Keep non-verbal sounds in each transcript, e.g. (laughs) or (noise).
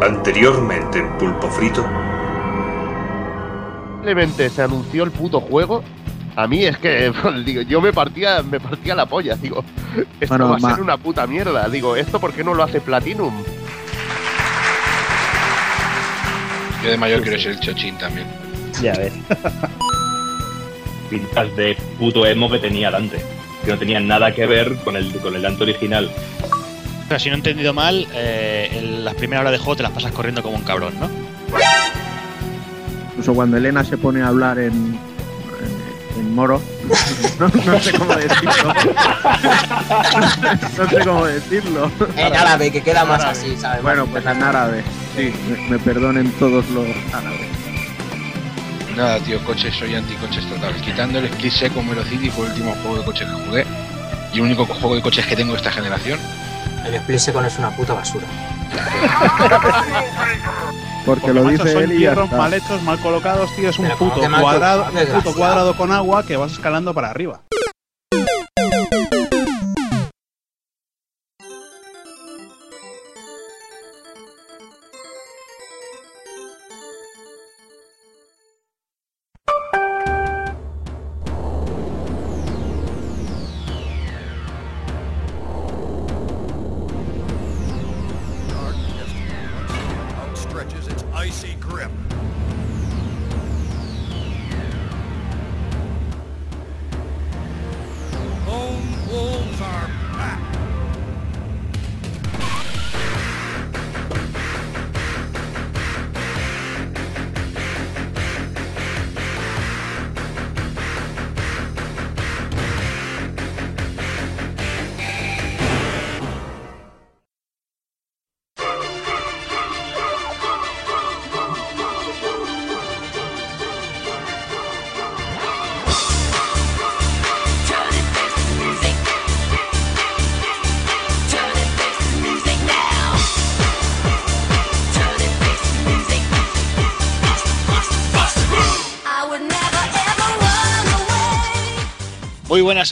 Anteriormente en Pulpo Frito. Simplemente se anunció el puto juego. A mí es que (laughs) digo, yo me partía, me partía la polla, digo, esto Bueno, va a ma- ser una puta mierda. Digo, ¿esto por qué no lo hace Platinum? Yo de mayor quiero ser el chochín también. Ya ves. pintas de puto emo que tenía Dante. Que no tenían nada que ver con el, con el Dante original. O sea, si no he entendido mal, eh, en las primeras horas de juego te las pasas corriendo como un cabrón, ¿no? Incluso cuando Elena se pone a hablar en, en, en moro, (laughs) no, no sé cómo decirlo. no sé cómo decirlo. En árabe, que queda más así, ¿sabes? Bueno, pues en árabe. Sí, me, me perdonen todos los árabes. Nada, tío, coches, soy anticoches total. Quitando el Split Second Velocity fue el último juego de coches que jugué. Y el único juego de coches que tengo de esta generación. El Split Second es una puta basura. (laughs) Porque lo macho, dice son él y ya hierros está. mal hechos, mal colocados, tío. Es un Pero puto ¿cómo que mal cuadrado, un puto cuadrado con agua que vas escalando para arriba.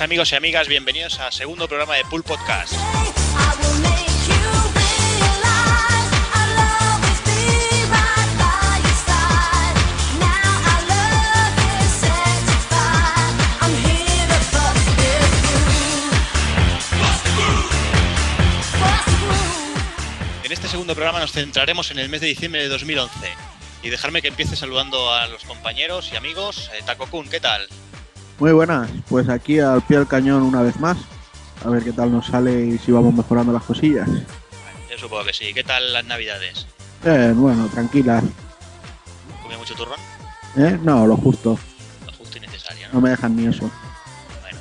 Amigos y amigas, bienvenidos al segundo programa de Pool Podcast. En este segundo programa nos centraremos en el mes de diciembre de 2011 y dejarme que empiece saludando a los compañeros y amigos. Eh, Taco Kun, ¿qué tal? Muy buenas, pues aquí al pie del cañón una vez más. A ver qué tal nos sale y si vamos mejorando las cosillas. Yo supongo que sí. ¿Qué tal las navidades? Eh, bueno, tranquila. ¿Comió mucho turrón? ¿Eh? No, lo justo. Lo justo y necesario, ¿no? No me dejan ni eso. Bueno.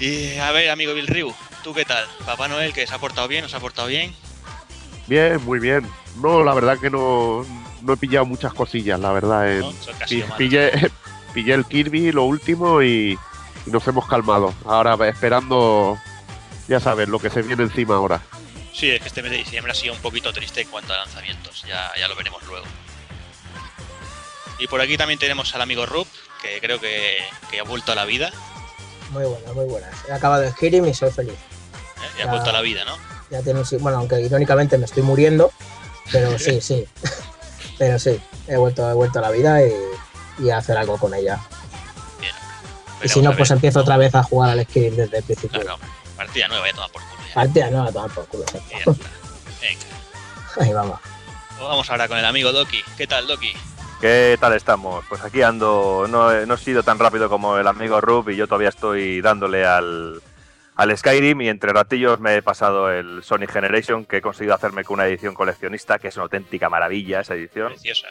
Y a ver, amigo Bill Ryu, ¿tú qué tal? Papá Noel, que se ha portado bien, ¿os ha portado bien? Bien, muy bien. No, la verdad que no, no he pillado muchas cosillas, la verdad. ¿No? Malo. pillé, pillé el Kirby, lo último, y, y nos hemos calmado. Ahora esperando, ya sabes, lo que se viene encima ahora. Sí, es que este mes de diciembre ha sido un poquito triste en cuanto a lanzamientos, ya, ya lo veremos luego. Y por aquí también tenemos al amigo Rup, que creo que, que ha vuelto a la vida, Muy buenas, muy buenas. He acabado el Skyrim y soy feliz. ¿eh? ya ha Ya. vuelto a la vida, ¿no? Ya tengo bueno, aunque irónicamente me estoy muriendo, pero (laughs) sí, sí. (laughs) pero sí, he vuelto, he vuelto a la vida y, y a hacer algo con ella. Bien. Y si no, pues ver. empiezo otra vez a jugar al Skyrim desde el principio. Claro, partida nueva, ya toma por culo. Ya. Partida no, a tomar por culo. Y ya está. Venga. (laughs) Ahí vamos. Vamos ahora con el amigo Doki. ¿Qué tal, Doki? ¿Qué tal estamos? Pues aquí ando, no, he- no he sido tan rápido como el amigo Rub y yo todavía estoy dándole al, al Skyrim y entre ratillos me he pasado el Sonic Generation que he conseguido hacerme con una edición coleccionista que es una auténtica maravilla esa edición, Preciosa.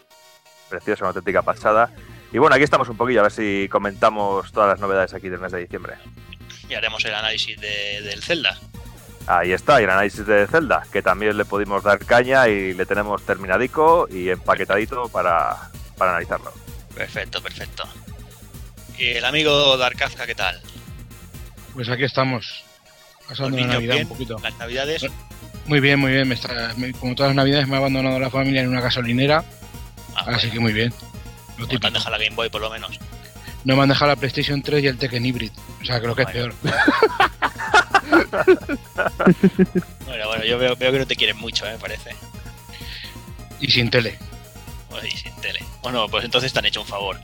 preciosa, una auténtica pasada. Y bueno, aquí estamos un poquillo a ver si comentamos todas las novedades aquí del mes de diciembre. Y haremos el análisis de- del Zelda. Ahí está, y el análisis de Zelda, que también le pudimos dar caña y le tenemos terminadico y empaquetadito para, para analizarlo. Perfecto, perfecto. Y el amigo Darkazka, ¿qué tal? Pues aquí estamos. ¿Los Pasando la Navidad bien? un poquito. Las navidades. Muy bien, muy bien. Me está, me- como todas las Navidades me ha abandonado la familia en una gasolinera. Ah, Así bueno, que muy bien. Como te han dejado la Game Boy por lo menos. No me han dejado la PlayStation 3 y el Tekken Hybrid. O sea, creo que es Bueno. peor. (laughs) Bueno, bueno, yo veo, veo que no te quieren mucho, ¿eh? me parece. Y sin tele. Ay, sin tele. Bueno, pues entonces te han hecho un favor.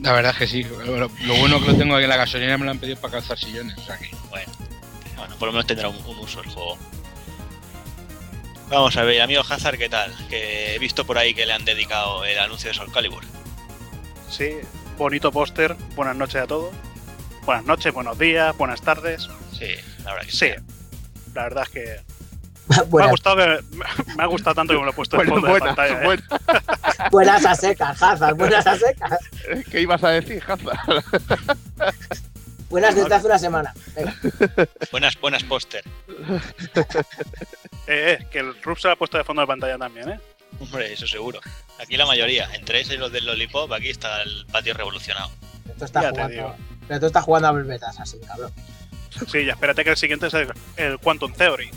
La verdad es que sí. Lo, lo bueno que lo tengo aquí en la gasolina me lo han pedido para calzar sillones. O sea que. Bueno, bueno, por lo menos tendrá un, un uso el juego. Vamos a ver, amigo Hazard, ¿qué tal? Que he visto por ahí que le han dedicado el anuncio de Soul Calibur. Sí, bonito póster. Buenas noches a todos. Buenas noches, buenos días, buenas tardes. Sí, la verdad que Sí, sí. la verdad es que (laughs) me ha Buenas, gustado, que, me ha gustado tanto que me lo he puesto de Bueno, fondo de buena, pantalla. ¿eh? buena. (laughs) buenas a secas, Hazard, buenas a secas. ¿Qué ibas a decir, Hazard? Buenas desde hace una semana. Venga. Buenas, buenas póster. (laughs) Eh, eh, que el Rub se lo ha puesto de fondo de pantalla también, ¿eh? Hombre, eso seguro. Aquí la mayoría. Entre ese y los del Lollipop, aquí está el patio revolucionado. Esto está Ya te jugando. digo. Pero tú estás jugando a así, cabrón. Sí, ya espérate que el siguiente es el, el Quantum Theory.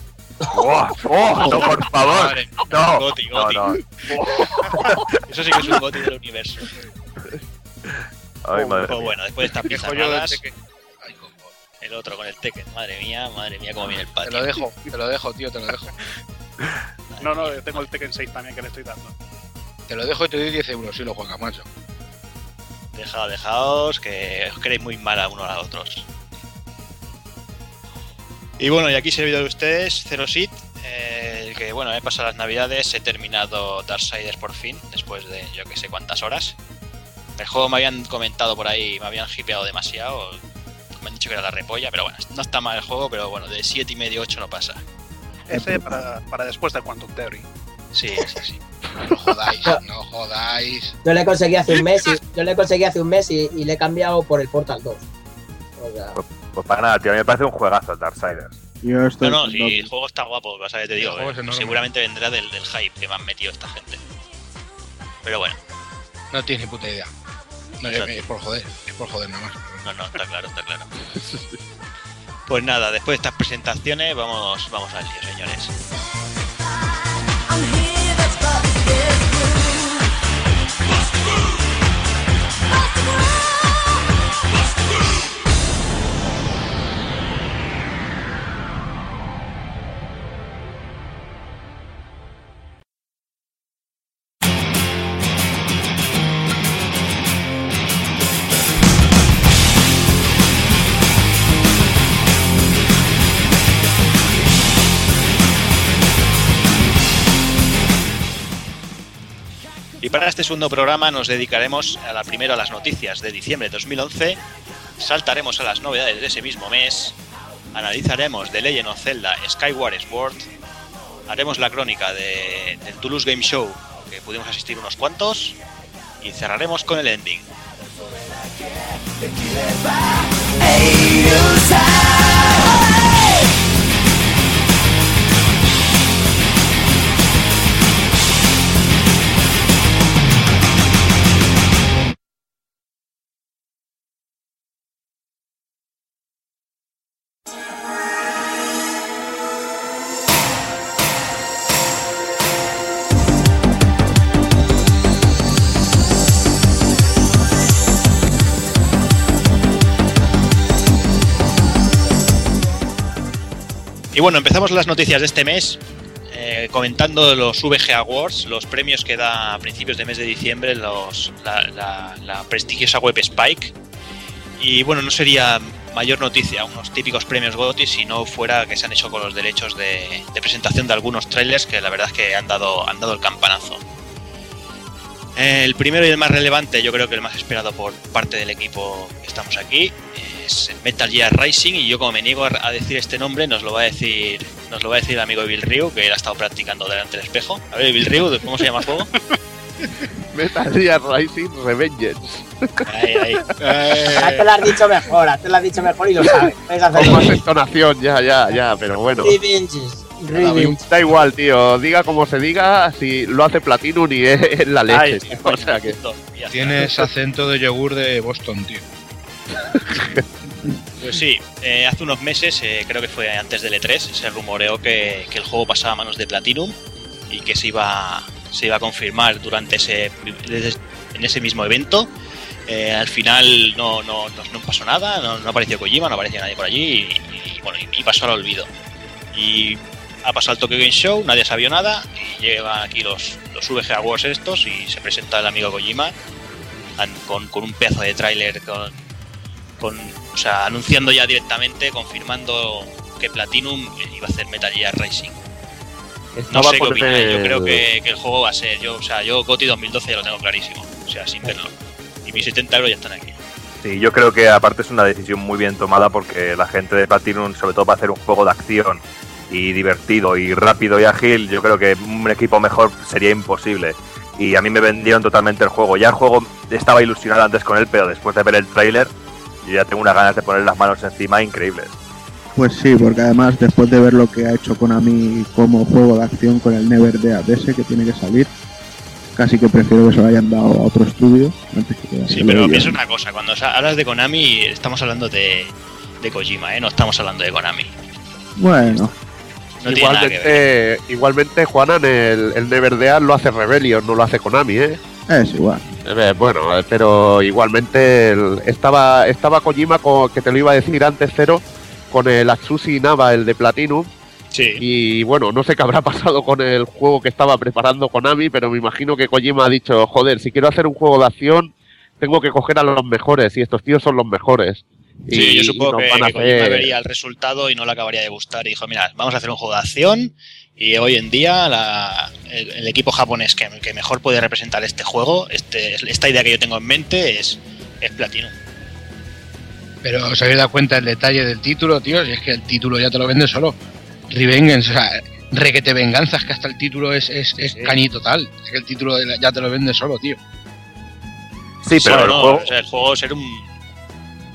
¡Oh! ¡Oh! (laughs) no, por favor! Madre No, Goti, Goti. no. (laughs) Eso sí que es un goti del universo. Ay, madre Pues bueno, después de estas pizarradas, cojo. El otro con el Tekken. Madre mía, madre mía, cómo viene el Te patio. lo dejo, te lo dejo, tío, te lo dejo. (laughs) No, no, tengo el Tekken 6 también que le estoy dando. Te lo dejo y te doy 10 euros si lo juegas, macho. Dejaos, dejaos, que os queréis muy mal a unos a otros. Y bueno, y aquí servidor de ustedes, Zero Seat, eh, que bueno, he pasado las navidades, he terminado Darksiders por fin, después de yo que sé cuántas horas. El juego me habían comentado por ahí, me habían hipeado demasiado, me han dicho que era la repolla, pero bueno, no está mal el juego, pero bueno, de 7 y medio 8 no pasa. Ese para, para después del Quantum Theory. Sí, sí, sí. (laughs) No jodáis, no jodáis. Yo le conseguí hace un mes y, yo le conseguí hace un mes y, y le he cambiado por el Portal 2. O sea, Pues para nada, tío. A mí me parece un juegazo el Darksiders. Yo No, estoy no, si el juego está guapo, vas a ver, te digo, eh, seguramente vendrá del, del hype que me han metido esta gente. Pero bueno, No tienes ni puta idea. No, es, es por joder, es por joder nada más. No, no, está claro, está claro. (laughs) Pues nada, después de estas presentaciones, vamos, vamos al lío, señores. Para este segundo programa nos dedicaremos a la primero a las noticias de diciembre de 2011, saltaremos a las novedades de ese mismo mes, analizaremos The Legend of Zelda Skyward Sword, haremos la crónica de, del Toulouse Game Show, que pudimos asistir unos cuantos, y cerraremos con el ending. Y bueno, empezamos las noticias de este mes eh, comentando los VG Awards, los premios que da a principios de mes de diciembre los, la, prestigiosa web Spike. Y bueno, no sería mayor noticia unos típicos premios GOTY si no fuera que se han hecho con los derechos de, de presentación de algunos trailers que la verdad es que han dado, han dado el campanazo. Eh, El primero y el más relevante, yo creo que el más esperado por parte del equipo que estamos aquí, es Metal Gear Rising y yo como me niego a a decir este nombre nos lo va a decir nos lo va a decir el amigo Bill Ryu que él ha estado practicando delante del espejo. A ver, Bill Ryu, ¿cómo se llama el juego? (laughs) Metal Gear Rising Revengeance. Ahí, ahí. (laughs) ya te lo has dicho mejor, te lo has dicho mejor y lo sabes. (laughs) Con más entonación, ya, ya, ya, pero bueno. Revenges. Revenge. Da igual, tío. Diga como se diga, si lo hace Platinum y es la leche. Ay, tío. O sea que. Tienes acento de yogur de Boston, tío. (laughs) Pues sí, eh, hace unos meses, eh, creo que fue antes del E3, se rumoreó que, el juego pasaba a manos de Platinum y que se iba, se iba a confirmar durante ese, en ese mismo evento. Eh, al final no, no, no, pasó nada, no, apareció Kojima, no apareció nadie por allí y, bueno, y pasó al olvido. Y ha pasado el Tokyo Game Show, nadie sabía nada y llevan aquí los, los VG Awards estos y se presenta el amigo Kojima con, con un pedazo de tráiler con, con, o sea, anunciando ya directamente, confirmando que Platinum iba a hacer Metal Gear Racing. No sé qué opináis, yo el- creo que, que el juego va a ser, yo, o sea, yo GOTY 2012 ya lo tengo clarísimo, o sea, sin verlo. Y mis 70 euros ya están aquí. Sí, yo creo que aparte es una decisión muy bien tomada porque la gente de Platinum, sobre todo para hacer un juego de acción y divertido y rápido y ágil, yo creo que un equipo mejor sería imposible. Y a mí me vendieron totalmente el juego. Ya el juego estaba ilusionado antes con él, pero después de ver el tráiler, yo ya tengo unas ganas de poner las manos encima increíbles. Pues sí, porque además después de ver lo que ha hecho Konami como juego de acción con el Never Dead ese que tiene que salir, casi que prefiero que se lo hayan dado a otro estudio antes que Sí, pero piensa una cosa, cuando hablas de Konami, estamos hablando de, de Kojima, ¿eh? No estamos hablando de Konami. Bueno, No igualmente, igualmente, Juanan, el, el Never Dead lo hace Rebellion, no lo hace Konami, ¿eh? es igual. Eh, Bueno, eh, pero igualmente el- estaba, estaba Kojima, con, que te lo iba a decir antes, Cero, con el Atsushi Nava, el de Platinum. Sí. Y bueno, no sé qué habrá (laughs) pasado con el juego que estaba preparando Konami, pero me imagino que Kojima ha dicho, joder, si quiero hacer un juego de acción, tengo que coger a los mejores, y estos tíos son los mejores. Sí, Y- yo y supongo nos que, que Kojima vería el resultado y no le acabaría de gustar. Y dijo, mira, vamos a hacer un juego de acción y hoy en día la- el, el equipo japonés que, que mejor puede representar este juego, este, esta idea que yo tengo en mente es, es Platinum. Pero os habéis dado cuenta del detalle del título, tío, si es que el título ya te lo vende solo. Revengeance, o sea, requete venganzas, que hasta el título es, es, es Sí. total. Es que el título de la- ya te lo vende solo, tío. Sí, pero el no, juego, o sea, el juego ser un,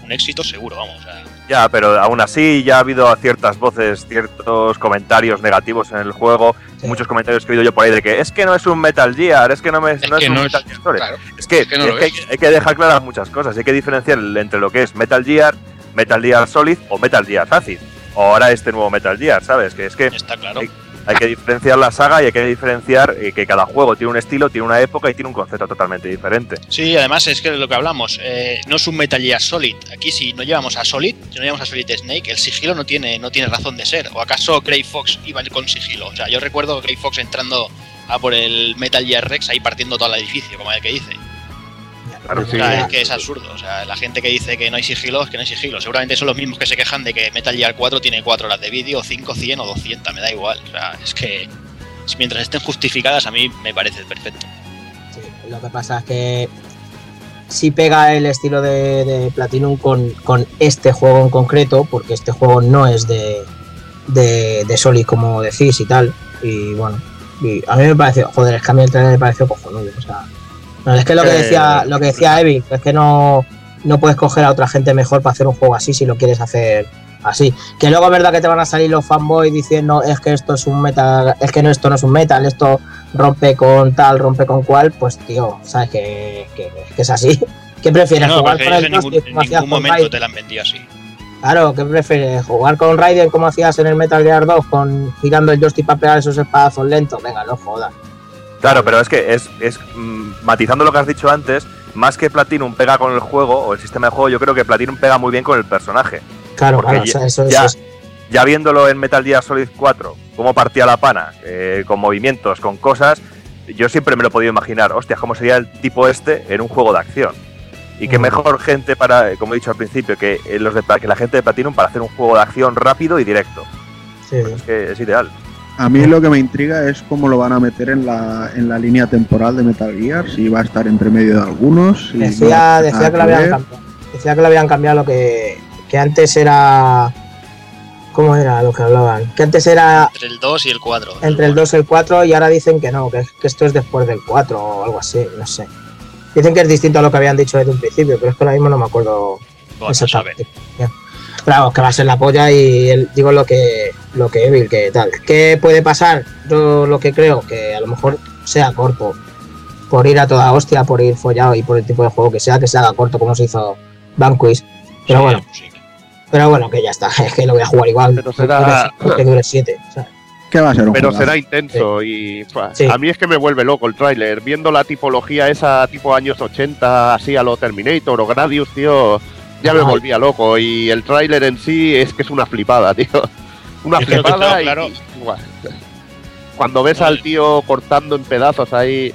un éxito seguro, vamos. o sea, Ya, pero aún así ya ha habido ciertas voces, ciertos comentarios negativos en el juego, Sí. muchos comentarios que he oído yo por ahí de que es que no es un Metal Gear, es que no, me, Es no que es un no es. Metal Gear Solid". Claro. Es que, Es que no es lo que es. hay, hay que dejar claras muchas cosas, hay que diferenciar entre lo que es Metal Gear, Metal Gear Solid o Metal Gear Acid. O ahora este nuevo Metal Gear, ¿sabes? Que es que está claro. Hay- hay que diferenciar la saga y hay que diferenciar eh, que cada juego tiene un estilo, tiene una época y tiene un concepto totalmente diferente. Sí, además es que lo que hablamos, eh, no es un Metal Gear Solid. Aquí si no llevamos a Solid, si no llevamos a Solid Snake, el sigilo no tiene, no tiene razón de ser. ¿O acaso Grey Fox iba con sigilo? O sea, yo recuerdo a Grey Fox entrando a por el Metal Gear Rex ahí partiendo todo el edificio, como el que dice. Claro, sí. es que es absurdo. O sea, la gente que dice que no hay sigilo es que no hay sigilo. Seguramente son los mismos que se quejan de que Metal Gear 4 tiene 4 horas de vídeo, 5, 100 o 200, me da igual. O sea, es que mientras estén justificadas a mí me parece perfecto. Sí, lo que pasa es que sí pega el estilo de, de Platinum con, con este juego en concreto, porque este juego no es de, de, de Solid, como decís y tal. Y bueno, y a mí me pareció, joder, es que a mí el trailer me pareció cojonudo. O sea, no, es que lo que Eh, decía, lo que decía Evi, es que no, no puedes coger a otra gente mejor para hacer un juego así si lo quieres hacer así. Que luego es verdad que te van a salir los fanboys diciendo es que esto es un metal, es que no, esto no es un metal, esto rompe con tal, rompe con cual, pues tío, sabes que, que- que es así. (laughs) ¿Qué prefieres? No, ¿Jugar con el en ningún, en ningún momento Raiden? te la han vendido así. Claro, ¿qué prefieres? ¿Jugar con Raiden como hacías en el Metal Gear 2 con girando el joystick para pegar esos espadazos lentos? Venga, no jodas. Claro, pero es que es, es mm, matizando lo que has dicho antes, más que Platinum pega con el juego o el sistema de juego, yo creo que Platinum pega muy bien con el personaje. Claro, Porque claro, o sea, eso, ya- eso es. Ya viéndolo en Metal Gear Solid 4, cómo partía la pana, eh, con movimientos, con cosas, yo siempre me lo he podido imaginar, hostia, cómo sería el tipo este en un juego de acción. Y qué Mm. mejor gente para, como he dicho al principio, que, eh, los de, que la gente de Platinum para hacer un juego de acción rápido y directo. sí. Pues es que es ideal. A mí lo que me intriga es cómo lo van a meter en la, en la línea temporal de Metal Gear, si va a estar entre medio de algunos. si no va Decía, decía que lo habían cambiado. Decía que lo habían cambiado lo que, que antes era. ¿Cómo era lo que hablaban? Que antes era Entre el 2 y el 4. entre el 2 y el 4 y ahora dicen que no, que, que esto es después del 4 o algo así, no sé. Dicen que es distinto a lo que habían dicho desde un principio, pero es que ahora mismo no me acuerdo Bueno, exactamente. Ya. Vamos, que va a ser la polla y el- digo lo que lo que Evil, que tal. ¿Qué puede pasar? Yo lo que creo que a lo mejor sea corto. Por ir a toda hostia, por ir follado y por el tipo de juego que sea, que se haga corto como se hizo Vanquish. Pero Sí, bueno, sí. pero bueno, que ya está, (laughs) es que lo voy a jugar igual. Pero será- Que dure 7. ¿Qué va a ser un Pero será intenso y a mí es que me vuelve loco el tráiler. Viendo la tipología esa tipo años 80, así a lo Terminator o Gradius, tío, ya me Ay. volvía loco. Y el tráiler en sí es que es una flipada, (laughs) tío. Una que flipada claro. y-. Cuando ves al tío cortando en pedazos ahí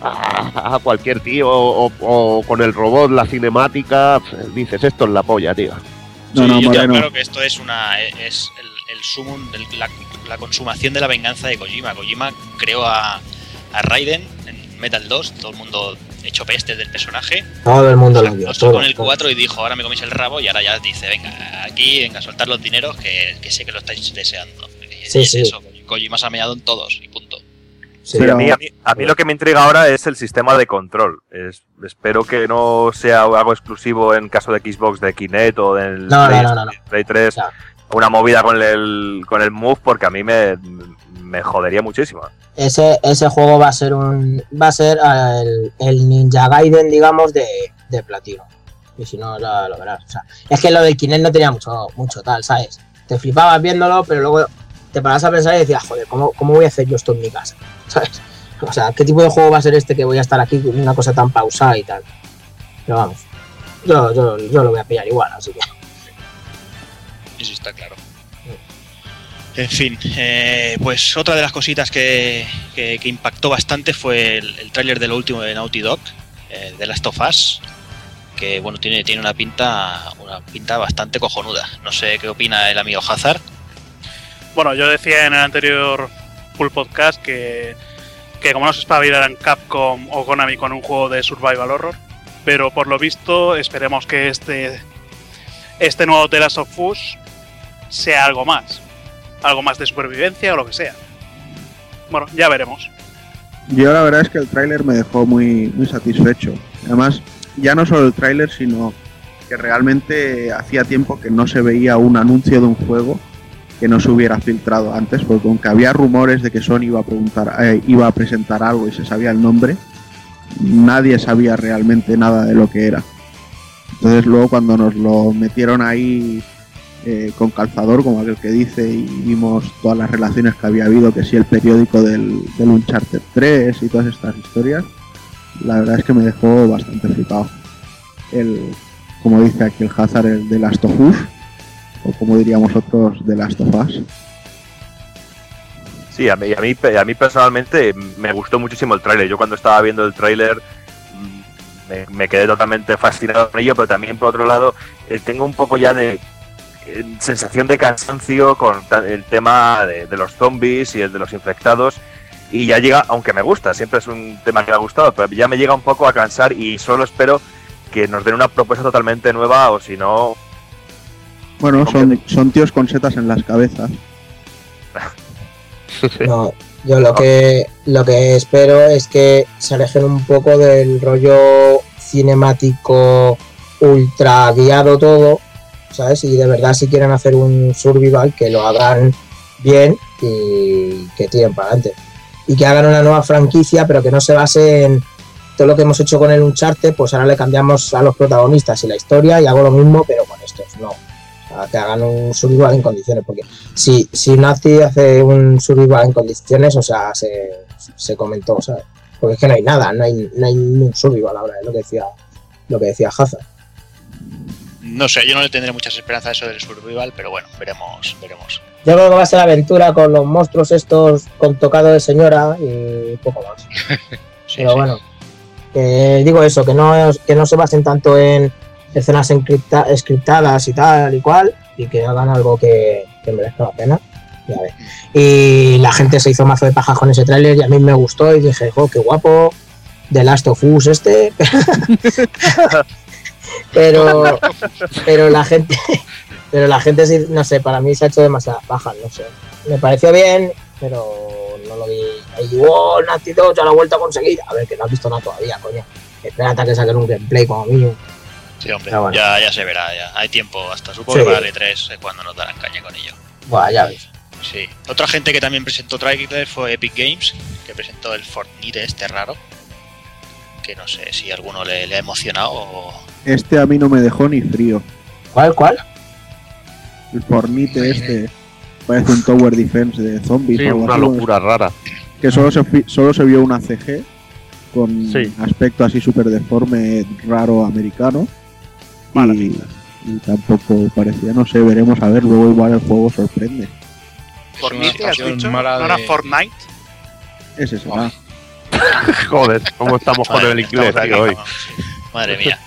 a, a cualquier tío o, o con el robot, la cinemática, dices, esto es la polla, tío. No, Sí, no, yo tengo claro que esto es una es el, el sumum, la consumación de la venganza de Kojima. Kojima creó a, a Raiden en Metal 2, todo el mundo hecho peste del personaje. Todo el mundo lo vio. todo, en el todo. 4 y dijo, ahora me coméis el rabo y ahora ya dice, venga, aquí, venga, soltar los dineros que, que sé que lo estáis deseando. Y Sí, es sí. eso, Kojima se ha meado en todos y punto. Sí, Sí, Pero- a, mí, a, mí, a mí lo que me intriga ahora es el sistema de control. Es- espero que no sea algo exclusivo en caso de Xbox de Kinect o del No, Play, no, no, no. Play 3, Claro. una movida con el, con el Move, porque a mí me, me jodería muchísimo. ese, ese juego va a ser un va a ser eh, el, el Ninja Gaiden, digamos, de, de platino. Y si no, ya lo verás. O sea, es que lo del Kinect no tenía mucho, mucho tal, ¿sabes? Te flipabas viéndolo, pero luego te paras a pensar y decías, joder, ¿cómo, ¿cómo voy a hacer yo esto en mi casa? (laughs) ¿Sabes? O sea, ¿qué tipo de juego va a ser este que voy a estar aquí con una cosa tan pausada y tal? Pero vamos, yo, yo, yo lo voy a pillar igual, así que. Eso está claro. En fin, eh, pues otra de las cositas que, impactó bastante fue el, el tráiler de lo último de Naughty Dog, eh, de Last of Us, que bueno, tiene, tiene una pinta una pinta bastante cojonuda. No sé qué opina el amigo Hazard. Bueno, yo decía en el anterior full podcast que, que como no se espabilaran Capcom o Konami con un juego de survival horror, pero por lo visto esperemos que este este nuevo The Last of Us sea algo más, algo más de supervivencia o lo que sea. Bueno, ya veremos. Yo la verdad es que el tráiler me dejó muy, muy satisfecho. Además, ya no solo el tráiler, sino que realmente hacía tiempo que no se veía un anuncio de un juego que no se hubiera filtrado antes, porque aunque había rumores de que Sony iba a preguntar, eh, iba a presentar algo y se sabía el nombre, nadie sabía realmente nada de lo que era. Entonces luego cuando nos lo metieron ahí eh, con calzador, como aquel que dice, y vimos todas las relaciones que había habido, que si el periódico del, Uncharted 3 y todas estas historias, la verdad es que me dejó bastante flipado. El, como dice aquí el Hazard, el de Last of Us, o como diríamos otros, de Last of Us. Sí, a mí, a mí, a mí personalmente me gustó muchísimo el tráiler. Yo cuando estaba viendo el tráiler mm, me, quedé totalmente fascinado con ello, pero también por otro lado eh, tengo un poco ya de sensación de cansancio con el tema de, de los zombies y el de los infectados. Y ya llega, aunque me gusta, siempre es un tema que me ha gustado, pero ya me llega un poco a cansar y solo espero que nos den una propuesta totalmente nueva o si no, Bueno, son, son tíos con setas en las cabezas. (laughs) No, yo lo que lo que espero es que se alejen un poco del rollo cinemático ultra guiado todo, ¿sabes? Y de verdad si quieren hacer un survival que lo hagan bien y que tiren para adelante. Y que hagan una nueva franquicia, pero que no se base en todo lo que hemos hecho con el Uncharted, pues ahora le cambiamos a los protagonistas y la historia y hago lo mismo, pero con estos, no. Que hagan un survival en condiciones, porque si, si Nazi hace un survival en condiciones, o sea, se, se comentó, ¿sabes? Porque es que no hay nada, no hay, no hay ni un survival ahora, es lo que decía, lo que decía Hazard. No sé, yo no le tendré muchas esperanzas a eso del survival, pero bueno, veremos, veremos. Yo creo que va a ser aventura con los monstruos estos con tocado de señora y poco más. (laughs) Sí, Pero sí. bueno, digo eso, que no, que no se basen tanto en escenas encripta- scriptadas y tal y cual, y que hagan algo que, que merezca la pena. Y, a ver. y la gente se hizo mazo de paja con ese tráiler y a mí me gustó y dije, jo, qué guapo, The Last of Us este. (laughs) pero, (laughs) pero la gente, (laughs) pero la gente sí, no sé, para mí se ha hecho demasiada paja, no sé. Me pareció bien, pero no lo vi. Ahí, wow, Naughty Dog, ya la vuelta conseguida. A ver, que no has visto nada todavía, coño. Espérate a que saquen un gameplay como mínimo. Sí, hombre, bueno. ya, ya se verá, ya. Hay tiempo hasta supongo Sí. que para el E3 es cuando nos darán caña con ello. Buah, ya ves. Sí. Otra gente que también presentó trailer fue Epic Games, que presentó el Fortnite este raro. Que no sé si a alguno le, le ha emocionado o. Este a mí no me dejó ni frío. ¿Cuál, cuál? El Fornite este parece un Tower Defense de zombies. Sí, o algo una así, locura rara. Que solo se, fi- solo se vio una CG con Sí. aspecto así súper deforme, raro americano. Mala y, y tampoco parecía, no sé, veremos a ver, luego igual el juego sorprende. Es ¿Por una mí te has dicho? ¿No era Fortnite? Es eso, Oh. (laughs) Joder, ¿cómo estamos con el inglés, aquí, hoy? vamos, sí. Madre mía.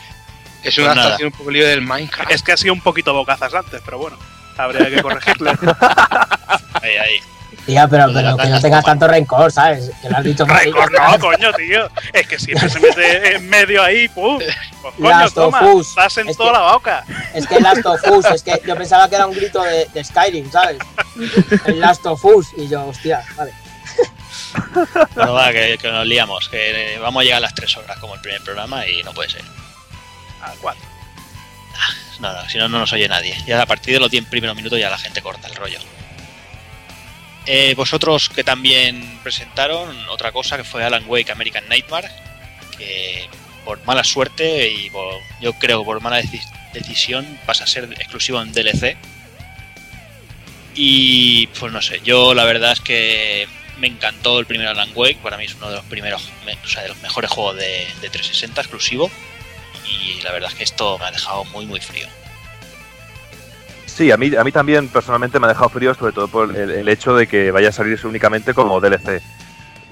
Es una Pues adaptación un poco lío del Minecraft. Es que ha sido un poquito bocazas antes, pero bueno, habría que corregirle. (laughs) Ahí, ahí. Tía, pero, pero que no tengas tanto rencor, ¿sabes? Que lo has dicho ya no, coño, tío. Es que siempre se mete en medio ahí, pum. Pues coño, Last toma, estás en Es toda que- la boca. Es que el Last of Us, es que yo pensaba que era un grito de, de Skyrim, ¿sabes? (laughs) El Last of Us. Y yo, hostia, vale. (laughs) Bueno, va, que, que nos liamos. Que eh, vamos a llegar a las 3 horas como el primer programa y no puede ser. A cuatro. No, no, si no, no nos oye nadie. Ya a partir de los 10 primeros minutos ya la gente corta el rollo. Eh, vosotros que también presentaron otra cosa que fue Alan Wake American Nightmare, que por mala suerte y por- yo creo que por mala deci- decisión pasa a ser exclusivo en DLC. Y pues no sé, yo la verdad es que me encantó el primer Alan Wake, para mí es uno de los primeros, me- o sea, de los mejores juegos de, de 360 exclusivo. Y la verdad es que esto me ha dejado muy muy frío. Sí, a mí, a mí también personalmente me ha dejado frío, sobre todo por el, el hecho de que vaya a salirse únicamente como DLC.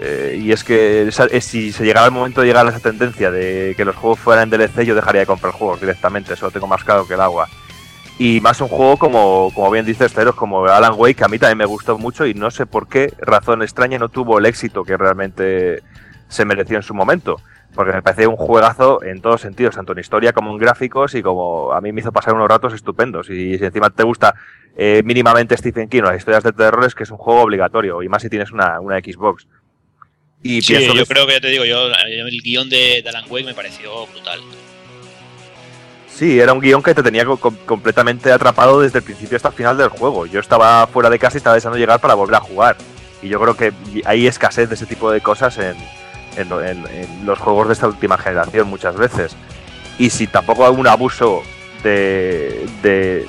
Eh, y es que eh, si se llegara el momento de llegar a esa tendencia de que los juegos fueran en DLC, yo dejaría de comprar juegos directamente, eso lo tengo más claro que el agua. Y más un juego como, como bien dices, Ceros, como Alan Wake, que a mí también me gustó mucho y no sé por qué razón extraña no tuvo el éxito que realmente se mereció en su momento. Porque me parecía un juegazo en todos sentidos, tanto en historia como en gráficos y como a mí me hizo pasar unos ratos estupendos. Y si encima te gusta eh, mínimamente Stephen King o las historias de terror es que es un juego obligatorio y más si tienes una, una Xbox. Y Sí, yo que- creo que ya te digo, yo el guion de, de Alan Wake me pareció brutal. Sí, era un guion que te tenía co- com- completamente atrapado desde el principio hasta el final del juego. Yo estaba fuera de casa y estaba deseando llegar para volver a jugar. Y yo creo que hay escasez de ese tipo de cosas en- en los juegos de esta última generación muchas veces. Y si tampoco hay un abuso de, de,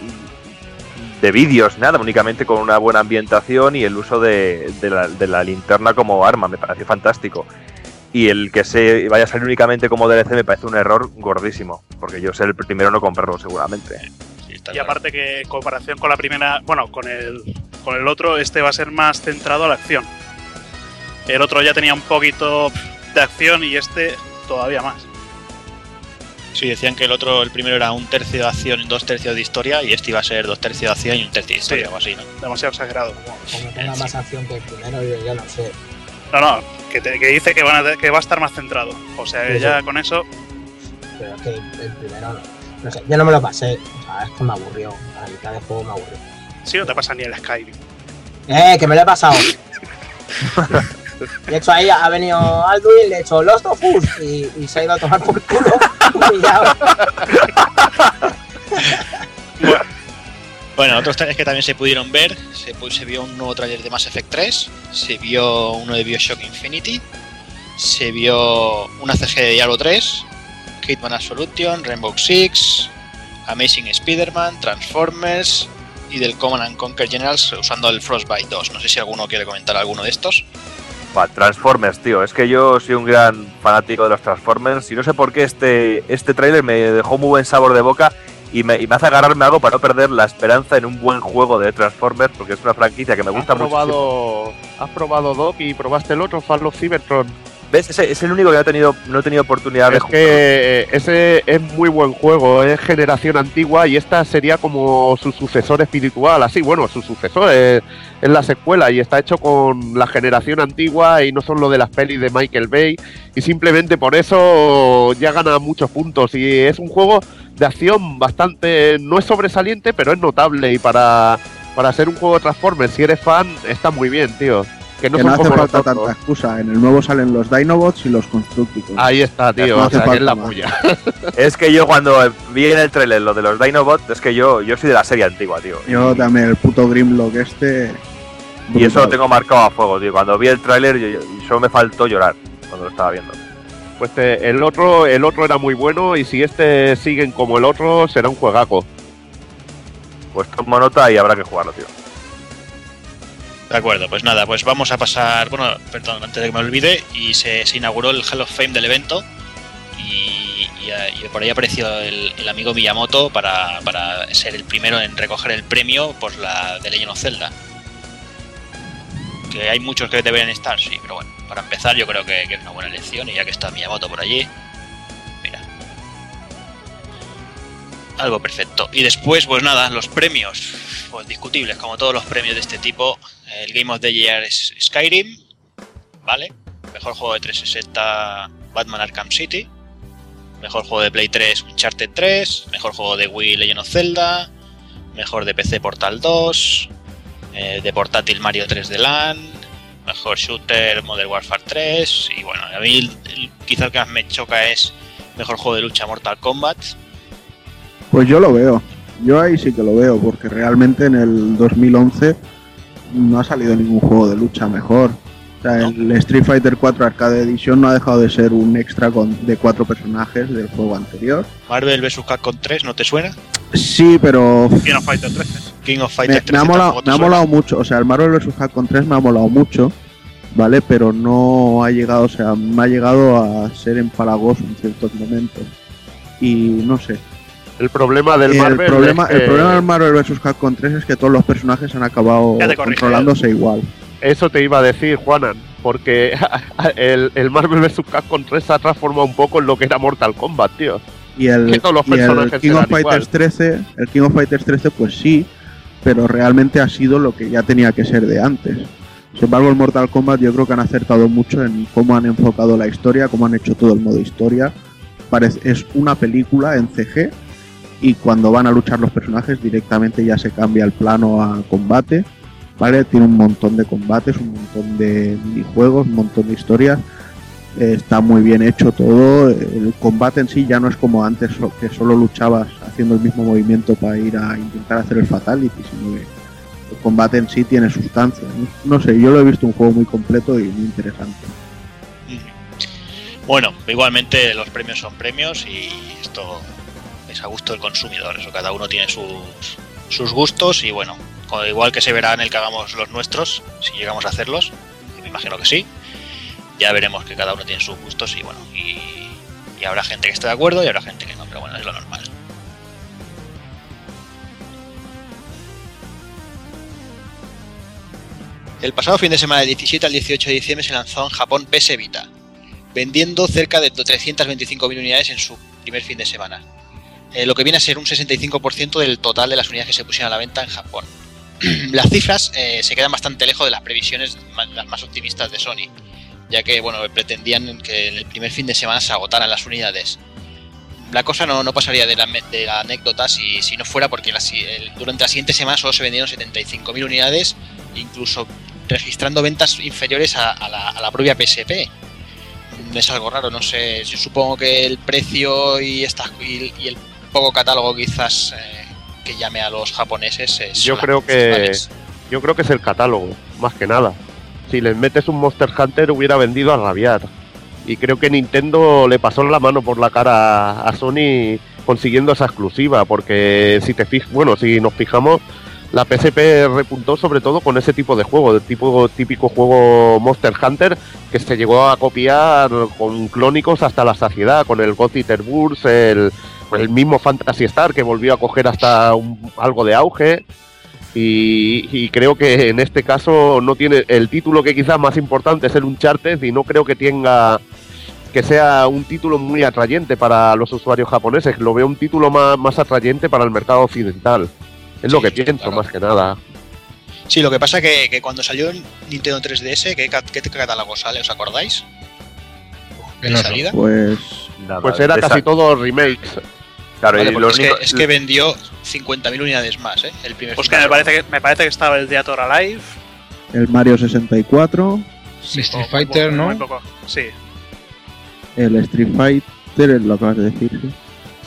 de vídeos, nada, únicamente con una buena ambientación y el uso de, de la, de la linterna como arma, me pareció fantástico. Y el que se vaya a salir únicamente como DLC me parece un error gordísimo, porque yo ser el primero en no comprarlo seguramente. Sí, Y claro. aparte que en comparación con la primera, bueno, con el, con el otro, este va a ser más centrado a la acción. El otro ya tenía un poquito de acción y este todavía más. Sí, decían que el otro, el primero era un tercio de acción y dos tercios de historia, y este iba a ser dos tercios de acción y un tercio de historia, Sí. o así, ¿no? Demasiado exagerado. Como tenga más acción que el primero, yo ya no sé. No, no, que, te- que dice que, van a- que va a estar más centrado. O sea, Sí, ya sí. con eso, Pero es que el primero, no, no sé, yo no me lo pasé. O sea, es que me aburrió. A la mitad del juego me aburrió. sí, no te pasa ni el Skyrim. ¡Eh, que me lo he pasado! (laughs) De hecho, ahí ha venido Alduin, le he hecho Lost of Us y, y se ha ido a tomar por culo. (laughs) Y ya- Bueno, otros trailers que también se pudieron ver, se, vio un nuevo trailer de Mass Effect 3, se vio uno de Bioshock Infinity, se vio una CG de Diablo 3, Hitman Absolution, Rainbow Six, Amazing Spider-Man, Transformers y del Command and Conquer Generals usando el Frostbite 2. No sé si alguno quiere comentar alguno de estos. Transformers, tío, es que yo soy un gran fanático de los Transformers y no sé por qué este, este tráiler me dejó muy buen sabor de boca y me, y me hace agarrarme algo para no perder la esperanza en un buen juego de Transformers porque es una franquicia que me gusta ¿Has mucho. probado, ¿Has probado Doc y probaste el otro, Fall of Cybertron? ¿Ves? Ese es el único que no he tenido, no he tenido oportunidad de Es jugar. que eh, ese es muy buen juego, es generación antigua y esta sería como su sucesor espiritual, así, bueno, su sucesor es, es la secuela y está hecho con la generación antigua y no son lo de las pelis de Michael Bay y simplemente por eso ya gana muchos puntos y es un juego de acción bastante, no es sobresaliente, pero es notable y para, para ser un juego de Transformers, si eres fan, está muy bien, tío. Que no que no hace como falta tanta excusa. En el nuevo salen los Dinobots y los Constructicons. Ahí está, tío, No o hace sea, que es falta la más. puya. (laughs) Es que yo cuando vi en el trailer lo de los Dinobots, es que yo, yo soy de la serie antigua, tío. Yo también, el puto Grimlock este. Y eso lo tengo marcado a fuego, tío. Cuando vi el tráiler solo me faltó llorar cuando lo estaba viendo. Pues eh, el otro, el otro era muy bueno y si este siguen como el otro será un juegaco. Pues tomo nota y habrá que jugarlo, tío. De acuerdo, pues nada, pues vamos a pasar, bueno, perdón, antes de que me olvide, y se, inauguró el Hall of Fame del evento y, eh, por ahí apareció el, el amigo Miyamoto para, para ser el primero en recoger el premio por la de Legend of Zelda. Que hay muchos que deberían estar, sí, pero bueno, para empezar yo creo que, es una buena elección y ya que está Miyamoto por allí, mira. Algo perfecto. Y después, pues nada, los premios, pues discutibles, como todos los premios de este tipo. El Game of the Year es Skyrim, ¿vale? Mejor juego de 360 Batman Arkham City. Mejor juego de Play 3 Uncharted 3. Mejor juego de Wii Legend of Zelda. Mejor de PC Portal 2. eh, de portátil Mario 3 de LAN. Mejor shooter Modern Warfare 3. Y bueno, a mí el- el- quizá el que más me choca es mejor juego de lucha Mortal Kombat. Pues yo lo veo. Yo ahí sí que lo veo, porque realmente en el 2011 no ha salido ningún juego de lucha mejor. O sea, el Street Fighter 4 Arcade Edition no ha dejado de ser un extra con, de cuatro personajes del juego anterior. Marvel vs. Capcom 3, ¿no te suena? Sí, pero King of Fighter 13. King of me, Fighters 3 me ha molado, me ha mucho. O sea, el Marvel vs. Capcom 3 me ha molado mucho, ¿vale? Pero no ha llegado, o sea, me ha llegado a ser empalagoso en ciertos momentos. Y no sé. El problema del el Marvel problema, es que el problema del Marvel vs. Capcom 3 es que todos los personajes han acabado controlándose igual. Eso te iba a decir, Juanan, porque (laughs) el, el Marvel vs. Capcom 3 se ha transformado un poco en lo que era Mortal Kombat, tío. Y el, Que todos los y el personajes King of Fighters 13, el King of Fighters 13, pues sí, pero realmente ha sido lo que ya tenía que ser de antes. Sin embargo, el Mortal Kombat yo creo que han acertado mucho en cómo han enfocado la historia, cómo han hecho todo el modo historia. Parece, es una película en CG y cuando van a luchar los personajes directamente ya se cambia el plano a combate. ¿Vale? Tiene un montón de combates, un montón de minijuegos, un montón de historias. Eh, está muy bien hecho todo. El combate en sí ya no es como antes, que solo luchabas haciendo el mismo movimiento para ir a intentar hacer el fatality, sino que el combate en sí tiene sustancia. No, no sé, yo lo he visto un juego muy completo y muy interesante. Bueno, igualmente los premios son premios y esto es a gusto del consumidor. Eso cada uno tiene sus, sus gustos y bueno, igual que se verá en el que hagamos los nuestros, si llegamos a hacerlos, me imagino que sí. Ya veremos que cada uno tiene sus gustos y bueno, y, y habrá gente que esté de acuerdo y habrá gente que no, pero bueno, es lo normal. El pasado fin de semana del 17 al 18 de diciembre se lanzó en Japón PS Vita, vendiendo cerca de 325.000 unidades en su primer fin de semana, Eh, lo que viene a ser un 65% del total de las unidades que se pusieron a la venta en Japón. (clears throat) las cifras eh, se quedan bastante lejos de las previsiones las más optimistas de Sony, ya que bueno, pretendían que en el primer fin de semana se agotaran las unidades. La cosa no, no pasaría de la, de la anécdota si, si no fuera porque durante la siguiente semana solo se vendieron 75.000 unidades, incluso registrando ventas inferiores a, la, propia PSP. Es algo raro, no sé. Yo supongo que el precio y, estas, y, y el poco catálogo quizás eh, que llame a los japoneses es Yo creo que principales. yo creo que es el catálogo, más que nada. Si les metes un Monster Hunter hubiera vendido a rabiar. Y creo que Nintendo le pasó la mano por la cara a Sony consiguiendo esa exclusiva, porque si te fijas, bueno, si nos fijamos, la PSP repuntó sobre todo con ese tipo de juego, de tipo típico juego Monster Hunter que se llegó a copiar con clónicos hasta la saciedad, con el God Eater Burst, el, el mismo Fantasy Star que volvió a coger hasta un- algo de auge. Y, y creo que en este caso no tiene el título que quizás más importante es el Uncharted y no creo que tenga que sea un título muy atrayente para los usuarios japoneses. Lo veo un título más, más atrayente para el mercado occidental. Es lo que pienso, claro. más que nada. Sí, lo que pasa que, que cuando salió el Nintendo 3DS, ¿qué, qué catálogo sale? ¿Os acordáis? ¿De Penoso. salida? Pues Nada, Pues era casi todo remakes. Claro, Vale, y porque lo es, que, es que vendió 50.000 unidades más, ¿eh? El primer Pues de me parece que, me parece que estaba el Theater Alive. el Mario 64, Street o muy Fighter, poco, ¿no? Sí. el Street Fighter, lo acabas de decir, sí.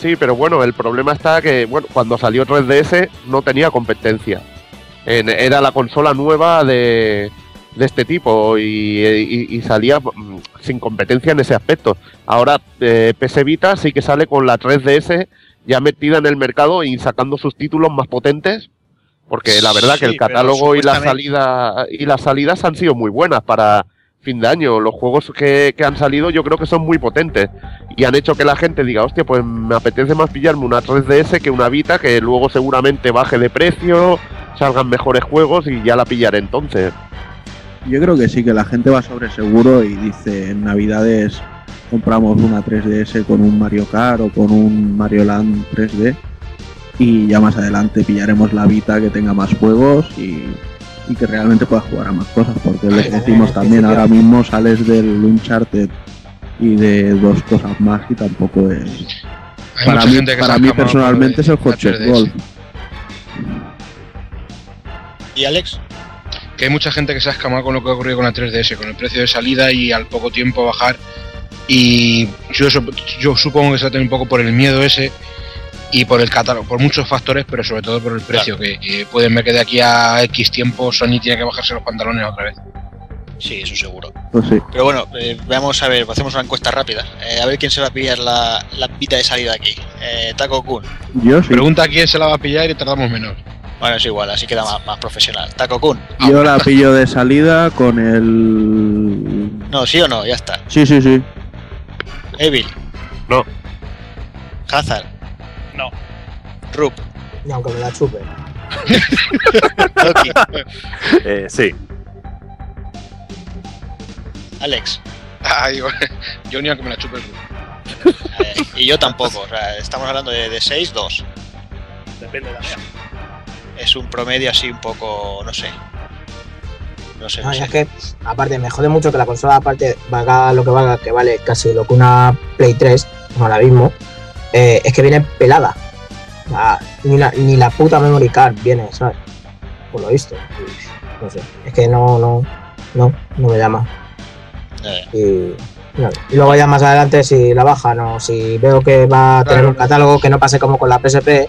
Sí, pero bueno, el problema está que bueno, cuando salió 3DS no tenía competencia. En- era la consola nueva de, de este tipo y, y- y salía mm, sin competencia en ese aspecto. Ahora eh, PS Vita sí que sale con la 3DS ya metida en el mercado y sacando sus títulos más potentes. Porque la verdad que el catálogo y la salida y las salidas han sido muy buenas para fin de año. Los juegos que, que han salido yo creo que son muy potentes y han hecho que la gente diga, hostia, pues me apetece más pillarme una 3DS que una Vita, que luego seguramente baje de precio, salgan mejores juegos y ya la pillaré entonces. Yo creo que sí, que la gente va sobre seguro y dice en Navidades compramos una 3DS con un Mario Kart o con un Mario Land 3D y ya más adelante pillaremos la Vita que tenga más juegos y, y que realmente pueda jugar a más cosas porque lo que decimos también ahora mismo sales del Uncharted y de dos cosas más y tampoco es Hay para mí, para personalmente es el 3DS. Golf ¿Y Alex? Que hay mucha gente que se ha escamado con lo que ha ocurrido con la 3DS, con el precio de salida y al poco tiempo bajar. Y yo, yo supongo que se va a tener un poco por el miedo ese y por el catálogo, por muchos factores, pero sobre todo por el precio, que eh, pueden ver que de aquí a X tiempo Sony tiene que bajarse los pantalones otra vez. Sí, eso seguro. pues sí Pero bueno, eh, veamos a ver, hacemos una encuesta rápida. Eh, a ver quién se va a pillar la, la Vita de salida aquí. Eh, Taco Kun. yo sí Pregunta a quién se la va a pillar y tardamos menos. Bueno, es igual, así queda más, más profesional. Taco Kun. yo la pillo de salida con el No, sí o no, ya está. sí sí sí Evil. No. Hazard. No. Rup. Ni aunque me la chupe. (laughs) Loki. Eh, sí. Alex. Ay, yo ni aunque me la chupe el Eh, y yo tampoco. O sea, estamos hablando de, de 6, 2. Depende de la mía. Es un promedio así un poco, no sé. No sé, no No, sé. es que, aparte, me jode mucho que la consola, aparte, valga lo que valga, que vale casi lo que una Play 3, ahora mismo, eh, es que viene pelada. Ni, la, ni la puta memory card viene, ¿sabes? Por lo visto. No sé, es que no, no, no, no me llama. Eh, Y, no, y luego ya más adelante, si la bajan o si veo que va a tener Claro. un catálogo que no pase como con la PSP,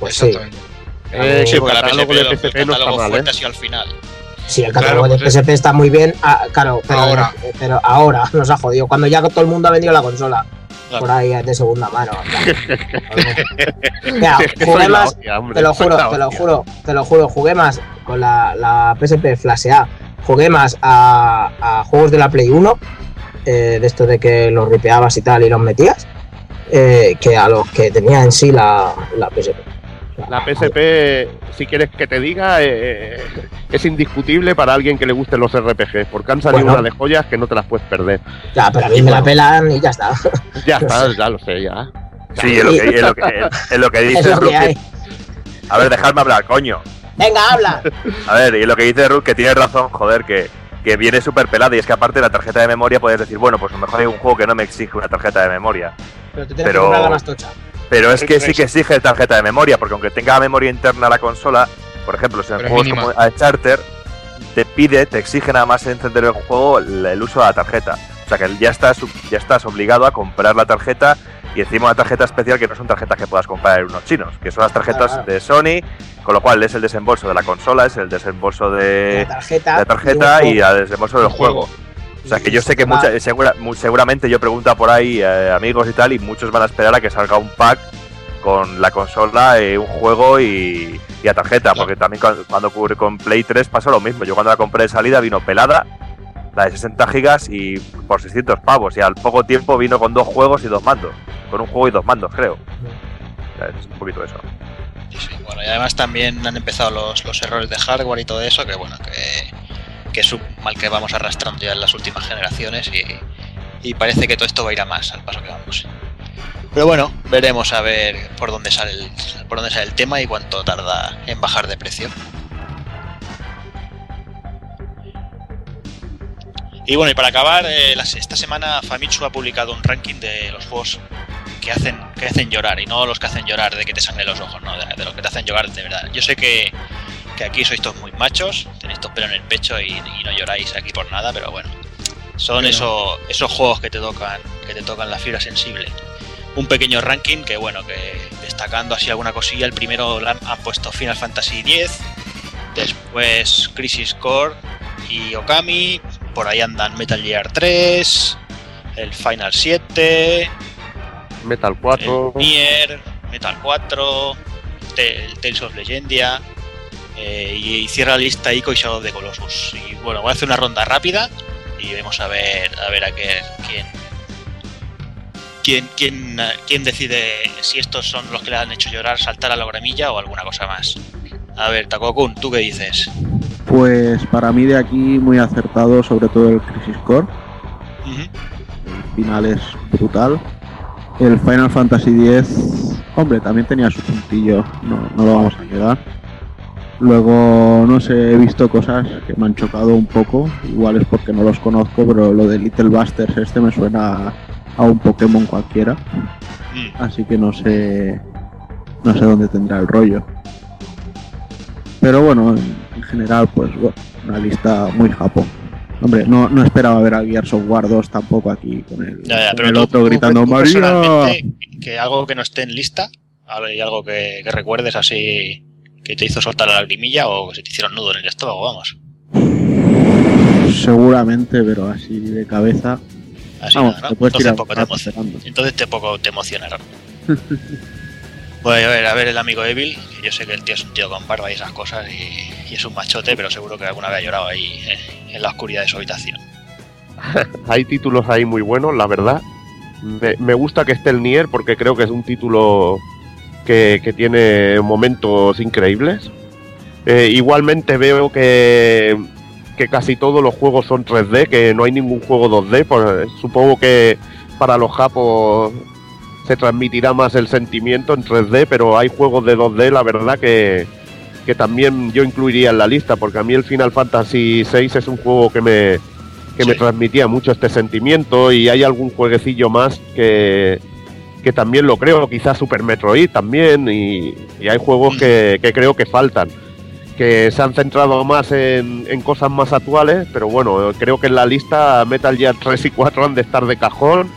pues sí. Eh, sí, el porque la catálogo PSP, de el PSP no está catálogo mal, ¿eh? al final. Sí, el Claro, catálogo pues de PSP está muy bien, ah, claro, pero Ahora. pero ahora (laughs) nos ha jodido. Cuando ya todo el mundo ha vendido la consola Claro. por ahí de segunda mano. Mira, (laughs) jugué más, hostia, hombre, te lo juro, te lo juro, te lo juro, jugué más con la, la PSP Flash A, jugué más a, a juegos de la Play 1, eh, de esto de que los ripeabas y tal y los metías, eh, que a los que tenía en sí la, la PSP. La PSP, si quieres que te diga, eh, es indiscutible para alguien que le gusten los RPGs, porque han salido Bueno. una de joyas que no te las puedes perder. Ya, pero a mí me la pelan y ya está. Ya está, ya lo sé, ya. Sí, es lo que, es lo que, es lo que Es dice lo Ruth. que hay. A ver, dejadme hablar, coño. Venga, habla. A ver, y lo que dice Ruth, que tiene razón, joder, que, que viene súper pelada y es que aparte de la tarjeta de memoria puedes decir, bueno, pues a lo mejor hay un juego que no me exige una tarjeta de memoria. Pero te tienes Pero- que comprar la más tocha. Pero es que sí que exige tarjeta de memoria, porque aunque tenga memoria interna la consola, por ejemplo, si en Pero juegos mínima. como a Charter, te pide, te exige nada más encender el juego el, uso de la tarjeta. O sea que ya estás, ya estás obligado a comprar la tarjeta y encima una tarjeta especial que no son tarjetas que puedas comprar en unos chinos, que son las tarjetas Claro, de Sony, con lo cual es el desembolso de la consola, es el desembolso de la tarjeta, y el desembolso del juego. O sea que yo sé que mucha, segura- mu- seguramente yo pregunto por ahí eh, amigos y tal y muchos van a esperar a que salga un pack con la consola, eh, un juego y, y la tarjeta, porque también cuando, cuando ocurre con Play 3 pasó lo mismo. Yo cuando la compré de salida vino pelada, la de 60 gigas y por 600 pavos y al poco tiempo vino con dos juegos y dos mandos, con un juego y dos mandos creo. O sea, es un poquito eso. Sí, sí. Bueno, y además también han empezado los, los errores de hardware y todo eso, que bueno, que, que es un mal que vamos arrastrando ya en las últimas generaciones y, parece que todo esto va a ir a más al paso que vamos. Pero bueno, veremos a ver por dónde sale el, por dónde sale el tema y cuánto tarda en bajar de precio. Y bueno, y para acabar, eh, esta semana Famitsu ha publicado un ranking de los juegos que hacen, que hacen llorar, y no los que hacen llorar de que te sangren los ojos, no, de los que te hacen llorar de verdad. Yo sé que, que aquí sois todos muy machos, tenéis todo pelo en el pecho y, y no lloráis aquí por nada, pero bueno, son eso- esos juegos que te tocan, que te tocan la fibra sensible. Un pequeño ranking que bueno, que destacando así alguna cosilla, el primero han, puesto Final Fantasy X, después Crisis Core y Okami, por ahí andan Metal Gear 3, el Final 7, Metal 4. el Nier, Metal 4, Te- el Tales of Legendia eh, y, cierra la lista Ico y Shadow the Colossus. Y bueno, voy a hacer una ronda rápida y vamos a ver a ver a qué, quién, quién, quién, quién decide si estos son los que le han hecho llorar, saltar a la gramilla o alguna cosa más. A ver, Takokun, ¿tú qué dices? Pues para mí de aquí muy acertado, sobre todo el Crisis Core. El final es brutal. El Final Fantasy X, hombre, también tenía su puntillo, no, no lo vamos a negar. Luego, no sé, he visto cosas que me han chocado un poco. Igual es porque no los conozco, pero lo de Little Busters este me suena a, a un Pokémon cualquiera. Mm. Así que no sé, no sé dónde tendrá el rollo. Pero bueno, en, en general, pues bueno, una lista muy japo. Hombre, no, no esperaba ver a Gears of War 2 tampoco aquí con el, Ya, ya, con pero el tú- otro tú- gritando tú María. Que algo que no esté en lista, ¿hay algo que, que recuerdes así que te hizo soltar la lagrimilla o que se te hicieron nudo en el estómago, vamos. Seguramente, pero así de cabeza. Así Vamos, nada, ¿no? te Entonces poco te rato emociona. esperando. Entonces te poco te emocionaron. Voy (laughs) a ver, a ver el amigo Evil, que yo sé que el tío es un tío con barba y esas cosas y, y es un machote, pero seguro que alguna vez ha llorado ahí eh, en la oscuridad de su habitación. (laughs) Hay títulos ahí muy buenos, la verdad. Me, me gusta que esté el Nier porque creo que es un título que, que tiene momentos increíbles. Eh, igualmente veo que, que casi todos los juegos son 3D, que no hay ningún juego 2D. Pues, supongo que para los japos se transmitirá más el sentimiento en 3D, pero hay juegos de 2D, la verdad que, que también yo incluiría en la lista, porque a mí el Final Fantasy VI es un juego que me, que me transmitía mucho este sentimiento y hay algún jueguecillo más que, que también lo creo, quizás Super Metroid también y, y hay juegos Mm. que, que creo que faltan, que se han centrado más en, en cosas más actuales, pero bueno, creo que en la lista Metal Gear 3 y 4 han de estar de cajón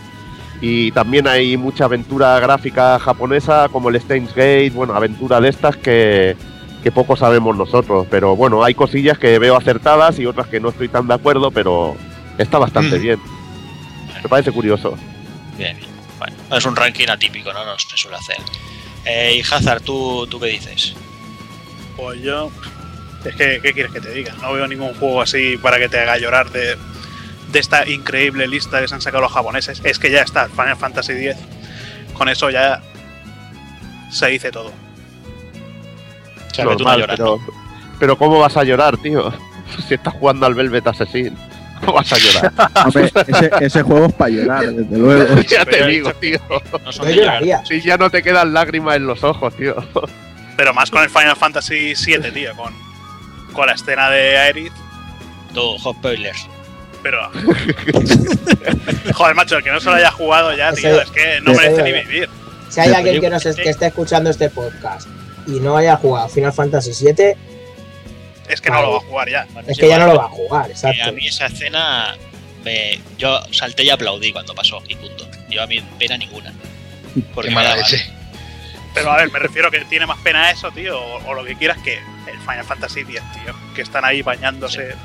y también hay mucha aventura gráfica japonesa como el Steins Gate, bueno, aventura de estas que, que poco sabemos nosotros, pero bueno, hay cosillas que veo acertadas y otras que no estoy tan de acuerdo, pero está bastante Mm. bien. Me parece curioso. Bien, bien. Bueno, es un ranking atípico, ¿no? No se suele hacer. Eh, y Hazard, ¿tú, ¿tú qué dices? Pues yo. Es que, ¿qué quieres que te diga? No veo ningún juego así para que te haga llorar de, de esta increíble lista que se han sacado los japoneses. Es que ya está, Final Fantasy X. Con eso ya se dice todo. O sea, que tú no Normal, lloras, pero, pero ¿cómo vas a llorar, tío? (laughs) Si estás jugando al Velvet Assassin, ¿cómo (laughs) vas a llorar? Hombre, ese, ese juego es para llorar, desde luego. (laughs) ya te digo, tío. No son. Si ya no te quedan lágrimas en los ojos, tío. Pero más con el Final Fantasy VII, tío, con, con la escena de Aerith. Tú, hot spoilers. Pero. (laughs) Joder, macho, el que no se lo haya jugado ya, tío, Ese- es que no merece ni vivir. Si hay alguien que, nos es- que esté escuchando este podcast y no haya jugado Final Fantasy VII, Es que no lo va a jugar ya. Bueno, es que ya no lo va a jugar, exacto. A mí esa escena, me, yo salté y aplaudí cuando pasó, y punto. Yo a mí pena ninguna. (laughs) Porque Qué mala leche. Pero a ver, me refiero que tiene más pena eso, tío, o, o lo que quieras que el Final Fantasy X, tío. Que están ahí bañándose.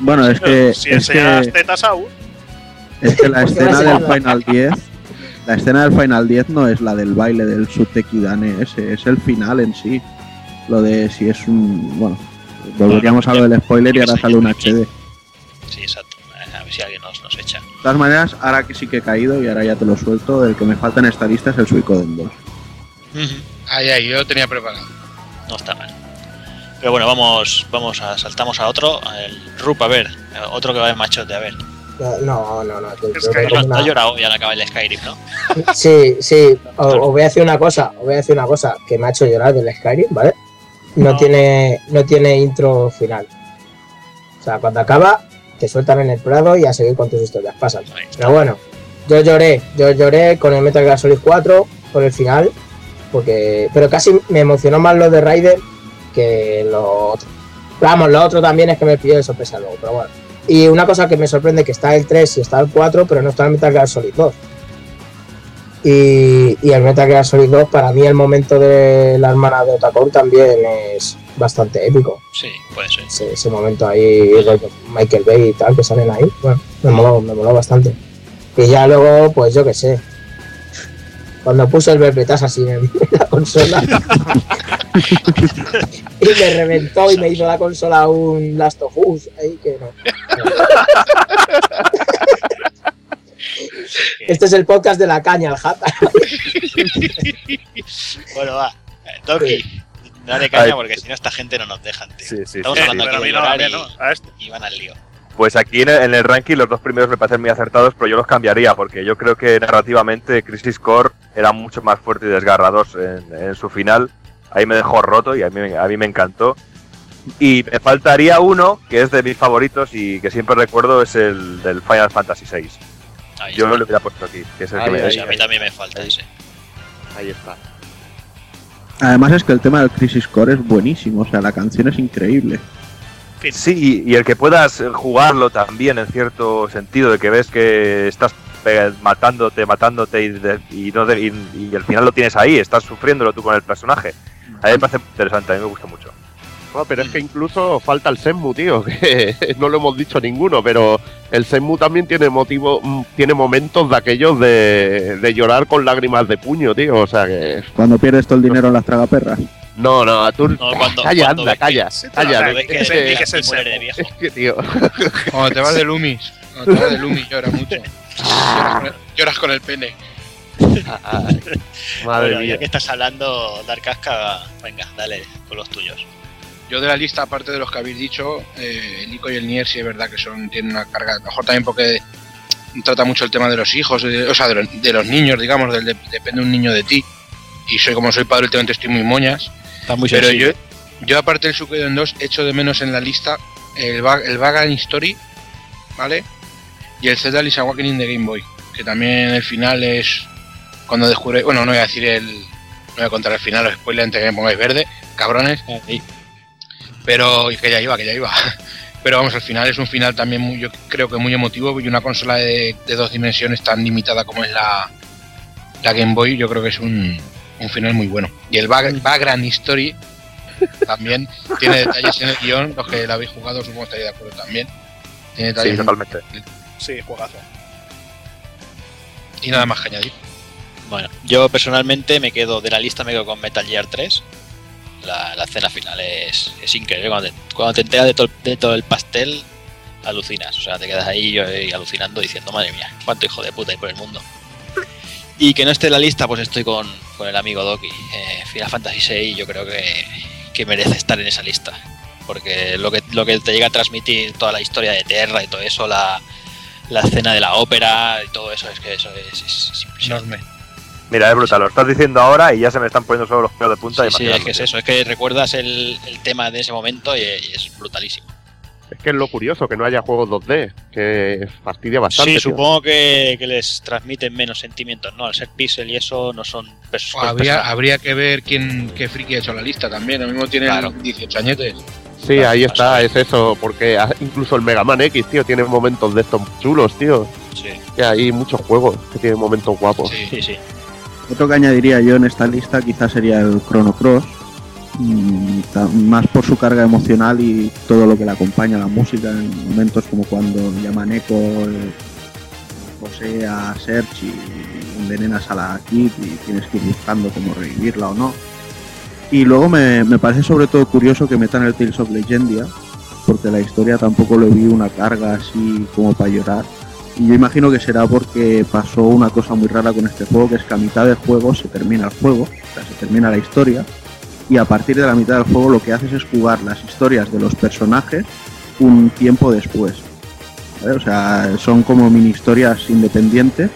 Bueno, es que, si es que, tetas aún, es que la ¿Por qué escena del? Final 10, la escena del Final 10 no es la del baile del Sutekidane ese, es el final en sí. Lo de si es un. Bueno, volveríamos a lo del spoiler y ahora sale un HD. Sí, exacto. Eh, A ver si alguien nos, nos echa. De todas maneras, ahora que sí que he caído y ahora ya te lo suelto, el que me falta en esta lista es el Suicoden 2. Ay, ay, yo lo tenía preparado. No está mal. Pero bueno, vamos, vamos a saltamos a otro. El Rup, a ver, otro que va de machote, a ver. No, no, no. que No, llorado ya al acabar el Skyrim, ¿no? Sí, sí. (laughs) Os voy a decir una cosa. Os voy a decir una cosa que me ha hecho llorar del Skyrim, ¿vale? No, No. tiene no tiene intro final. O sea, cuando acaba, te sueltan en el prado y a seguir con tus historias. Pasan. Pero bueno, yo lloré. Yo lloré con el Metal Gear Solid 4 por el final. Porque. Pero casi me emocionó más lo de Raiden que lo otro. Vamos, lo otro también es que me pilló de sorpresa luego, pero bueno. Y una cosa que me sorprende que está el 3 y está el 4, pero no está el Metal Gear Solid 2. Y, y el Metal Gear Solid 2, para mí el momento de la hermana de Otakon también es bastante épico. Sí, puede ser. Ese, ese momento ahí, Michael Bay y tal, que salen ahí, bueno, me moló, me moló bastante. Y ya luego, pues yo qué sé, cuando puse el Velvetas así en (laughs) la consola y me reventó y me hizo la consola un Last of Us, ahí que no. (laughs) Este es el podcast de la caña, el Jata. (laughs) Bueno, va. Doki, Dale caña Ay. porque si no esta gente no nos dejan, tío. Sí, sí, Estamos sí, hablando sí. Aquí de no, y, este. y van al lío. Pues aquí en el, en el ranking los dos primeros me parecen muy acertados, pero yo los cambiaría porque yo creo que narrativamente Crisis Core era mucho más fuerte y desgarrador en, en su final. Ahí me dejó roto y a mí, me- a mí me encantó. Y me faltaría uno que es de mis favoritos y que siempre recuerdo es el del Final Fantasy VI. Ahí Yo está. lo hubiera puesto aquí, que es el Ahí, que me Sí, ahí, a mí también me falta ese. Ahí está. Además es que el tema del Crisis Core es buenísimo, o sea, la canción es increíble. Sí, y el que puedas jugarlo también en cierto sentido, de que ves que estás matándote, matándote y, de- y no de- y, y al final lo tienes ahí, estás sufriéndolo tú con el personaje. A mí me parece interesante, a mí me gusta mucho. No, pero es que incluso falta el Senmu, tío, (laughs) que no lo hemos dicho ninguno, pero el Senmu también tiene motivo, mm, tiene momentos de aquellos de, de llorar con lágrimas de puño, tío, o sea que... Cuando pierdes todo el dinero en las tragaperras. No, no, tú... No, cuando- calla, cuando anda, ves que- calla, ves es que, que- que es el de viejo. es que, tío... Cuando te vas de Lumis, cuando te vas de Lumis lloras mucho. Lloras con el, lloras con el pene. Ay, madre Bueno, mía. ya que estás hablando, Dar Casca, venga, dale con los tuyos. Yo de la lista, aparte de los que habéis dicho, eh, el Ico y el Nier sí es verdad que son tienen una carga, a lo mejor también porque trata mucho el tema de los hijos, de- o sea, de los, de los niños, digamos, del de- depende un niño de ti. Y soy como soy padre, últimamente estoy muy moñas. Está muy Pero yo, yo aparte del Suikoden 2, echo de menos en la lista el, el Vagrant Story, ¿vale? Y el Zelda Link's Awakening de Game Boy, que también el final es cuando descubre, bueno, no voy a decir el, no voy a contar el final, os spoiler antes que me pongáis verde, cabrones, pero y que ya iba, que ya iba. (laughs) Pero vamos, al final es un final también muy, yo creo que muy emotivo y una consola de, de dos dimensiones tan limitada como es la, la Game Boy, yo creo que es un, un final muy bueno. Y el Bag- Background History (laughs) también tiene detalles en el guion, los que la habéis jugado supongo que estaréis de acuerdo también. Tiene Sí, detalles muy- totalmente. Sí, juegazo. y nada más que añadir. Bueno, yo personalmente me quedo de la lista, me quedo con Metal Gear 3. La, la escena final es, es increíble. Cuando te, cuando te enteras de todo, de todo el pastel, alucinas. O sea, te quedas ahí eh, alucinando diciendo, madre mía, cuánto hijo de puta hay por el mundo. Y que no esté en la lista, pues estoy con, con el amigo Doki. Eh, Final Fantasy VI yo creo que, que merece estar en esa lista. Porque lo que, lo que te llega a transmitir toda la historia de Terra y todo eso, la, la escena de la ópera y todo eso, es que eso es, es- es impresionante. Enorme. Mira, es brutal, lo estás diciendo ahora y ya se me están poniendo solo los pelos de punta. Sí, sí, es que es eso, es que recuerdas el, el tema de ese momento y, y es brutalísimo. Es que es lo curioso que no haya juegos 2D, que fastidia bastante. sí, tío. supongo que, que les transmiten menos sentimientos, ¿no? Al ser pixel y eso no son pers- Habría, personas- habría que ver quién qué friki ha hecho la lista también. Lo mismo tiene Claro. 18 añetes. Sí, Claro, ahí está, es eso, porque incluso el Mega Man X, tío, tiene momentos de estos chulos, tío. Sí, Que hay muchos juegos que tienen momentos guapos. Sí. sí, sí. Otro que añadiría yo en esta lista quizás sería el Chrono Cross, mm, más por su carga emocional y todo lo que le acompaña, la música, en momentos como cuando llaman Echo, eh, José a Serge y envenenas a la Kid y tienes que ir buscando cómo revivirla o no. Y luego me, me parece sobre todo curioso que metan el Tales of Legendia, porque la historia tampoco le vi una carga así como para llorar. Y yo imagino que será porque pasó una cosa muy rara con este juego, que es que a mitad del juego se termina el juego, o sea, se termina la historia, y a partir de la mitad del juego lo que haces es jugar las historias de los personajes un tiempo después. O sea, son como mini historias independientes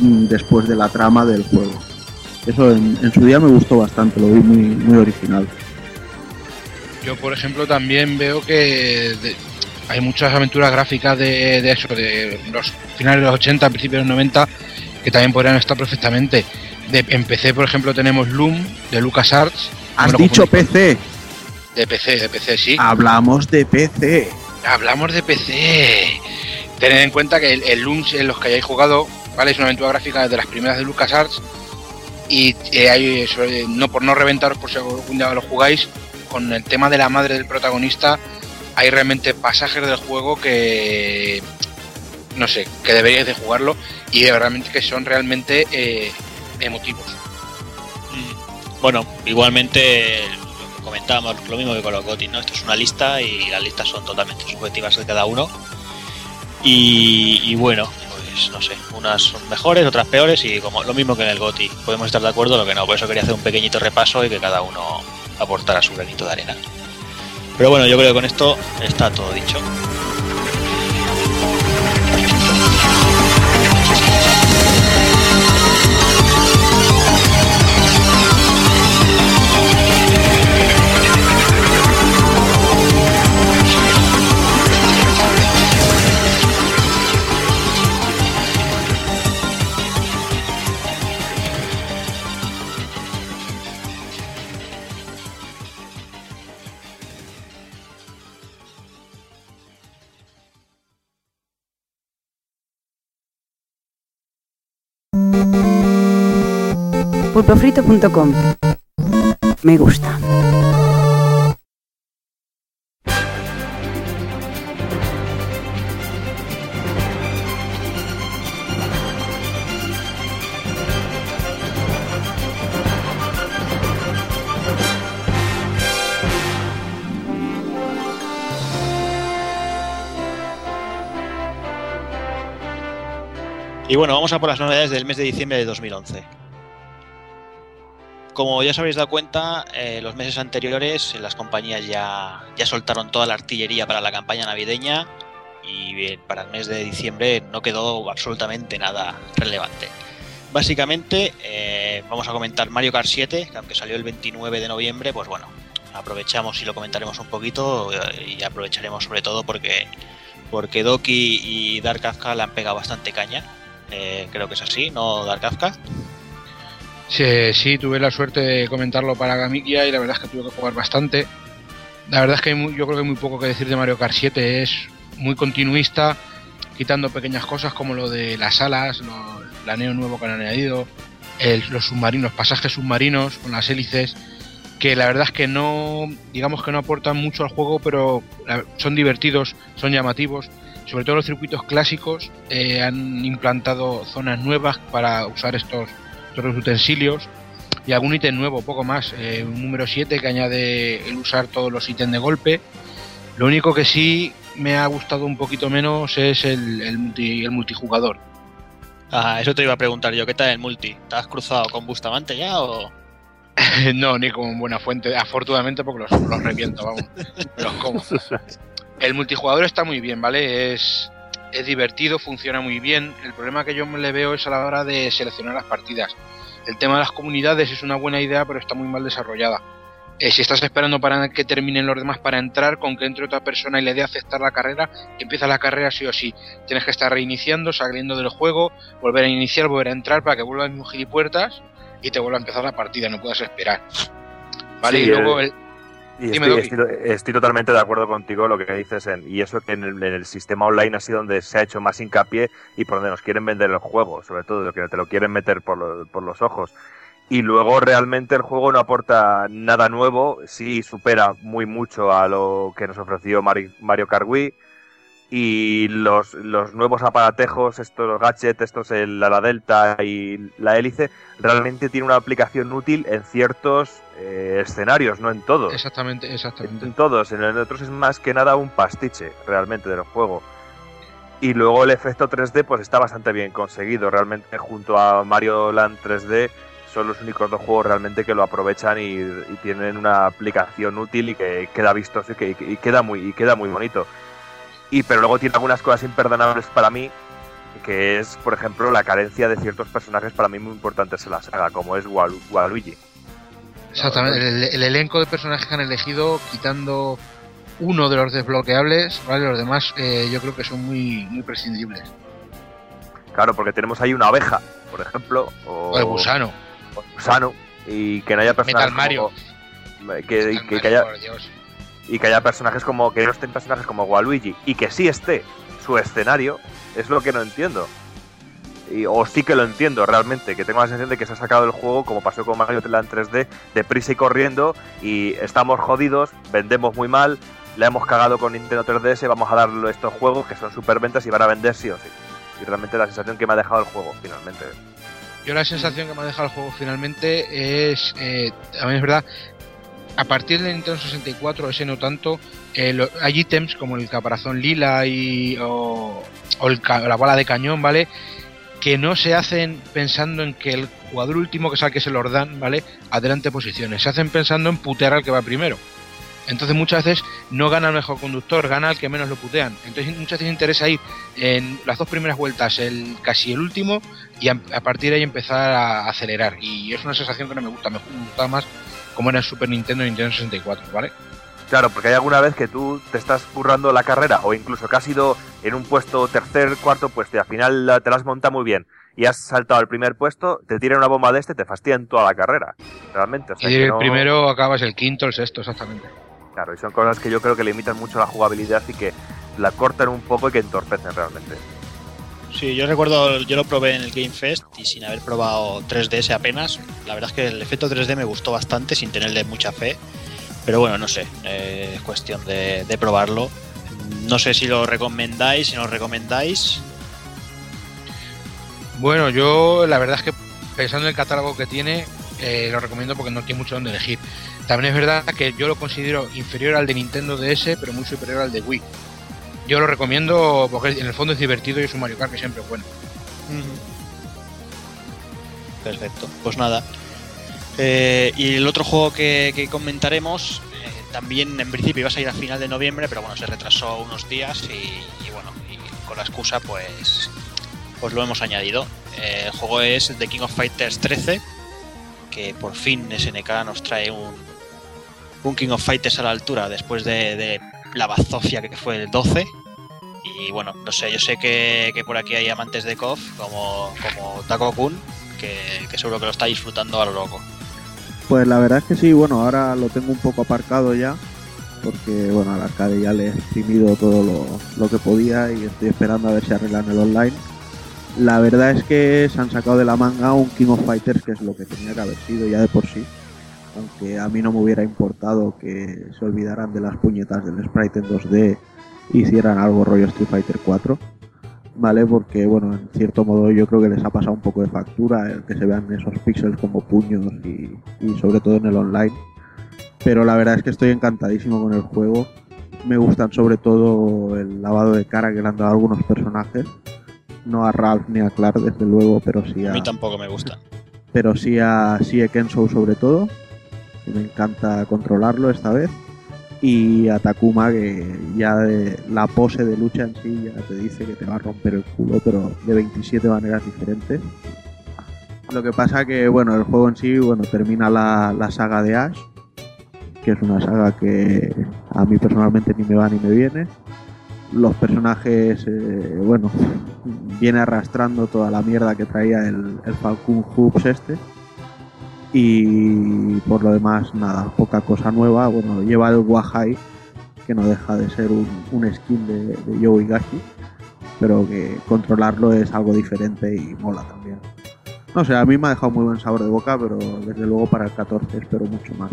mm, después de la trama del juego. Eso en, su día me gustó bastante, lo vi muy, muy original. Yo, por ejemplo, también veo que hay muchas aventuras gráficas de, de eso, de los finales de los 80, principios de los 90, que también podrían estar perfectamente. De, en PC, por ejemplo, tenemos Loom de LucasArts. Has dicho con- PC, De PC, de PC, sí. hablamos de PC. Hablamos de PC. Tened en cuenta que el, el Loom, en los que hayáis jugado, ¿vale? Es una aventura gráfica de las primeras de LucasArts. Y eh, hay, sobre- no por no reventaros por si algún día lo jugáis, con el tema de la madre del protagonista, hay realmente pasajes del juego que no sé, que deberíais de jugarlo y realmente que son realmente eh, emotivos. Mm. Bueno, igualmente lo que comentábamos, lo mismo que con los GOTY, ¿no? Esto es una lista y las listas son totalmente subjetivas de cada uno. Y, y bueno, pues no sé, unas son mejores, otras peores y como lo mismo que en el GOTY. Podemos estar de acuerdo, lo que no, por eso quería hacer un pequeñito repaso y que cada uno aportar a su granito de arena. Pero bueno, yo creo que con esto está todo dicho. Pulpofrito.com Me gusta. Y bueno, vamos a por las novedades del mes de diciembre de 2011. Como ya os habéis dado cuenta, eh, los meses anteriores eh, las compañías ya, ya soltaron toda la artillería para la campaña navideña y para el mes de diciembre no quedó absolutamente nada relevante. Básicamente eh, vamos a comentar Mario Kart 7, que aunque salió el 29 de noviembre, pues bueno, aprovechamos y lo comentaremos un poquito y aprovecharemos sobre todo porque, porque Doki y Dark Kafka le han pegado bastante caña. Creo que es así, ¿no, Dark Kafka? Sí, sí, tuve la suerte de comentarlo para Gamikia y la verdad es que tuve que jugar bastante. La verdad es que muy- yo creo que hay muy poco que decir de Mario Kart 7. Es muy continuista, quitando pequeñas cosas como lo de las alas, el aneo nuevo que han añadido, el- los submarinos, pasajes submarinos con las hélices, que la verdad es que no, digamos que no aportan mucho al juego, pero son divertidos, son llamativos. Sobre todo los circuitos clásicos eh, han implantado zonas nuevas para usar estos, estos utensilios y algún ítem nuevo, poco más. Eh, un número 7 que añade el usar todos los ítems de golpe. Lo único que sí me ha gustado un poquito menos es el, el multi- el multijugador. Ah, eso te iba a preguntar yo, ¿qué tal el multi? ¿Te has cruzado con Bustamante ya o...? (laughs) no, ni con buena fuente, afortunadamente porque los, los reviento, vamos. (laughs) Los como. El multijugador está muy bien, ¿vale? Es, es divertido, funciona muy bien. El problema que yo me le veo es a la hora de seleccionar las partidas. El tema de las comunidades es una buena idea, pero está muy mal desarrollada. Eh, si estás esperando para que terminen los demás para entrar, con que entre otra persona y le dé a aceptar la carrera, empieza la carrera sí o sí. Tienes que estar reiniciando, saliendo del juego, volver a iniciar, volver a entrar para que vuelva el mismo gilipuertas y te vuelva a empezar la partida, no puedas esperar. ¿Vale? Sí, y luego eh, el, Y estoy, Doki. estoy- estoy totalmente de acuerdo contigo lo que dices. En, y eso que en el, en el sistema online ha sido donde se ha hecho más hincapié y por donde nos quieren vender el juego, sobre todo, lo que te lo quieren meter por, lo- por los ojos. Y luego realmente el juego no aporta nada nuevo, sí supera muy mucho a lo que nos ofreció Mari- Mario Kart Wii. Y los, los nuevos aparatejos, estos gadgets, estos el la delta y la hélice, realmente tiene una aplicación útil en ciertos eh, escenarios, no en todos. exactamente, exactamente. En todos, en otros es más que nada un pastiche realmente del juego. Y luego el efecto 3D pues está bastante bien conseguido. Realmente junto a Mario Land 3D son los únicos dos juegos realmente que lo aprovechan y, y tienen una aplicación útil y que queda vistoso y, que, y queda muy y queda muy bonito. Y pero luego tiene algunas cosas imperdonables para mí, que es por ejemplo la carencia de ciertos personajes para mí muy importantes en la saga, como es Walu- Waluigi. Exactamente, el, el elenco de personajes que han elegido, quitando uno de los desbloqueables, ¿vale? Los demás eh, yo creo que son muy, muy prescindibles. Claro, porque tenemos ahí una oveja, por ejemplo, o, O el gusano. o el gusano, y que no haya personajes Metal Mario. como- que, que- que haya, Por Dios. Y que haya personajes como que no estén personajes como Waluigi y que sí esté su escenario, es lo que no entiendo. Y, o sí que lo entiendo realmente, que tengo la sensación de que se ha sacado el juego, como pasó con Mario Land 3D, deprisa y corriendo, y estamos jodidos, vendemos muy mal, le hemos cagado con Nintendo 3DS, vamos a darle estos juegos que son superventas y van a vender sí o sí. Y realmente la sensación que me ha dejado el juego, finalmente. Yo la sensación que me ha dejado el juego finalmente es, eh, también es verdad, a partir de Nintendo 64, ese no tanto, eh, hay ítems como el caparazón lila y, o, o la bala de cañón, ¿vale? que no se hacen pensando en que el jugador último que saque se los dan, ¿vale? Adelante posiciones. Se hacen pensando en putear al que va primero. Entonces muchas veces no gana el mejor conductor, gana el que menos lo putean. Entonces muchas veces interesa ir en las dos primeras vueltas, el casi el último, y a, a partir de ahí empezar a acelerar. Y es una sensación que no me gusta, me gusta más como era Super Nintendo y Nintendo 64, ¿vale? Claro, porque hay alguna vez que tú te estás currando la carrera o incluso que has ido en un puesto tercer, cuarto puesto y al final la- te las monta muy bien y has saltado al primer puesto, te tiran una bomba de este, te fastidian toda la carrera. Realmente. O sea, y el no- primero acabas el quinto, el sexto, exactamente. Claro, y son cosas que yo creo que limitan mucho la jugabilidad y que la cortan un poco y que entorpecen realmente. Sí, yo recuerdo, yo lo probé en el Game Fest y sin haber probado 3DS apenas. La verdad es que el efecto 3D me gustó bastante sin tenerle mucha fe. Pero bueno, no sé, eh, es cuestión de, probarlo. No sé si lo recomendáis, si no lo recomendáis. Bueno, yo la verdad es que pensando en el catálogo que tiene, eh, lo recomiendo porque no tiene mucho donde elegir. También es verdad que yo lo considero inferior al de Nintendo DS, pero muy superior al de Wii. Yo lo recomiendo porque en el fondo es divertido y es un Mario Kart que siempre es bueno. Perfecto, pues nada. Eh, y el otro juego que, comentaremos, eh, también en principio iba a salir a final de noviembre, pero bueno, se retrasó unos días y, bueno, con la excusa pues, pues lo hemos añadido. Eh, el juego es The King of Fighters 13, que por fin SNK nos trae un, un King of Fighters a la altura después de, de la bazofia que fue el 12. Y bueno, no sé, yo sé que, que por aquí hay amantes de KOF como, como Taco Kun, que, seguro que lo está disfrutando a lo loco. Pues la verdad es que sí, bueno, ahora lo tengo un poco aparcado ya, porque bueno, al arcade ya le he exprimido todo lo, lo que podía y estoy esperando a ver si arreglan el online. La verdad es que se han sacado de la manga un King of Fighters que es lo que tenía que haber sido ya de por sí. Aunque a mí no me hubiera importado que se olvidaran de las puñetas del sprite en 2D e hicieran algo rollo Street Fighter 4. ¿vale? Porque, bueno, en cierto modo yo creo que les ha pasado un poco de factura el que se vean esos píxeles como puños y, y sobre todo en el online. Pero la verdad es que estoy encantadísimo con el juego. Me gustan sobre todo el lavado de cara que le han dado a algunos personajes. No a Ralph ni a Clark, desde luego, pero sí A a, mí tampoco me gusta. (laughs) pero sí a Sie Kenso sobre todo, me encanta controlarlo esta vez, y a Takuma que ya de la pose de lucha en sí ya te dice que te va a romper el culo, pero de 27 maneras diferentes. Lo que pasa que, bueno, el juego en sí, bueno, termina la, la saga de Ash, que es una saga que a mí personalmente ni me va ni me viene. Los personajes, eh, bueno, viene arrastrando toda la mierda que traía el, el Falcon Hoops este. Y por lo demás, nada, poca cosa nueva. Bueno, lleva el Wahai, que no deja de ser un, un skin de, de Joe Higashi, pero que controlarlo es algo diferente y mola también. No sé, a mí me ha dejado muy buen sabor de boca, pero desde luego para el 14 espero mucho más.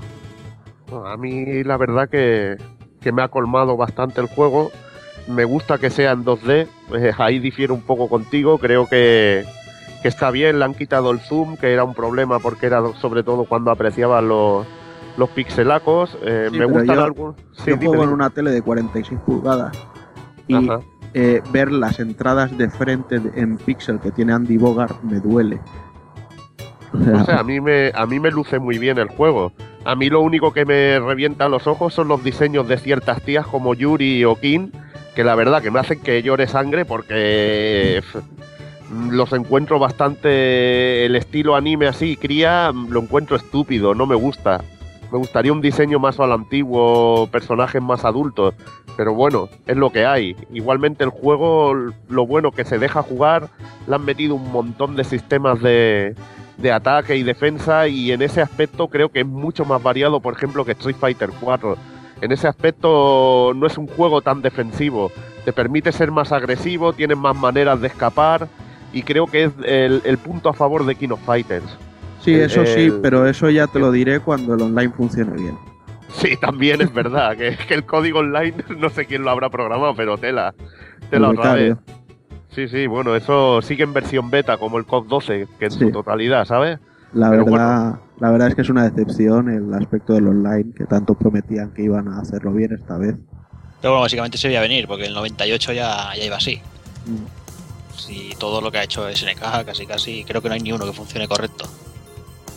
A mí la verdad que, que me ha colmado bastante el juego. Me gusta que sea en 2D. eh, ahí difiero un poco contigo. Creo que, que está bien. Le han quitado el zoom, que era un problema porque era sobre todo cuando apreciaban los, los pixelacos. Eh, Sí, me gustan yo- algunos. Sí, Yo juego en una tele de 46 pulgadas y eh, ver las entradas de frente en pixel que tiene Andy Bogart me duele. O sea, O sea, a mí, me, a mí me luce muy bien el juego. A mí lo único que me revienta los ojos son los diseños de ciertas tías como Yuri o Kin, que la verdad que me hacen que llore sangre porque los encuentro bastante... El estilo anime así, cría, lo encuentro estúpido, no me gusta. Me gustaría un diseño más al antiguo, personajes más adultos. Pero bueno, es lo que hay. Igualmente el juego, lo bueno que se deja jugar, le han metido un montón de sistemas de, de ataque y defensa y en ese aspecto creo que es mucho más variado, por ejemplo, que Street Fighter 4. En ese aspecto no es un juego tan defensivo, te permite ser más agresivo, tienes más maneras de escapar y creo que es el, el punto a favor de King of Fighters. sí, el- eso sí, el- pero eso ya te lo diré cuando el online funcione bien. Sí, también es verdad que, que el código online (laughs) no sé quién lo habrá programado, pero tela, tela El otra vez. Sí, sí, bueno, eso sigue en versión beta como el COD 12, que en Sí. su totalidad, ¿sabes? La Pero verdad, la verdad es que es una decepción el aspecto del online, que tanto prometían que iban a hacerlo bien esta vez. Pero bueno, básicamente se veía venir, porque el 98 ya, ya iba así. Si todo lo que ha hecho SNK, casi casi, creo que no hay ni uno que funcione correcto.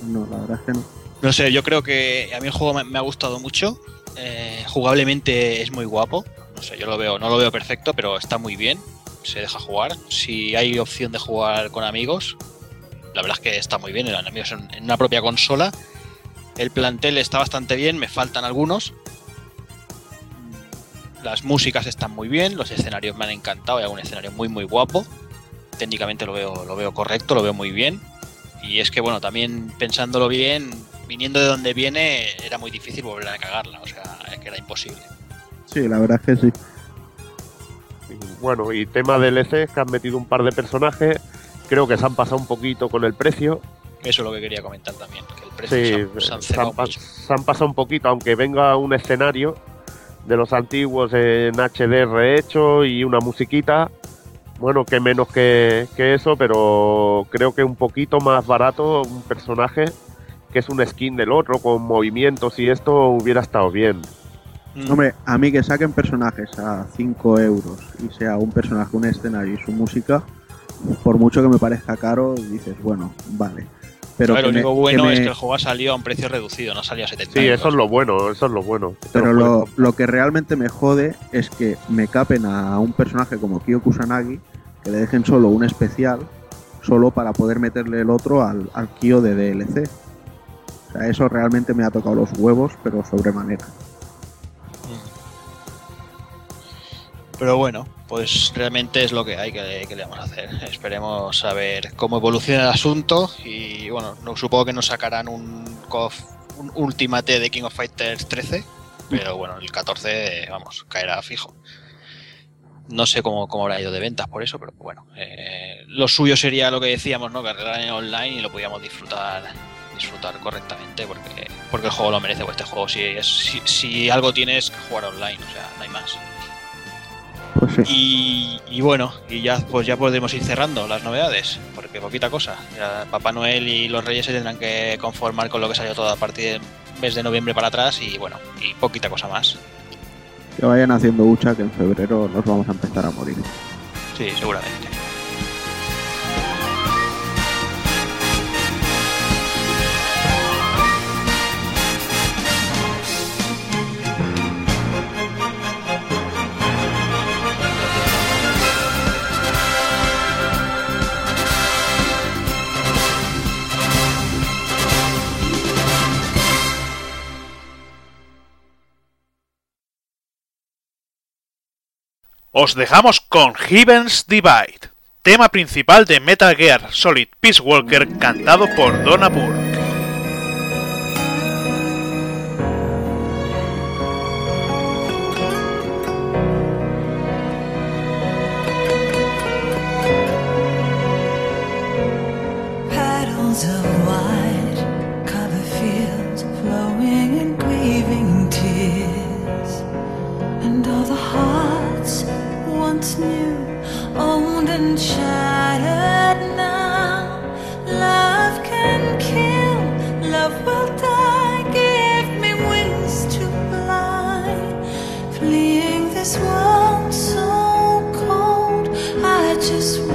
No, la verdad es que no. No sé, yo creo que a mí el juego me, me ha gustado mucho. Eh, jugablemente es muy guapo. No sé, yo lo veo, no lo veo perfecto, pero está muy bien. Se deja jugar. Si hay opción de jugar con amigos, la verdad es que está muy bien. Eran amigos en, en una propia consola. El plantel está bastante bien, me faltan algunos. Las músicas están muy bien, los escenarios me han encantado, hay algún escenario muy muy guapo. Técnicamente lo veo, lo veo correcto, lo veo muy bien. Y es que bueno, también pensándolo bien, viniendo de donde viene, era muy difícil volver a cagarla, o sea, es que era imposible. Sí, la verdad es que sí. Bueno, y tema DLC, que han metido un par de personajes. Creo que se han pasado un poquito con el precio. Eso es lo que quería comentar también, que el precio Sí, se han- se han se cebado han, pas- mucho. se han pasado un poquito, aunque venga un escenario de los antiguos en HD rehecho y una musiquita. Bueno, que menos que, que eso, pero creo que un poquito más barato un personaje que es un skin del otro con movimientos y esto hubiera estado bien. Mm. Hombre, a mí que saquen personajes a 5 euros y sea un personaje, un escenario y su música, por mucho que me parezca caro, dices, bueno, vale. Pero, lo me- único bueno que me- es que el juego ha salido a un precio reducido, no salía a 70 Sí, euros. eso es lo bueno, eso es lo bueno. Pero lo lo que realmente me jode es que me capen a un personaje como Kyo Kusanagi, que le dejen solo un especial, solo para poder meterle el otro al, al Kyo de DLC. O sea, eso realmente me ha tocado los huevos, pero sobremanera. Pero bueno, pues realmente es lo que hay que, que le vamos a hacer. Esperemos a ver cómo evoluciona el asunto y bueno, no, supongo que nos sacarán un, CoF un Ultimate de King of Fighters 13, pero bueno, el 14, vamos, caerá fijo. No sé cómo, cómo habrá ido de ventas por eso, pero bueno, eh, lo suyo sería lo que decíamos, ¿no? Que arreglaran en online y lo podíamos disfrutar disfrutar correctamente porque, porque el juego lo merece, pues este juego si, es, si, si algo tiene es que jugar online, o sea, no hay más. Pues sí. Y, y bueno, y ya pues ya podremos ir cerrando las novedades, porque poquita cosa. Ya Papá Noel y los Reyes se tendrán que conformar con lo que salió todo a partir del mes de noviembre para atrás y bueno, y poquita cosa más. Que vayan haciendo hucha, que en febrero nos vamos a empezar a morir. Sí, seguramente. Os dejamos con Heaven's Divide, tema principal de Metal Gear Solid Peace Walker cantado por Donna Burke. Once new, old and shattered now. Love can kill, love will die. Give me wings to fly. Fleeing this world so cold, I just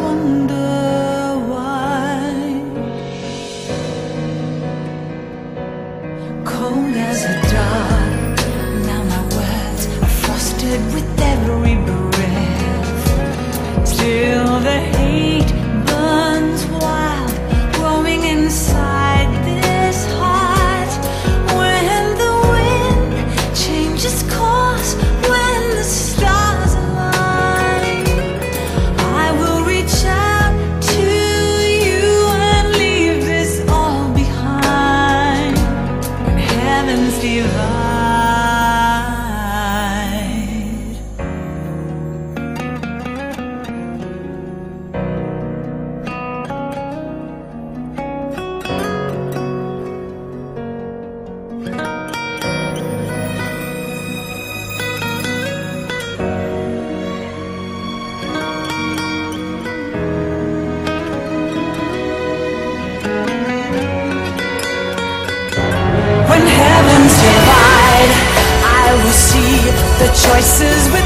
the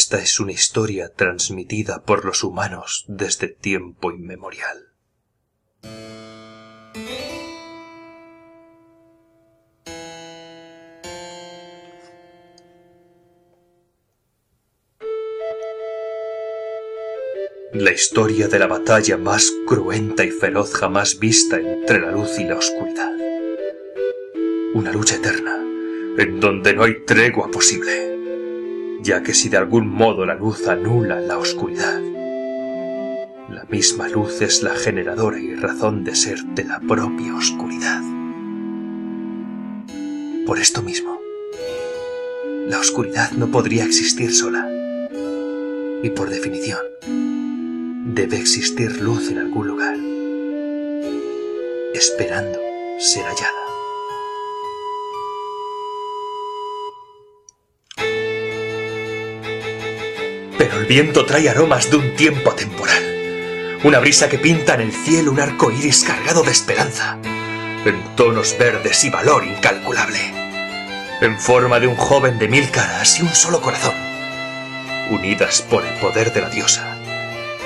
Esta es una historia transmitida por los humanos desde tiempo inmemorial. La historia de la batalla más cruenta y feroz jamás vista entre la luz y la oscuridad. Una lucha eterna, en donde no hay tregua posible, ya que si de algún modo la luz anula la oscuridad, la misma luz es la generadora y razón de ser de la propia oscuridad. Por esto mismo, la oscuridad no podría existir sola. Y por definición, debe existir luz en algún lugar, esperando ser hallada. Pero el viento trae aromas de un tiempo atemporal, una brisa que pinta en el cielo un arco iris cargado de esperanza, en tonos verdes y valor incalculable, en forma de un joven de mil caras y un solo corazón, unidas por el poder de la diosa.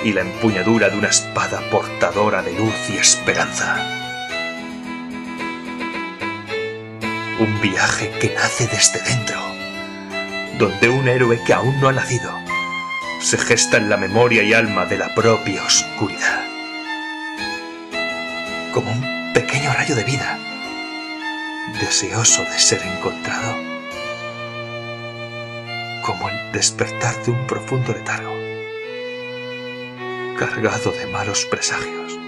Y la empuñadura de una espada portadora de luz y esperanza. Un viaje que nace desde dentro, donde un héroe que aún no ha nacido se gesta en la memoria y alma de la propia oscuridad. Como un pequeño rayo de vida, deseoso de ser encontrado. Como el despertar de un profundo letargo cargado de malos presagios,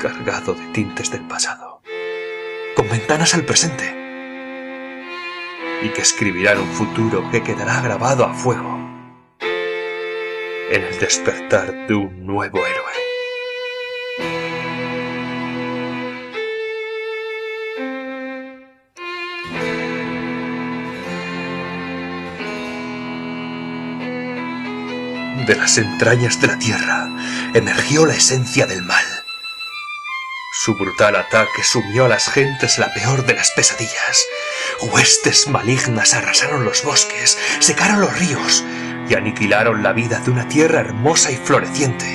cargado de tintes del pasado, con ventanas al presente, y que escribirán un futuro que quedará grabado a fuego en el despertar de un nuevo héroe. De las entrañas de la tierra emergió la esencia del mal. Su brutal ataque sumió a las gentes la peor de las pesadillas. Huestes malignas arrasaron los bosques, secaron los ríos y aniquilaron la vida de una tierra hermosa y floreciente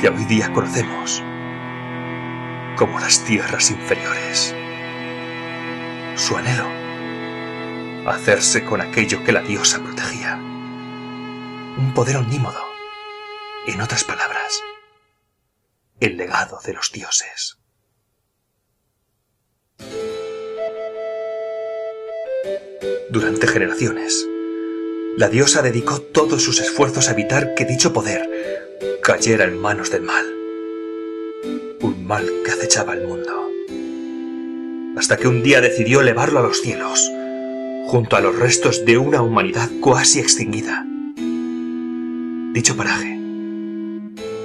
que hoy día conocemos como las tierras inferiores. Su anhelo, hacerse con aquello que la diosa protegía un poder omnímodo. En otras palabras, el legado de los dioses. Durante generaciones, la diosa dedicó todos sus esfuerzos a evitar que dicho poder cayera en manos del mal. Un mal que acechaba el mundo. Hasta que un día decidió elevarlo a los cielos, junto a los restos de una humanidad cuasi extinguida. Dicho paraje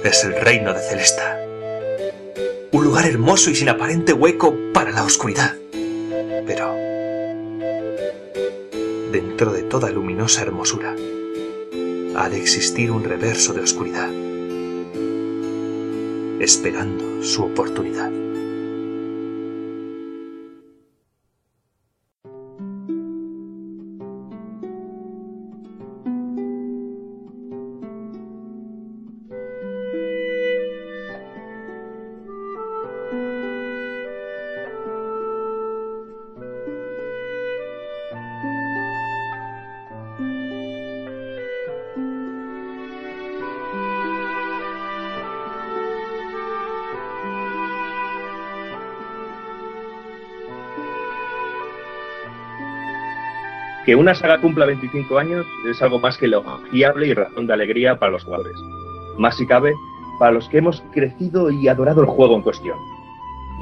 es el reino de Celesta. Un lugar hermoso y sin aparente hueco para la oscuridad. Pero dentro de toda luminosa hermosura ha de existir un reverso de oscuridad, esperando su oportunidad. Que una saga cumpla 25 años es algo más que elogiable y razón de alegría para los jugadores. Más si cabe, para los que hemos crecido y adorado el juego en cuestión.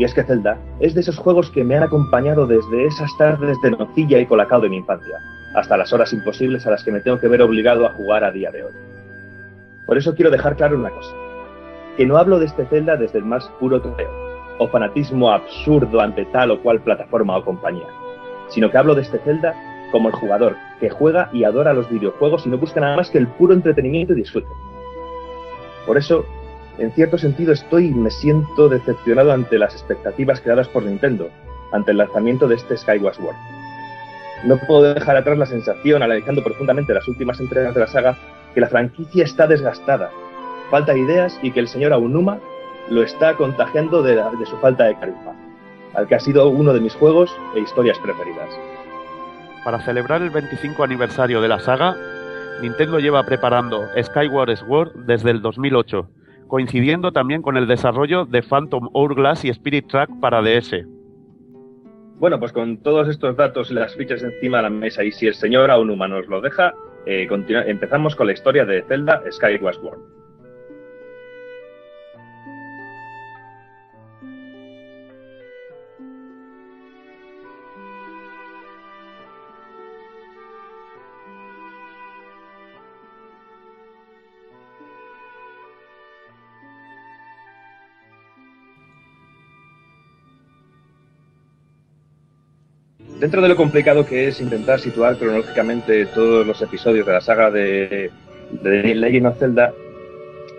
Y es que Zelda es de esos juegos que me han acompañado desde esas tardes de nocilla y colacao de mi infancia, hasta las horas imposibles a las que me tengo que ver obligado a jugar a día de hoy. Por eso quiero dejar claro una cosa, que no hablo de este Zelda desde el más puro trofeo, o fanatismo absurdo ante tal o cual plataforma o compañía, sino que hablo de este Zelda como el jugador que juega y adora los videojuegos y no busca nada más que el puro entretenimiento y disfrute. Por eso, en cierto sentido, estoy y me siento decepcionado ante las expectativas creadas por Nintendo ante el lanzamiento de este Skyward Sword. no puedo dejar atrás la sensación, analizando profundamente las últimas entregas de la saga, que la franquicia está desgastada, falta ideas y que el señor Aonuma lo está contagiando de, de su falta de carisma, al que ha sido uno de mis juegos e historias preferidas. Para celebrar el 25 aniversario de la saga, Nintendo lleva preparando Skyward Sword desde el 2008, coincidiendo también con el desarrollo de Phantom Hourglass y Spirit Track para DS. Bueno, pues con todos estos datos y las fichas encima de la mesa, y si el señor Aonuma nos lo deja, eh, empezamos con la historia de Zelda Skyward Sword. Dentro de lo complicado que es intentar situar cronológicamente todos los episodios de la saga de, de Legend of Zelda,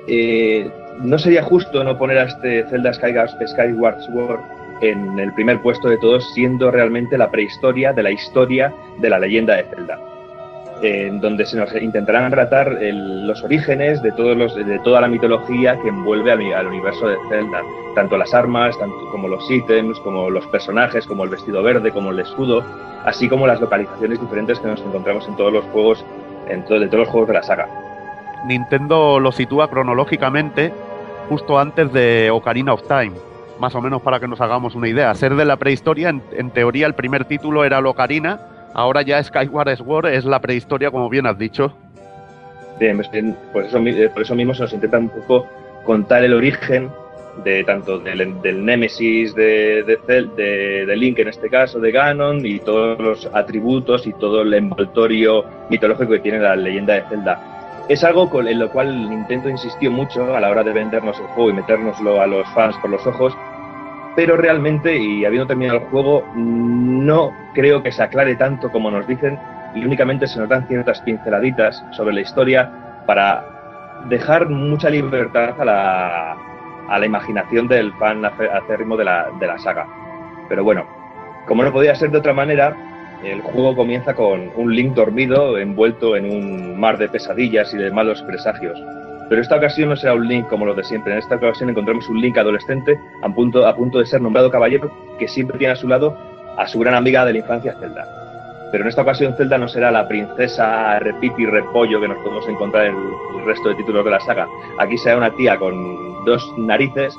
eh, no sería justo no poner a este Zelda Skyward, Sword en el primer puesto de todos, siendo realmente la prehistoria de la historia de la leyenda de Zelda. En donde se nos intentarán tratar los orígenes de, todos los, de toda la mitología que envuelve al, universo de Zelda. Tanto las armas, tanto como los ítems, como los personajes, como el vestido verde, como el escudo, así como las localizaciones diferentes que nos encontramos en todos los juegos, en to- de todos los juegos de la saga. Nintendo lo sitúa cronológicamente justo antes de Ocarina of Time, más o menos para que nos hagamos una idea. Ser de la prehistoria, en, en teoría el primer título era el Ocarina, ahora ya Skyward Sword es la prehistoria, como bien has dicho. Bien, pues bien, pues eso, eh, por eso mismo se nos intenta un poco contar el origen de tanto del, del Némesis de, de, de- Link en este caso, de Ganon, y todos los atributos y todo el envoltorio mitológico que tiene la leyenda de Zelda. Es algo en lo cual Nintendo insistió mucho a la hora de vendernos el juego y metérnoslo a los fans por los ojos, pero realmente, y habiendo terminado el juego, no creo que se aclare tanto como nos dicen y únicamente se nos dan ciertas pinceladitas sobre la historia para dejar mucha libertad a la, a la imaginación del fan acérrimo de la, de la saga. Pero bueno, como no podía ser de otra manera, el juego comienza con un Link dormido envuelto en un mar de pesadillas y de malos presagios. Pero esta ocasión no será un Link como los de siempre. En esta ocasión encontramos un Link adolescente a punto, a punto de ser nombrado caballero que siempre tiene a su lado a su gran amiga de la infancia, Zelda. Pero en esta ocasión Zelda no será la princesa repipi repollo que nos podemos encontrar en el resto de títulos de la saga. Aquí será una tía con dos narices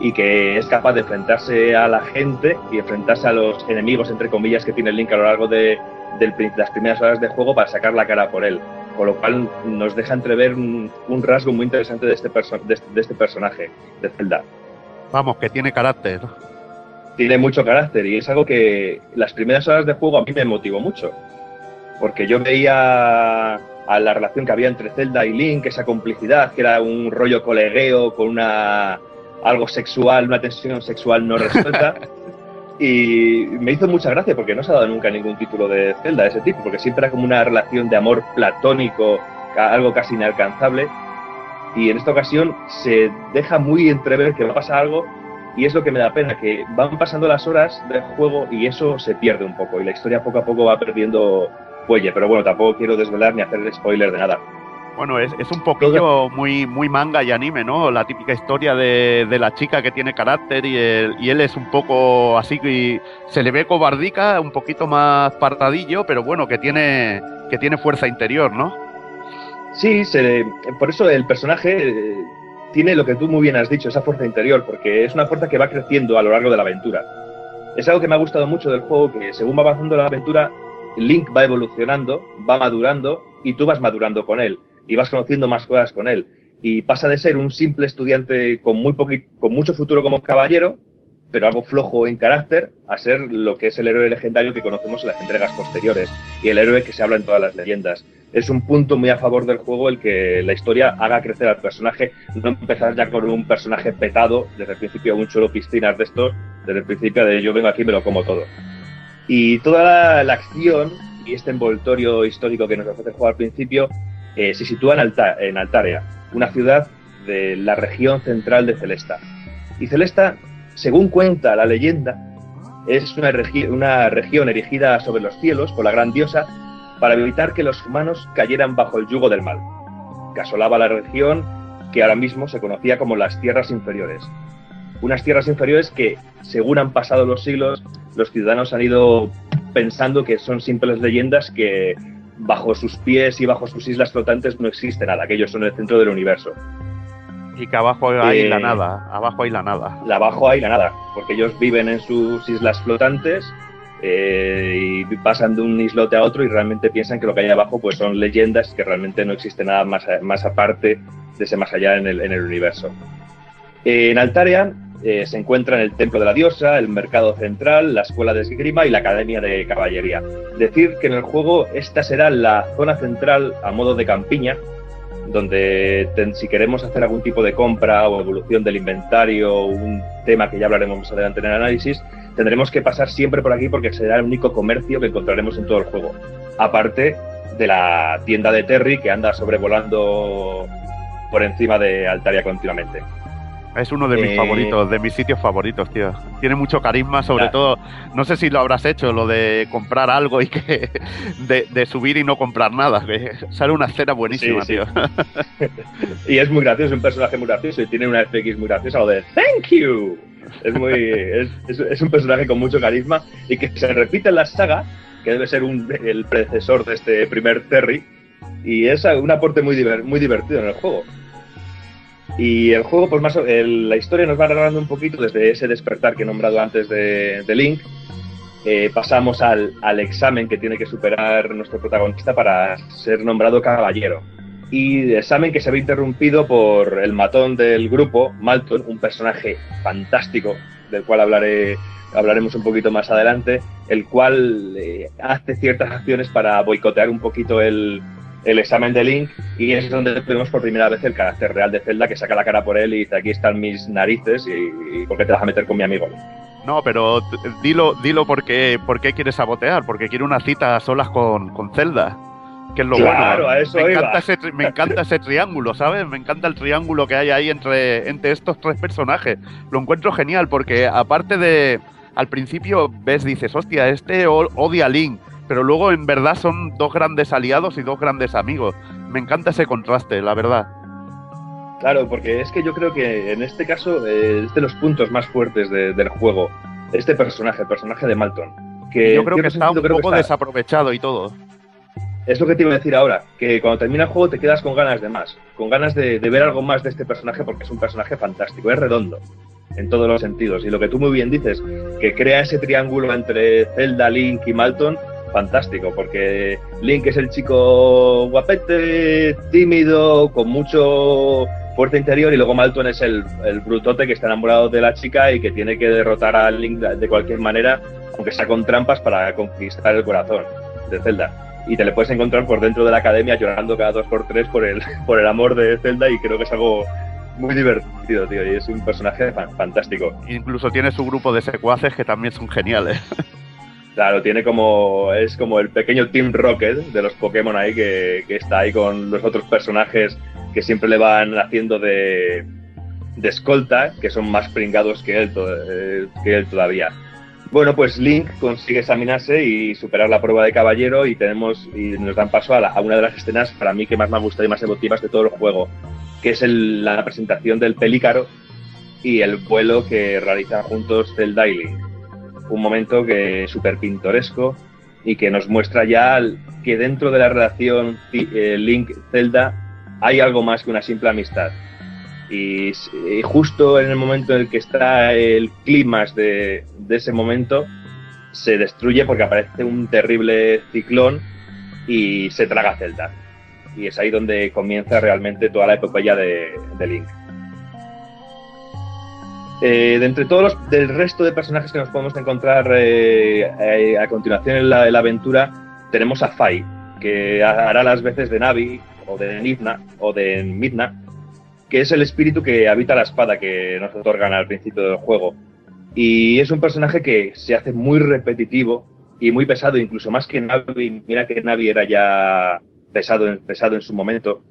y que es capaz de enfrentarse a la gente y enfrentarse a los enemigos, entre comillas, que tiene Link a lo largo de, pri- las primeras horas de juego para sacar la cara por él. Con lo cual nos deja entrever un, un rasgo muy interesante de este, de este- de este personaje, de Zelda. Vamos, que tiene carácter. Tiene mucho carácter y es algo que las primeras horas de juego a mí me motivó mucho. Porque yo veía a la relación que había entre Zelda y Link, esa complicidad, que era un rollo colegueo con una algo sexual, una tensión sexual no resuelta. (laughs) y me hizo mucha gracia porque no se ha dado nunca ningún título de Zelda de ese tipo, porque siempre era como una relación de amor platónico, algo casi inalcanzable. Y en esta ocasión se deja muy entrever que va a pasar algo y es lo que me da pena, que van pasando las horas del juego y eso se pierde un poco y la historia poco a poco va perdiendo fuelle, pero bueno, tampoco quiero desvelar ni hacer spoiler de nada. Bueno, es, es un poquillo muy, muy manga y anime, ¿no? La típica historia de, de la chica que tiene carácter y, él- y él es un poco así y se le ve cobardica, un poquito más parradillo, pero bueno, que tiene, que tiene fuerza interior, ¿no? Sí, se- por eso el personaje eh, tiene lo que tú muy bien has dicho, esa fuerza interior, porque es una fuerza que va creciendo a lo largo de la aventura. Es algo que me ha gustado mucho del juego, que según va avanzando la aventura, Link va evolucionando, va madurando y tú vas madurando con él y vas conociendo más cosas con él. Y pasa de ser un simple estudiante con, muy con mucho futuro como caballero, pero algo flojo en carácter, a ser lo que es el héroe legendario que conocemos en las entregas posteriores y el héroe que se habla en todas las leyendas. Es un punto muy a favor del juego el que la historia haga crecer al personaje, no empezar ya con un personaje petado desde el principio, un chulo piscinas de estos, desde el principio de yo vengo aquí y me lo como todo. Y toda la, la acción y este envoltorio histórico que nos ofrece el juego al principio eh, se sitúa en, Alta- Altaria, una ciudad de la región central de Celesta. Y Celesta, según cuenta la leyenda, es una región erigida sobre los cielos por la gran diosa para evitar que los humanos cayeran bajo el yugo del mal. Que asolaba la región que ahora mismo se conocía como las tierras inferiores. Unas tierras inferiores que, según han pasado los siglos, los ciudadanos han ido pensando que son simples leyendas que bajo sus pies y bajo sus islas flotantes no existe nada, que ellos son el centro del universo. Y que abajo hay Eh, la nada, abajo hay la nada. La abajo hay la nada, porque ellos viven en sus islas flotantes eh, y pasan de un islote a otro y realmente piensan que lo que hay abajo pues son leyendas, que realmente no existe nada más, más aparte de ese más allá en el, en el universo. En Altaria eh, se encuentran el Templo de la Diosa, el Mercado Central, la Escuela de Esgrima y la Academia de Caballería. Decir que en el juego esta será la zona central a modo de campiña, donde si queremos hacer algún tipo de compra o evolución del inventario, un tema que ya hablaremos más adelante en el análisis, tendremos que pasar siempre por aquí porque será el único comercio que encontraremos en todo el juego. Aparte de la tienda de Terry que anda sobrevolando por encima de Altaria continuamente. Es uno de mis Eh, favoritos, de mis sitios favoritos, tío. Tiene mucho carisma, sobre todo, no sé si lo habrás hecho, lo de comprar algo y que (laughs) de, de subir y no comprar nada. Que sale una escena buenísima, Sí, sí. tío. (laughs) Y es muy gracioso, es un personaje muy gracioso y tiene una FX muy graciosa, lo de Thank you. Es, muy, (laughs) es, es- es un personaje con mucho carisma y que se repite en la saga, que debe ser un- el predecesor de este primer Terry, y es un aporte muy, diver- muy divertido en el juego. Y el juego, pues más el- la historia nos va narrando un poquito desde ese despertar que he nombrado antes de, de Link. Eh, pasamos al, al examen que tiene que superar nuestro protagonista para ser nombrado caballero y examen que se ve interrumpido por el matón del grupo, Malton, un personaje fantástico, del cual hablaré, hablaremos un poquito más adelante, el cual eh, hace ciertas acciones para boicotear un poquito el, el examen de Link y es donde vemos por primera vez el carácter real de Zelda que saca la cara por él y dice aquí están mis narices y, y ¿por qué te vas a meter con mi amigo? No, pero dilo, dilo por qué, por qué quiere sabotear, porque quiere una cita a solas con, con Zelda. Que es lo Claro, bueno. a eso me, iba. encanta ese, me encanta ese triángulo, ¿sabes? Me encanta el triángulo que hay ahí entre, entre estos tres personajes. Lo encuentro genial porque aparte de... Al principio ves, dices, hostia, este odia a Link, pero luego en verdad son dos grandes aliados y dos grandes amigos. Me encanta ese contraste, la verdad. Claro, porque es que yo creo que en este caso eh, es de los puntos más fuertes de- del juego. Este personaje, el personaje de Malton. Que yo creo que está un creo poco está- desaprovechado y todo. Es lo que te iba a decir ahora, que cuando termina el juego te quedas con ganas de más, con ganas de, de ver algo más de este personaje porque es un personaje fantástico, es redondo en todos los sentidos. Y lo que tú muy bien dices, que crea ese triángulo entre Zelda, Link y Malton, fantástico, porque Link es el chico guapete, tímido, con mucho fuerza interior, y luego Malton es el, brutote que está enamorado de la chica y que tiene que derrotar a Link de cualquier manera, aunque sea con trampas, para conquistar el corazón de Zelda y te le puedes encontrar por dentro de la academia llorando cada dos por tres por el, (laughs) por el amor de Zelda y creo que es algo muy divertido, tío, y es un personaje fan- fantástico. Incluso tiene su grupo de secuaces que también son geniales. (laughs) Claro, tiene como, es como el pequeño Team Rocket de los Pokémon ahí que, que está ahí con los otros personajes que siempre le van haciendo de, escolta, que son más pringados que él, eh, que él todavía. Bueno, pues Link consigue examinarse y superar la prueba de caballero y tenemos y nos dan paso a, la- una de las escenas para mí que más me ha gustado y más emotivas de todo el juego, que es el- la presentación del pelícaro y el vuelo que realizan juntos Zelda y. Un momento que súper pintoresco y que nos muestra ya que dentro de la relación eh, Link-Zelda hay algo más que una simple amistad. Y, justo en el momento en el que está el clímax de, ese momento, se destruye porque aparece un terrible ciclón y se traga Zelda. Y es ahí donde comienza realmente toda la epopeya de Link. Eh, de entre todos los del resto de personajes que nos podemos encontrar eh, eh, a continuación en la, en la aventura, tenemos a Fai, que ha- hará las veces de Navi, o de Nidna, o de Midna, que es el espíritu que habita la espada que nos otorgan al principio del juego. Y es un personaje que se hace muy repetitivo y muy pesado, incluso más que Navi. Mira que Navi era ya pesado, pesado en su momento.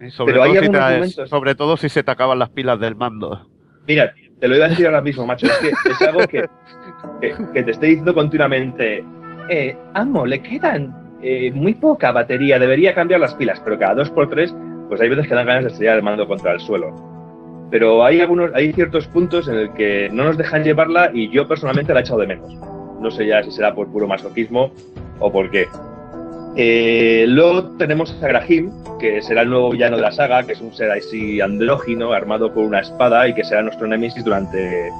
Y sobre, Pero hay todo si algunos te- momentos- sobre todo si se te acaban las pilas del mando. Mira, te lo iba a decir ahora mismo, macho. Es que es algo que, que, te estoy diciendo continuamente. Eh, amo, le quedan eh, muy poca batería, debería cambiar las pilas, pero cada dos por tres, pues hay veces que dan ganas de estrellar el mando contra el suelo. Pero hay algunos, hay ciertos puntos en el que no nos dejan llevarla y yo personalmente la he echado de menos. No sé ya si será por puro masoquismo o por qué. Eh, luego tenemos a Grahim, que será el nuevo villano de la saga, que es un ser así andrógino, armado con una espada y que será nuestro Nemesis durante,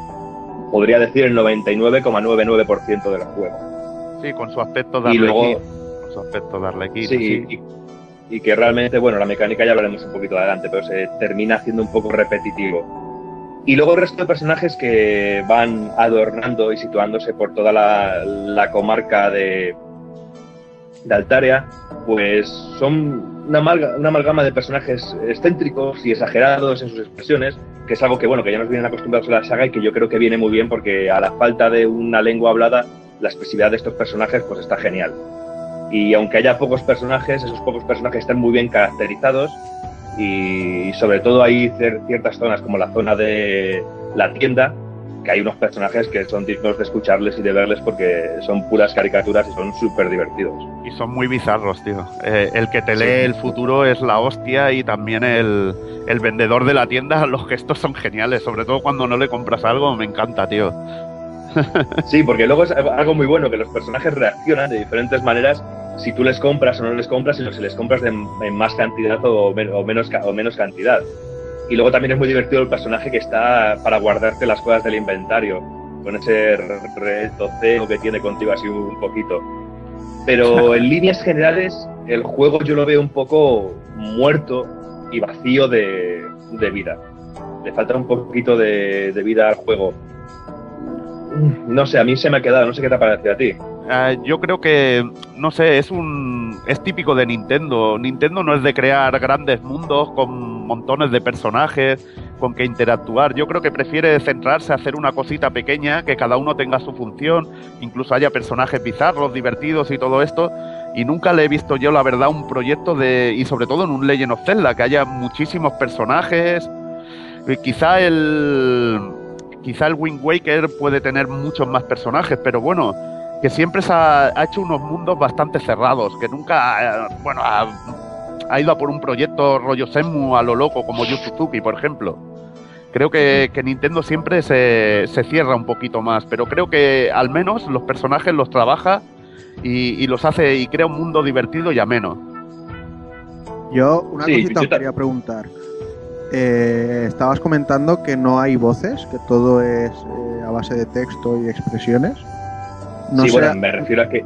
podría decir, el 99,99% del juego. Sí, con su aspecto de Arlequín. Con su aspecto de Arlequín. Sí, y, y que realmente, bueno, la mecánica ya hablaremos un poquito adelante, pero se termina haciendo un poco repetitivo. Y luego el resto de personajes que van adornando y situándose por toda la, la comarca de, de Altaria, pues son una, amalga- una amalgama de personajes excéntricos y exagerados en sus expresiones, que es algo que, bueno, que ya nos vienen acostumbrados a la saga y que yo creo que viene muy bien porque a la falta de una lengua hablada, la expresividad de estos personajes pues está genial. Y aunque haya pocos personajes, esos pocos personajes están muy bien caracterizados y sobre todo hay cier- ciertas zonas como la zona de la tienda, que hay unos personajes que son dignos de escucharles y de verles porque son puras caricaturas y son súper divertidos. Y son muy bizarros, tío. Eh, el que te lee el futuro es la hostia y también el, el vendedor de la tienda, (laughs) los gestos son geniales, sobre todo cuando no le compras algo, me encanta, tío. (laughs) Sí, porque luego es algo muy bueno que los personajes reaccionan de diferentes maneras si tú les compras o no les compras, sino si les compras de- en más cantidad o, men- o menos, o menos cantidad. Y luego también es muy divertido el personaje que está para guardarte las cosas del inventario, con ese reto cero que tiene contigo así un poquito. Pero (laughs) en líneas generales, el juego yo lo veo un poco muerto y vacío de, de vida. Le falta un poquito de, de vida al juego. No sé, a mí se me ha quedado, no sé qué te ha parecido a ti. Eh, yo creo que, no sé, es un es típico de Nintendo. Nintendo no es de crear grandes mundos con montones de personajes con que interactuar. Yo creo que prefiere centrarse a hacer una cosita pequeña, que cada uno tenga su función, incluso haya personajes bizarros, divertidos y todo esto. Y nunca le he visto yo, la verdad, un proyecto de, y sobre todo en un Legend of Zelda, que haya muchísimos personajes. Eh, Quizá el, quizá el Wind Waker puede tener muchos más personajes, pero bueno, que siempre se ha, ha hecho unos mundos bastante cerrados, que nunca, eh, bueno, ha, ha ido a por un proyecto rollo Senmu a lo loco, como Yu Suzuki, por ejemplo. Creo que, que Nintendo siempre se, se cierra un poquito más, pero creo que al menos los personajes los trabaja y, y los hace y crea un mundo divertido y ameno. Yo, una Sí, cosita os quería preguntar. Eh, estabas comentando que no hay voces, que todo es eh, a base de texto y expresiones. No sí, bueno, me refiero a que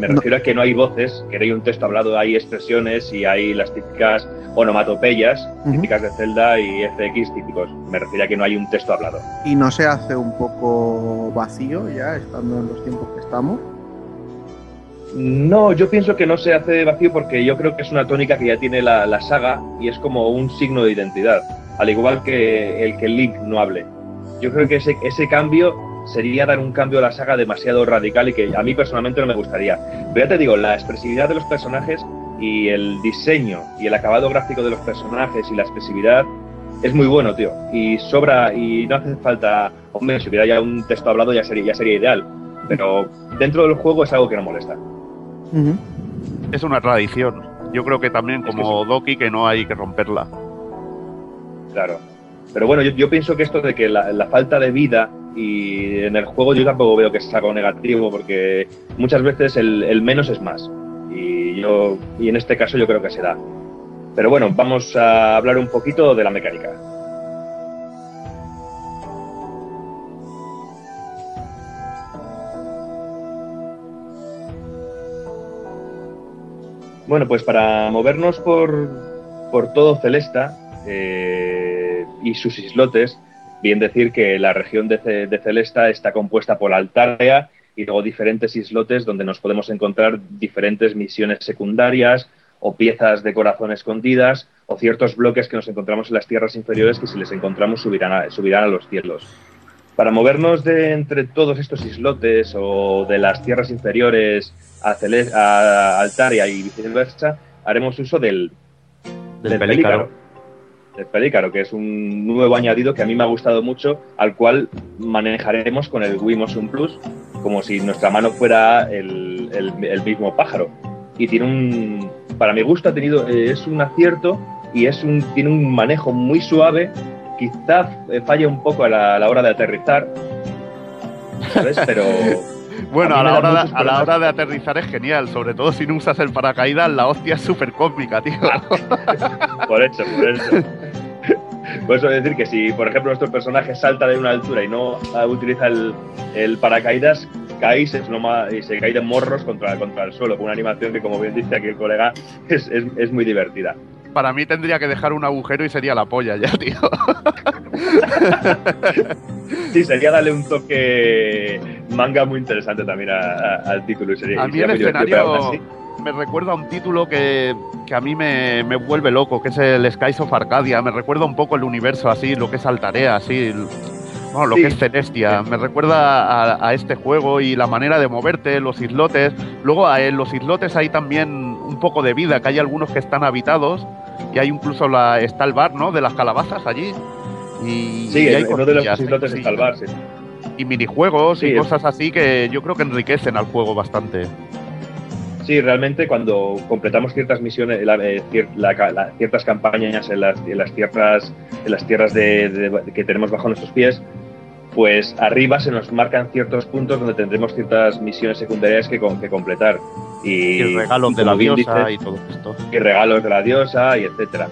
me refiero a que no hay voces, que no hay un texto hablado, hay expresiones y hay las típicas onomatopeyas, típicas de Zelda y FX típicos. Me refiero a que no hay un texto hablado. y no se hace un poco vacío ya, estando en los tiempos que estamos. No, yo pienso que no se hace vacío porque yo creo que es una tónica que ya tiene la, la saga y es como un signo de identidad, al igual que el que Link no hable. Yo creo que ese, ese cambio sería dar un cambio a la saga demasiado radical y que a mí personalmente no me gustaría. Pero ya te digo, la expresividad de los personajes y el diseño y el acabado gráfico de los personajes y la expresividad es muy bueno, tío. Y sobra, y no hace falta, hombre, si hubiera ya un texto hablado ya sería, ya sería ideal. Pero dentro del juego es algo que no molesta. Es una tradición. Yo creo que también como Doki que no hay que romperla. Claro. Pero bueno, yo, yo pienso que esto de que la, la falta de vida y en el juego yo tampoco veo que sea algo negativo porque muchas veces el, menos es más. Y yo y en este caso yo creo que se da. Pero bueno, vamos a hablar un poquito de la mecánica. Bueno, pues para movernos por, por todo Celesta eh, y sus islotes, bien decir que la región de, Ce- de Celesta está compuesta por Altaria y luego diferentes islotes donde nos podemos encontrar diferentes misiones secundarias o piezas de corazón escondidas o ciertos bloques que nos encontramos en las tierras inferiores que si les encontramos subirán a, subirán a los cielos. Para movernos de entre todos estos islotes o de las tierras inferiores a, Cele- a Altaria y viceversa, haremos uso del, Del pelícaro. De Pelícaro, que es un nuevo añadido que a mí me ha gustado mucho, al cual manejaremos con el Wii Motion Plus, como si nuestra mano fuera el, el- el mismo pájaro. Y tiene un, para mi gusto, ha tenido, eh, es un acierto y es un, tiene un manejo muy suave. Quizá eh, falle un poco a la, a la hora de aterrizar, ¿sabes? Pero (laughs) Bueno, A la hora, de, a la hora de aterrizar es genial, sobre todo si no usas el paracaídas, la hostia es súper cósmica, tío. (laughs) Por eso, por eso. Por eso decir que si, por ejemplo, nuestro personaje salta de una altura y no ah, utiliza el, el paracaídas, cae y se, desploma- y se cae de morros contra, contra el suelo, con una animación que, como bien dice aquí el colega, es, es, es muy divertida. Para mí tendría que dejar un agujero y sería la polla ya, tío. (laughs) Sí, sería darle un toque manga muy interesante también a- a- al título. Y sería, A mí el escenario así- me recuerda a un título que, que a mí me, me vuelve loco, que es el Skies of Arcadia. Me recuerda un poco el universo así, lo que es Altarea, así, bueno, lo Sí. que es Celestia. Me recuerda a, a este juego y la manera de moverte, los islotes. Luego a- en los islotes hay también un poco de vida, que hay algunos que están habitados y hay incluso la, está el bar, ¿no? De las calabazas allí. Y, Sí, y hay uno de los islotes está el bar, sí. y minijuegos Sí, y cosas así que yo creo que enriquecen al juego bastante. Sí, realmente cuando completamos ciertas misiones, la- eh, cier- la ca- la- ciertas campañas en las, en las tierras, en las tierras de, de- que tenemos bajo nuestros pies, pues arriba se nos marcan ciertos puntos donde tendremos ciertas misiones secundarias que, que completar. Y, Y regalos de la diosa dices, y todo esto. y regalos de la diosa y etcétera.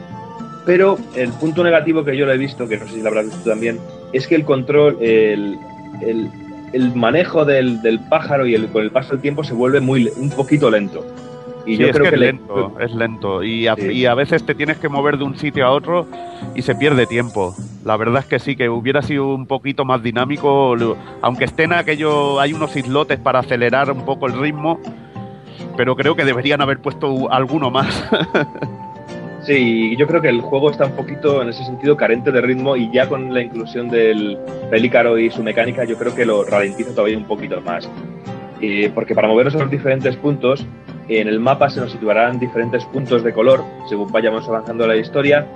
Pero el punto negativo que yo lo he visto, que no sé si lo habrás visto tú también, es que el control, el, el- el manejo del, del pájaro y el, con el paso del tiempo se vuelve muy un poquito lento. Y Sí, yo es creo que, es le- lento, es lento. Y a, Sí. y a veces te tienes que mover de un sitio a otro y se pierde tiempo. La verdad es que sí, que hubiera sido un poquito más dinámico, aunque estén aquello, hay unos islotes para acelerar un poco el ritmo, pero creo que deberían haber puesto alguno más. (laughs) Sí, yo creo que el juego está un poquito en ese sentido carente de ritmo y ya con la inclusión del pelícaro y su mecánica yo creo que lo ralentiza todavía un poquito más. Eh, porque para movernos a los diferentes puntos, en el mapa se nos situarán diferentes puntos de color según vayamos avanzando la historia,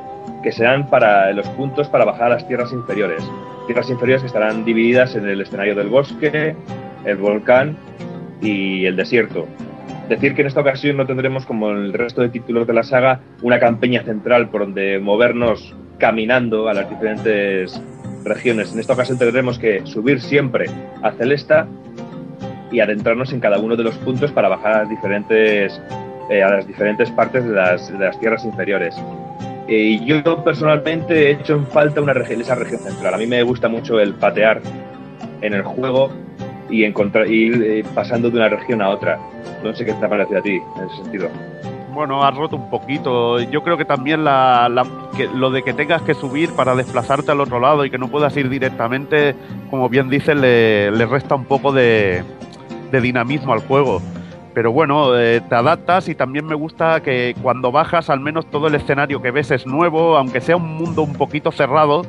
que serán para los puntos para bajar a las tierras inferiores. Tierras inferiores que estarán divididas en el escenario del bosque, el volcán y el desierto. Decir que en esta ocasión no tendremos, como el resto de títulos de la saga, una campaña central por donde movernos caminando a las diferentes regiones. En esta ocasión tendremos que subir siempre a Celesta y adentrarnos en cada uno de los puntos para bajar a las diferentes, eh, a las diferentes partes de las, de las tierras inferiores. Eh, yo personalmente he hecho en falta una esa región central. A mí me gusta mucho el patear en el juego y encontrar, ir eh, pasando de una región a otra. No sé qué te ha parecido a ti en ese sentido. Bueno, has roto un poquito. Yo creo que también la, la- que lo de que tengas que subir para desplazarte al otro lado y que no puedas ir directamente, como bien dices, le, le resta un poco de, de dinamismo al juego. Pero bueno, eh, te adaptas y también me gusta que cuando bajas al menos todo el escenario que ves es nuevo, aunque sea un mundo un poquito cerrado.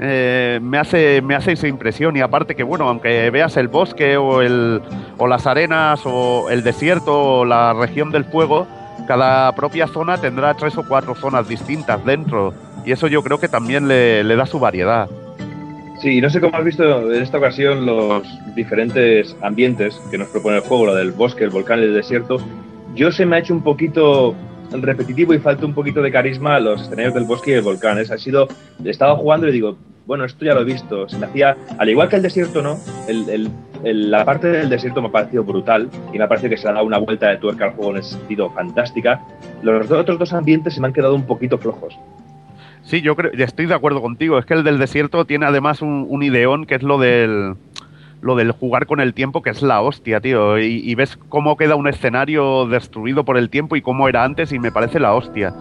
Eh, me hace me hace esa impresión y aparte que bueno aunque veas el bosque o el o las arenas o el desierto o la región del fuego cada propia zona tendrá tres o cuatro zonas distintas dentro y eso yo creo que también le, le da su variedad Sí, no sé cómo has visto en esta ocasión los diferentes ambientes que nos propone el juego, lo del bosque, el volcán y el desierto. Yo se me ha hecho un poquito repetitivo y falta un poquito de carisma a los escenarios del bosque y el volcán. Es, ha sido, he estado jugando y digo, bueno, esto ya lo he visto. Se me hacía, al igual que el desierto, ¿no? La parte del desierto me ha parecido brutal y me ha parecido que se ha dado una vuelta de tuerca al juego en ese sentido fantástica. Los otros dos ambientes se me han quedado un poquito flojos. Sí, yo creo, estoy de acuerdo contigo. Es que el del desierto tiene además un, un ideón que es lo del lo del jugar con el tiempo, que es la hostia, tío. Y, ves cómo queda un escenario destruido por el tiempo y cómo era antes, y me parece la hostia.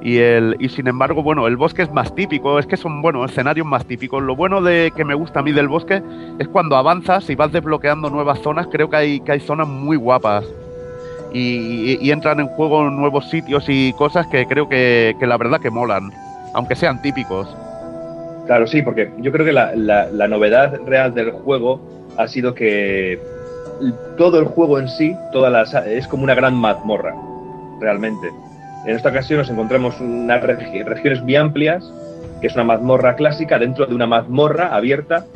Y el y sin embargo, bueno, el bosque es más típico, es que son, bueno, escenarios más típicos. Lo bueno de que me gusta a mí del bosque es cuando avanzas y vas desbloqueando nuevas zonas, creo que hay, que hay zonas muy guapas. Y, y- y entran en juego nuevos sitios y cosas que creo que, que la verdad que molan aunque sean típicos. Claro, sí, porque yo creo que la, la- novedad real del juego ha sido que todo el juego en sí, toda la, es como una gran mazmorra, realmente. En esta ocasión nos encontramos unas regi- regiones muy amplias, que es una mazmorra clásica dentro de una mazmorra abierta,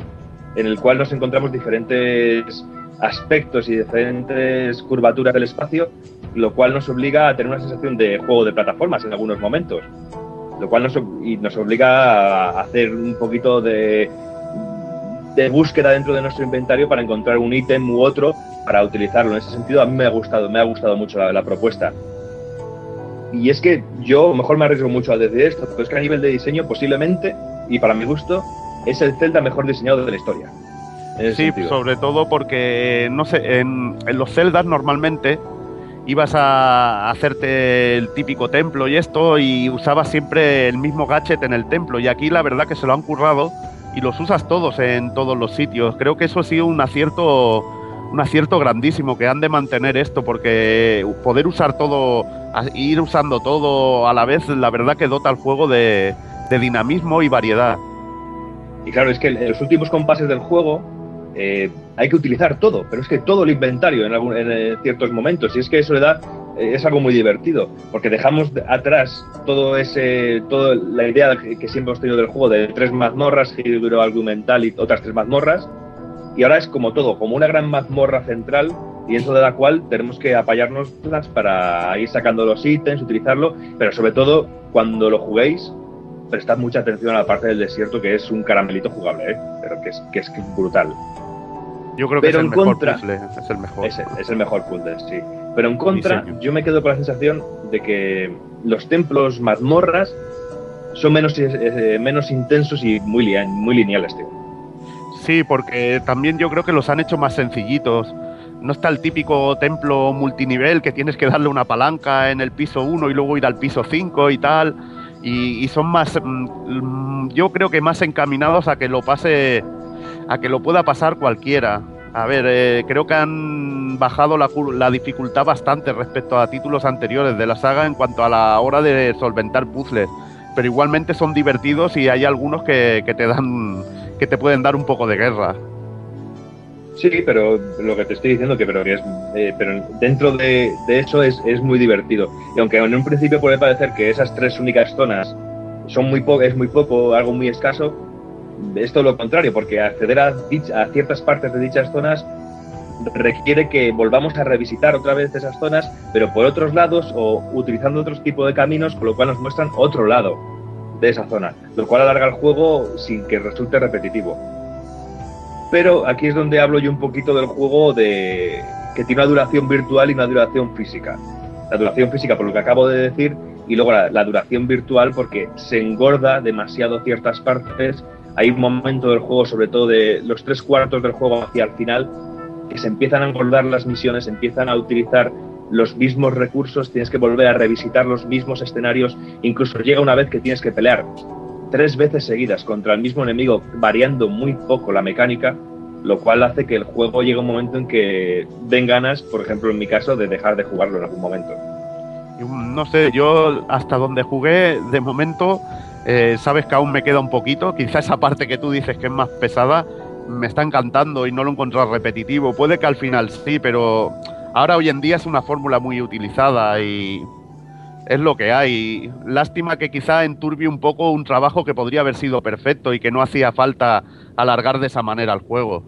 en el cual nos encontramos diferentes aspectos y diferentes curvaturas del espacio, lo cual nos obliga a tener una sensación de juego de plataformas en algunos momentos, lo cual nos, y nos obliga a hacer un poquito de, de búsqueda dentro de nuestro inventario para encontrar un ítem u otro para utilizarlo. En ese sentido, a mí me ha gustado, me ha gustado mucho la, la propuesta. Y es que yo, a lo mejor me arriesgo mucho a decir esto, pero es que a nivel de diseño, posiblemente, y para mi gusto, es el Zelda mejor diseñado de la historia. Sí, sentido. sobre todo porque, no sé, en, en los celdas normalmente ibas a hacerte el típico templo y esto y usabas siempre el mismo gadget en el templo y aquí la verdad que se lo han currado y los usas todos en todos los sitios. Creo que eso ha sido un acierto un acierto grandísimo que han de mantener esto porque poder usar todo, ir usando todo a la vez, la verdad que dota al juego de, de dinamismo y variedad. Y claro, es que en los últimos compases del juego eh, hay que utilizar todo, pero es que todo el inventario en, eh, ciertos momentos. Y es que eso le da, eh, es algo muy divertido, porque dejamos de- atrás todo ese, toda la idea que, que siempre hemos tenido del juego de tres mazmorras, giro argumental y otras tres mazmorras. Y ahora es como todo, como una gran mazmorra central y dentro de la cual tenemos que apoyarnos para ir sacando los ítems, utilizarlo, pero sobre todo cuando lo juguéis, prestad mucha atención a la parte del desierto que es un caramelito jugable, ¿eh? pero que es, que es brutal. Yo creo Pero que es el mejor contra- puzzle, es el mejor. Es el mejor puzzle, sí. Pero en contra, yo me quedo con la sensación de que los templos mazmorras son menos, eh, menos intensos y muy, lia- muy lineales, tío. Sí, porque también yo creo que los han hecho más sencillitos. No está el típico templo multinivel que tienes que darle una palanca en el piso 1 y luego ir al piso 5 y tal. Y, y son más, mm, mm, yo creo que más encaminados a que lo pase, a que lo pueda pasar cualquiera. A ver, eh, creo que han bajado la, la dificultad bastante respecto a títulos anteriores de la saga en cuanto a la hora de solventar puzzles. Pero igualmente son divertidos y hay algunos que, que te dan, que te pueden dar un poco de guerra. Sí, pero lo que te estoy diciendo que pero que es eh, pero dentro de, de eso es, es muy divertido. Y aunque en un principio puede parecer que esas tres únicas zonas son muy po es muy poco, algo muy escaso, es todo lo contrario, porque acceder a, a ciertas partes de dichas zonas requiere que volvamos a revisitar otra vez esas zonas, pero por otros lados o utilizando otros tipos de caminos, con lo cual nos muestran otro lado de esa zona, lo cual alarga el juego sin que resulte repetitivo. Pero aquí es donde hablo yo un poquito del juego de que tiene una duración virtual y una duración física. La duración física por lo que acabo de decir y luego la, la duración virtual porque se engorda demasiado ciertas partes. Hay un momento del juego, sobre todo de los tres cuartos del juego hacia el final, que se empiezan a engordar las misiones, empiezan a utilizar los mismos recursos, tienes que volver a revisitar los mismos escenarios, incluso llega una vez que tienes que pelear tres veces seguidas contra el mismo enemigo, variando muy poco la mecánica, lo cual hace que el juego llegue a un momento en que den ganas, por ejemplo en mi caso, de dejar de jugarlo en algún momento. Mm, No sé, yo hasta donde jugué, de momento, eh, sabes que aún me queda un poquito. Quizá esa parte que tú dices que es más pesada, me está encantando y no lo he encontrado repetitivo. Puede que al final sí, pero ahora hoy en día es una fórmula muy utilizada y es lo que hay. Lástima que quizá enturbie un poco un trabajo que podría haber sido perfecto y que no hacía falta alargar de esa manera el juego.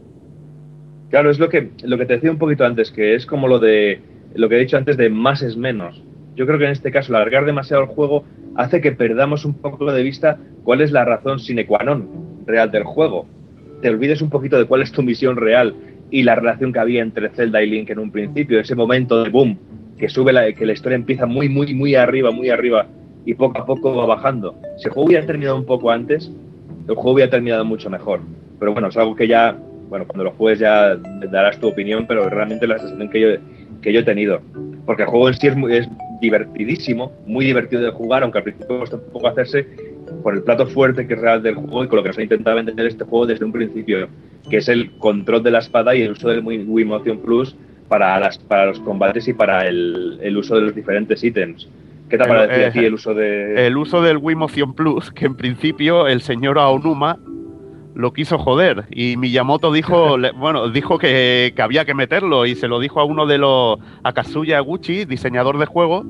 Claro, es lo que, lo que te decía un poquito antes, que es como lo de lo que he dicho antes de más es menos. Yo creo que en este caso, alargar demasiado el juego hace que perdamos un poco de vista cuál es la razón sine qua non real del juego. Te olvides un poquito de cuál es tu misión real y la relación que había entre Zelda y Link en un principio, ese momento de boom, que sube la, que la historia empieza muy, muy, muy arriba, muy arriba y poco a poco va bajando. Si el juego hubiera terminado un poco antes, el juego hubiera terminado mucho mejor. Pero bueno, es algo que ya, bueno, cuando lo juegues ya darás tu opinión, pero realmente la sensación que yo, que yo he tenido. Porque el juego en sí es, es divertidísimo, muy divertido de jugar, aunque al principio cuesta un poco hacerse por el plato fuerte que es real del juego y con lo que nos ha intentado vender este juego desde un principio, que es el control de la espada y el uso del Wii Motion Plus para, las, para los combates y para el, el uso de los diferentes ítems. ¿Qué te parecido eh, a ti el uso de...? el uso del Wii Motion Plus, que en principio el señor Aonuma lo quiso joder y Miyamoto dijo, (laughs) bueno, dijo que, que había que meterlo y se lo dijo a uno de los, a Kazuya Guchi, diseñador de juego,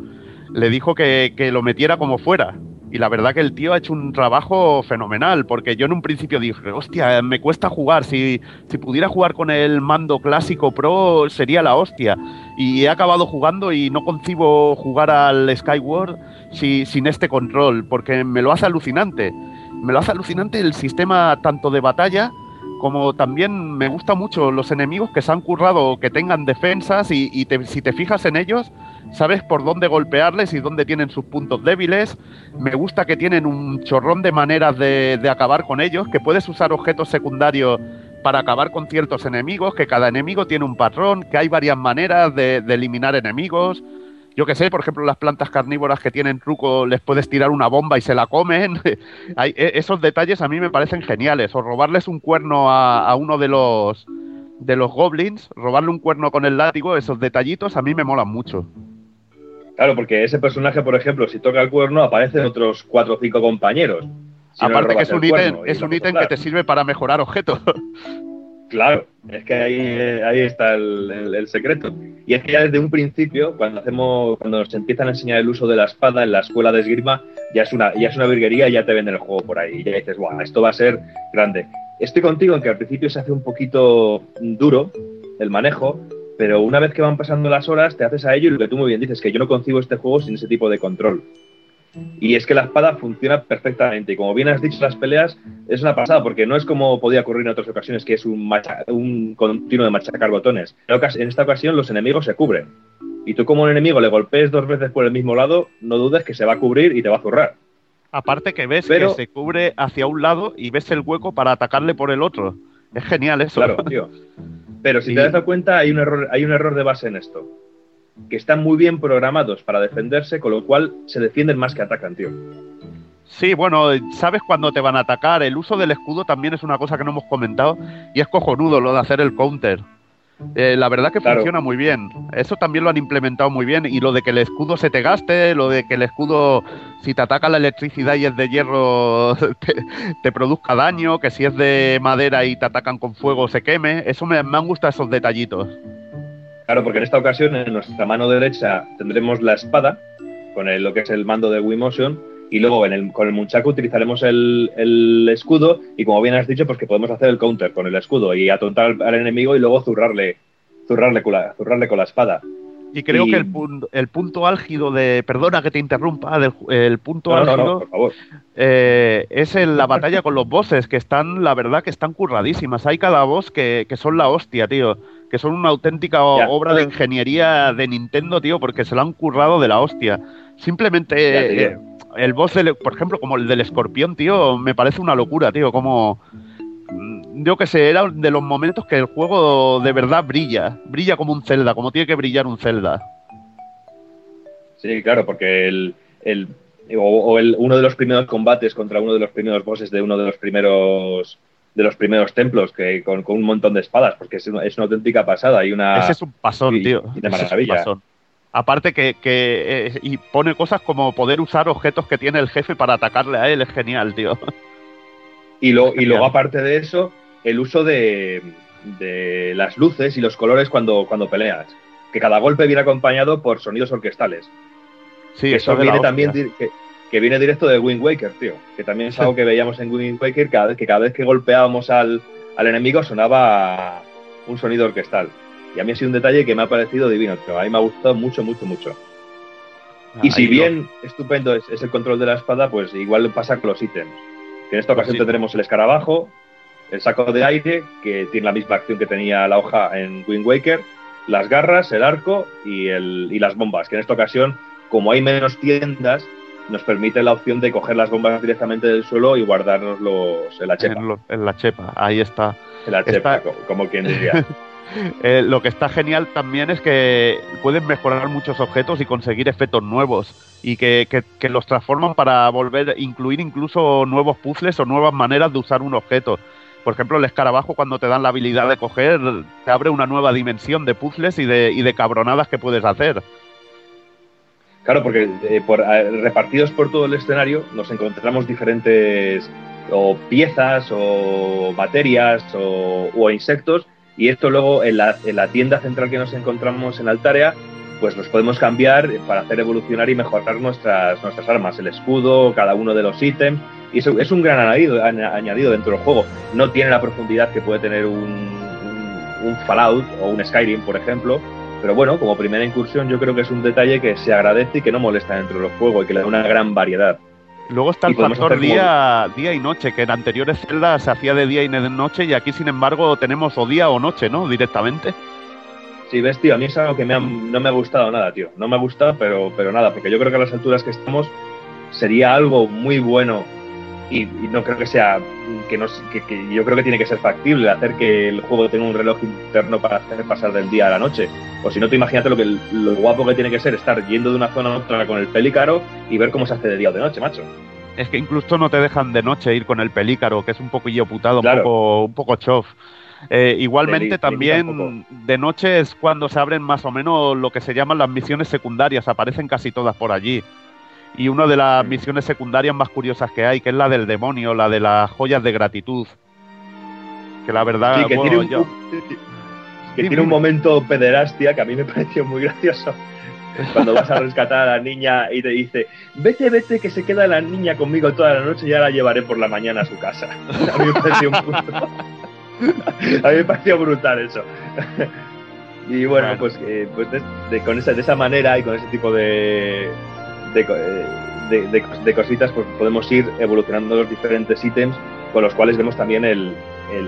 le dijo que, que lo metiera como fuera. Y la verdad que el tío ha hecho un trabajo fenomenal, porque yo en un principio dije, hostia, me cuesta jugar, si, si pudiera jugar con el mando clásico pro sería la hostia. Y he acabado jugando y no concibo jugar al Skyward si- sin este control, porque me lo hace alucinante. Me lo hace alucinante el sistema tanto de batalla como también me gusta mucho los enemigos que se han currado que tengan defensas y, si te fijas en ellos, sabes por dónde golpearles y dónde tienen sus puntos débiles. Me gusta que tienen un chorrón de maneras de, acabar con ellos, que puedes usar objetos secundarios para acabar con ciertos enemigos, que cada enemigo tiene un patrón, que hay varias maneras de, eliminar enemigos. Yo que sé, por ejemplo, las plantas carnívoras que tienen truco, les puedes tirar una bomba y se la comen. (laughs) E- esos detalles a mí me parecen geniales. O robarles un cuerno a, a uno de los de los goblins, robarle un cuerno con el látigo, esos detallitos a mí me molan mucho. Claro, porque ese personaje, por ejemplo, si toca el cuerno, aparecen otros cuatro o cinco compañeros. Si no le Aparte que es un ítem, es un ítem que te sirve para mejorar objetos. (laughs) Claro, es que ahí, ahí está el, el- el secreto. Y es que ya desde un principio, cuando hacemos, cuando nos empiezan a enseñar el uso de la espada en la escuela de esgrima, ya es una, ya es una virguería y ya te venden el juego por ahí. Y ya dices, guau, esto va a ser grande. Estoy contigo en que al principio se hace un poquito duro el manejo, pero una vez que van pasando las horas, te haces a ello y lo que tú muy bien dices, que yo no concibo este juego sin ese tipo de control. Y es que la espada funciona perfectamente. Y como bien has dicho, las peleas es una pasada, porque no es como podía ocurrir en otras ocasiones, que es un, macha- un continuo de machacar botones. En esta ocasión, los enemigos se cubren. Y tú, como un enemigo, le golpees dos veces por el mismo lado, no dudes que se va a cubrir y te va a zurrar. Aparte que ves Pero- que se cubre hacia un lado y ves el hueco para atacarle por el otro. Es genial eso. Claro, tío. Pero si te das cuenta, hay un, error, hay un error de base en esto. Que están muy bien programados para defenderse, con lo cual se defienden más que atacan, tío. Sí, bueno, sabes cuándo te van a atacar. El uso del escudo también es una cosa que no hemos comentado y es cojonudo lo de hacer el counter. Eh, la verdad que Claro. funciona muy bien. Eso también lo han implementado muy bien. Y lo de que el escudo se te gaste, lo de que el escudo, si te ataca la electricidad y es de hierro, (laughs) te, te produzca daño, que si es de madera y te atacan con fuego se queme. Eso me, me han gustado esos detallitos. Claro, porque en esta ocasión en nuestra mano derecha tendremos la espada con el- lo que es el mando de Wii Motion y luego en el, con el Munchaku utilizaremos el, el escudo y como bien has dicho, pues que podemos hacer el counter con el escudo y atontar al, al enemigo y luego zurrarle, zurrarle, con la, zurrarle con la espada. Y creo Y- que el, pun- el punto álgido de. Perdona que te interrumpa, del el punto No, no, álgido. no, por favor. eh, es en la batalla con los bosses, que están, la verdad, que están curradísimas. Hay cada boss que, que son la hostia, tío. Que son una auténtica Ya. obra de ingeniería de Nintendo, tío, porque se lo han currado de la hostia. Simplemente Ya eh, el boss, del, por ejemplo, como el del escorpión, tío, me parece una locura, tío. Como. mm, Yo que sé, era de los momentos que el juego de verdad brilla. Brilla como un Zelda, como tiene que brillar un Zelda. Sí, claro, porque el, el- o, o el- uno de los primeros combates contra uno de los primeros bosses de uno de los primeros de los primeros templos que con, con un montón de espadas, porque es una, es una auténtica pasada y una Ese es un pasón, y- tío. y Ese es un maravilla. pasón. Aparte que, que eh, y pone cosas como poder usar objetos que tiene el jefe para atacarle a él, es genial, tío. Y, lo- y luego, aparte de eso, el uso de, de las luces y los colores cuando, cuando peleas. Que cada golpe viene acompañado por sonidos orquestales. Sí, que eso viene también que, que viene directo de Wind Waker, tío. Que también es algo que veíamos en Wind Waker, cada vez, que cada vez que golpeábamos al, al enemigo sonaba un sonido orquestal. Y a mí ha sido un detalle que me ha parecido divino, tío. A mí me ha gustado mucho, mucho, mucho. Y si bien estupendo es, es el control de la espada, pues igual pasa con los ítems. Que en esta ocasión sí. tendremos el escarabajo, el saco de aire, que tiene la misma acción que tenía la hoja en Wind Waker, las garras, el arco y, el, y las bombas, que en esta ocasión, como hay menos tiendas, nos permite la opción de coger las bombas directamente del suelo y guardarnos los en la chepa. En, lo- en la chepa, ahí está. En la chepa, Está- co- como quien diría. (laughs) (laughs) Eh, lo que está genial también es que pueden mejorar muchos objetos y conseguir efectos nuevos y que, que- los transforman para volver incluir incluso nuevos puzzles o nuevas maneras de usar un objeto. Por ejemplo, el escarabajo cuando te dan la habilidad de coger te abre una nueva dimensión de puzzles y de, y de cabronadas que puedes hacer. Claro, porque por, eh, repartidos por todo el escenario nos encontramos diferentes o piezas o materias o, o insectos y esto luego en la, en la tienda central que nos encontramos en Altaria pues los podemos cambiar para hacer evolucionar y mejorar nuestras, armas, el escudo, cada uno de los ítems. Y eso es un gran añadido, añ- añadido dentro del juego. No tiene la profundidad que puede tener un- un Fallout o un Skyrim, por ejemplo. Pero bueno, como primera incursión yo creo que es un detalle que se agradece y que no molesta dentro del juego y que le da una gran variedad. Luego está el factor día, día y noche, que en anteriores celdas se hacía de día y de noche, y aquí, sin embargo, tenemos o día o noche, ¿no? Directamente. Sí, ves, tío, a mí es algo que me ha- no me ha gustado nada, tío. No me ha gustado, pero, pero nada, porque yo creo que a las alturas que estamos sería algo muy bueno y, y no creo que sea, que, no, que, que yo creo que tiene que ser factible hacer que el juego tenga un reloj interno para hacer pasar del día a la noche. O si no, tú imagínate lo, que, lo guapo que tiene que ser estar yendo de una zona a otra con el pelícaro y ver cómo se hace de día o de noche, macho. Es que incluso no te dejan de noche ir con el pelícaro, que es un poquillo putado, Claro. un poco, un poco chof. Eh, igualmente Te te también de noche es cuando se abren más o menos lo que se llaman las misiones secundarias, aparecen casi todas por allí. Y una de las misiones secundarias más curiosas que hay, que es la del demonio, la de las joyas de gratitud. Que la verdad, Sí, que bueno, tiene un, yo- que Dime, tiene un dime. momento pederastia que a mí me (laughs) pareció muy gracioso. Cuando vas a rescatar a la niña y te dice, vete, vete, que se queda la niña conmigo toda la noche y ya la llevaré por la mañana a su casa. (laughs) A mí me pareció. A mí me pareció brutal eso. (laughs) Y bueno, Bueno. pues, eh, pues de, de- con esa, de esa manera y con ese tipo de, de, eh, de- de cos- de cositas, pues podemos ir evolucionando los diferentes ítems, con los cuales vemos también el, el,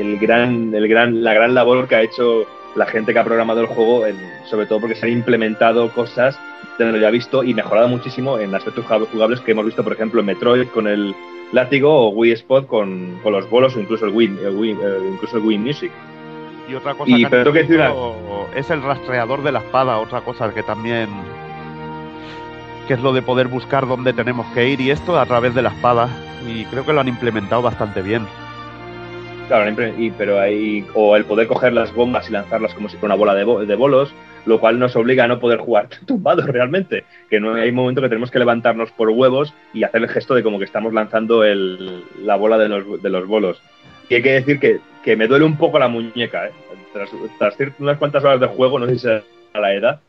el gran, el gran, la gran labor que ha hecho la gente que ha programado el juego, en- sobre todo porque se han implementado cosas de lo ya visto y mejorado muchísimo en aspectos jugab- jugables que hemos visto, por ejemplo, en Metroid con el látigo o Wii Spot con, con los bolos o incluso el Wii, el Wii, eh, incluso el Wii Music. Y otra cosa Y que pero es el rastreador de la espada, otra cosa que también que es lo de poder buscar dónde tenemos que ir y esto a través de la espada y creo que lo han implementado bastante bien. Claro, y, pero hay, o el poder coger las bombas y lanzarlas como si fuera una bola de, bo- de bolos, lo cual nos obliga a no poder jugar (laughs) tumbados realmente. Que no hay momento que tenemos que levantarnos por huevos y hacer el gesto de como que estamos lanzando el- la bola de los, de los bolos. Y hay que decir que, que me duele un poco la muñeca, ¿eh? Tras, tras unas cuantas horas de juego, no sé si será la edad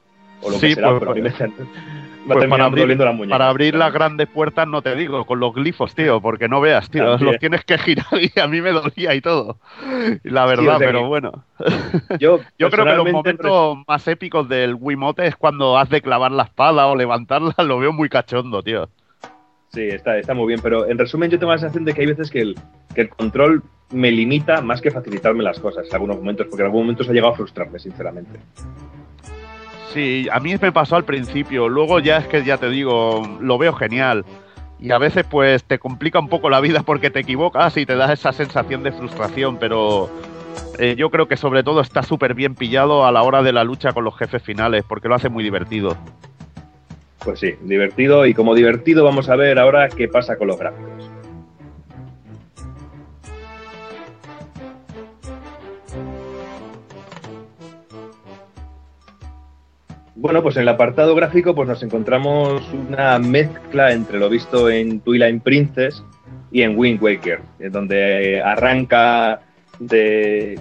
o lo Sí, que será, pues, pero a mí me, (laughs) pues, para abrir, doliendo la muñeca. para abrir las grandes puertas no te digo, con los glifos, tío, porque no veas, tío, También. los tienes que girar y a mí me dolía y todo. La Sí, verdad, o sea pero bueno. Yo, (laughs) Yo creo que los momentos más épicos del Wiimote es cuando has de clavar la espada o levantarla, (laughs) lo veo muy cachondo, tío. Sí, está, está muy bien, pero en resumen yo tengo la sensación de que hay veces que el, que el control me limita más que facilitarme las cosas en algunos momentos, porque en algunos momentos ha llegado a frustrarme, sinceramente. Sí, a mí me pasó al principio, luego ya es que ya te digo, lo veo genial. Y a veces pues te complica un poco la vida porque te equivocas y te da esa sensación de frustración, pero eh, yo creo que sobre todo está súper bien pillado a la hora de la lucha con los jefes finales, porque lo hace muy divertido. Pues sí, divertido, y como divertido vamos a ver ahora qué pasa con los gráficos. Bueno, pues en el apartado gráfico pues nos encontramos una mezcla entre lo visto en Twilight Princess y en Wind Waker, donde eh, arranca de,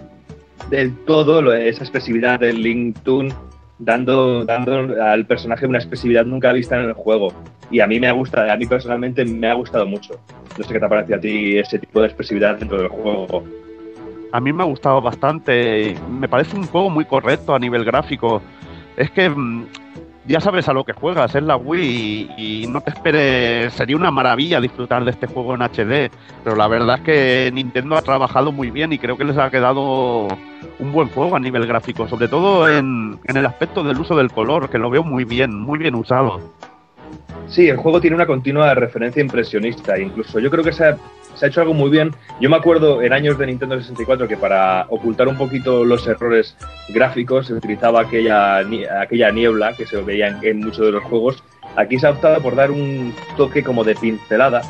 del todo esa expresividad del Link Toon, dando, dando al personaje una expresividad nunca vista en el juego. Y a mí me gusta, a mí personalmente me ha gustado mucho. No sé qué te ha parecido a ti ese tipo de expresividad dentro del juego. A mí me ha gustado bastante, me parece un juego muy correcto a nivel gráfico. Es que mm, ya sabes a lo que juegas, es la Wii y, no te esperes, sería una maravilla disfrutar de este juego en HD, pero la verdad es que Nintendo ha trabajado muy bien y creo que les ha quedado un buen juego a nivel gráfico, sobre todo en, en el aspecto del uso del color, que lo veo muy bien, muy bien usado. Sí, el juego tiene una continua referencia impresionista. Incluso yo creo que se ha, se ha hecho algo muy bien. Yo me acuerdo en años de Nintendo 64 que para ocultar un poquito los errores gráficos se utilizaba aquella, aquella niebla que se veía en, en muchos de los juegos. Aquí se ha optado por dar un toque como de pincelada,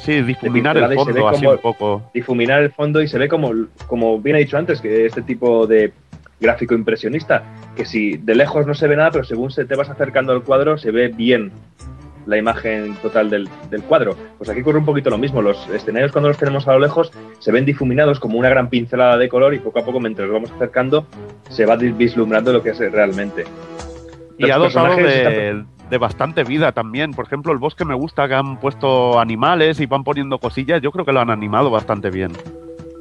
Sí, difuminar el fondo así un poco. difuminar el fondo y se ve como, como bien he dicho antes, que este tipo de gráfico impresionista, que si de lejos no se ve nada, pero según se te vas acercando al cuadro se ve bien la imagen total del, del cuadro. Pues aquí ocurre un poquito lo mismo, los escenarios cuando los tenemos a lo lejos se ven difuminados como una gran pincelada de color y poco a poco mientras nos vamos acercando se va vislumbrando lo que es realmente. Y Los ha dotado de, de bastante vida también. Por ejemplo, el bosque me gusta que han puesto animales y van poniendo cosillas. Yo creo que lo han animado bastante bien.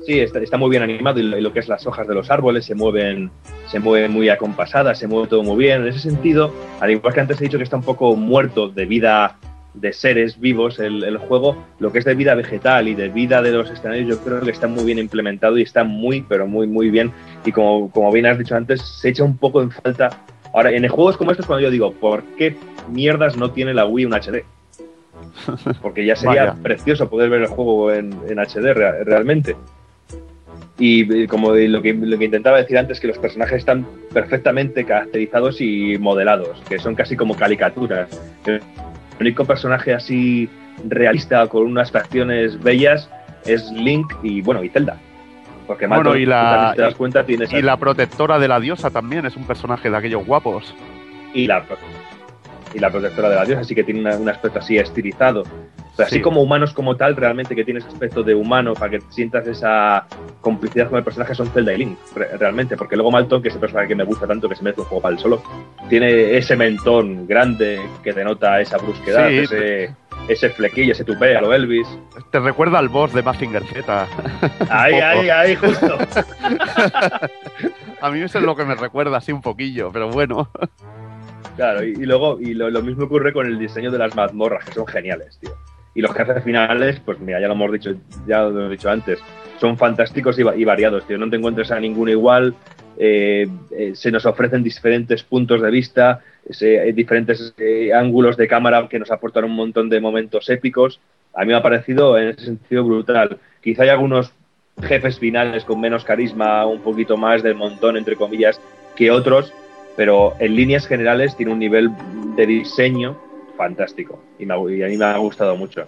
Sí, está, está muy bien animado y lo, y lo que es las hojas de los árboles se mueven, se mueven muy acompasadas, se mueve todo muy bien. En ese sentido, al igual que antes he dicho que está un poco muerto de vida de seres vivos el, el juego, lo que es de vida vegetal y de vida de los escenarios, yo creo que está muy bien implementado y está muy, pero muy, muy bien. Y como, como bien has dicho antes, se echa un poco en falta. Ahora, en juegos como estos, cuando yo digo, ¿por qué mierdas no tiene la Wii un HD? (laughs) Porque ya sería precioso poder ver el juego en, en HD rea- realmente. Y eh, como de lo que, lo que intentaba decir antes, que los personajes están perfectamente caracterizados y modelados, que son casi como caricaturas. El único personaje así realista con unas facciones bellas es Link y bueno, y Zelda. Porque Mato, Bueno, y la- también te das cuenta, tienes Y la protectora de la diosa también es un personaje de aquellos guapos. y la, y la protectora de la diosa, así que tiene una- un aspecto así estilizado. Pero así Sí. como humanos como tal, realmente que tiene ese aspecto de humano para que sientas esa complicidad con el personaje son Zelda y Link, re- realmente. Porque luego Malton, que es el personaje que me gusta tanto, que se merece un juego para él solo, tiene ese mentón grande que denota esa brusquedad, Sí. ese, ese flequillo, ese tupé a lo Elvis. Te recuerda al boss de Mazinger Z. Ahí, (laughs) ahí, ahí, justo. (laughs) A mí eso es lo que me recuerda así un poquillo, pero bueno. Claro, y, luego y lo, mismo ocurre con el diseño de las mazmorras, que son geniales, tío. Y los jefes finales, pues mira, ya lo hemos dicho, ya lo hemos dicho antes, son fantásticos y, y variados, tío. No te encuentres a ninguno igual. eh, eh, se nos ofrecen diferentes puntos de vista, eh, diferentes ángulos de cámara que nos aportan un montón de momentos épicos. A mí me ha parecido en ese sentido brutal. Quizá hay algunos jefes finales con menos carisma, un poquito más del montón, entre comillas, que otros, pero en líneas generales tiene un nivel de diseño fantástico y, me y a mí me ha gustado mucho.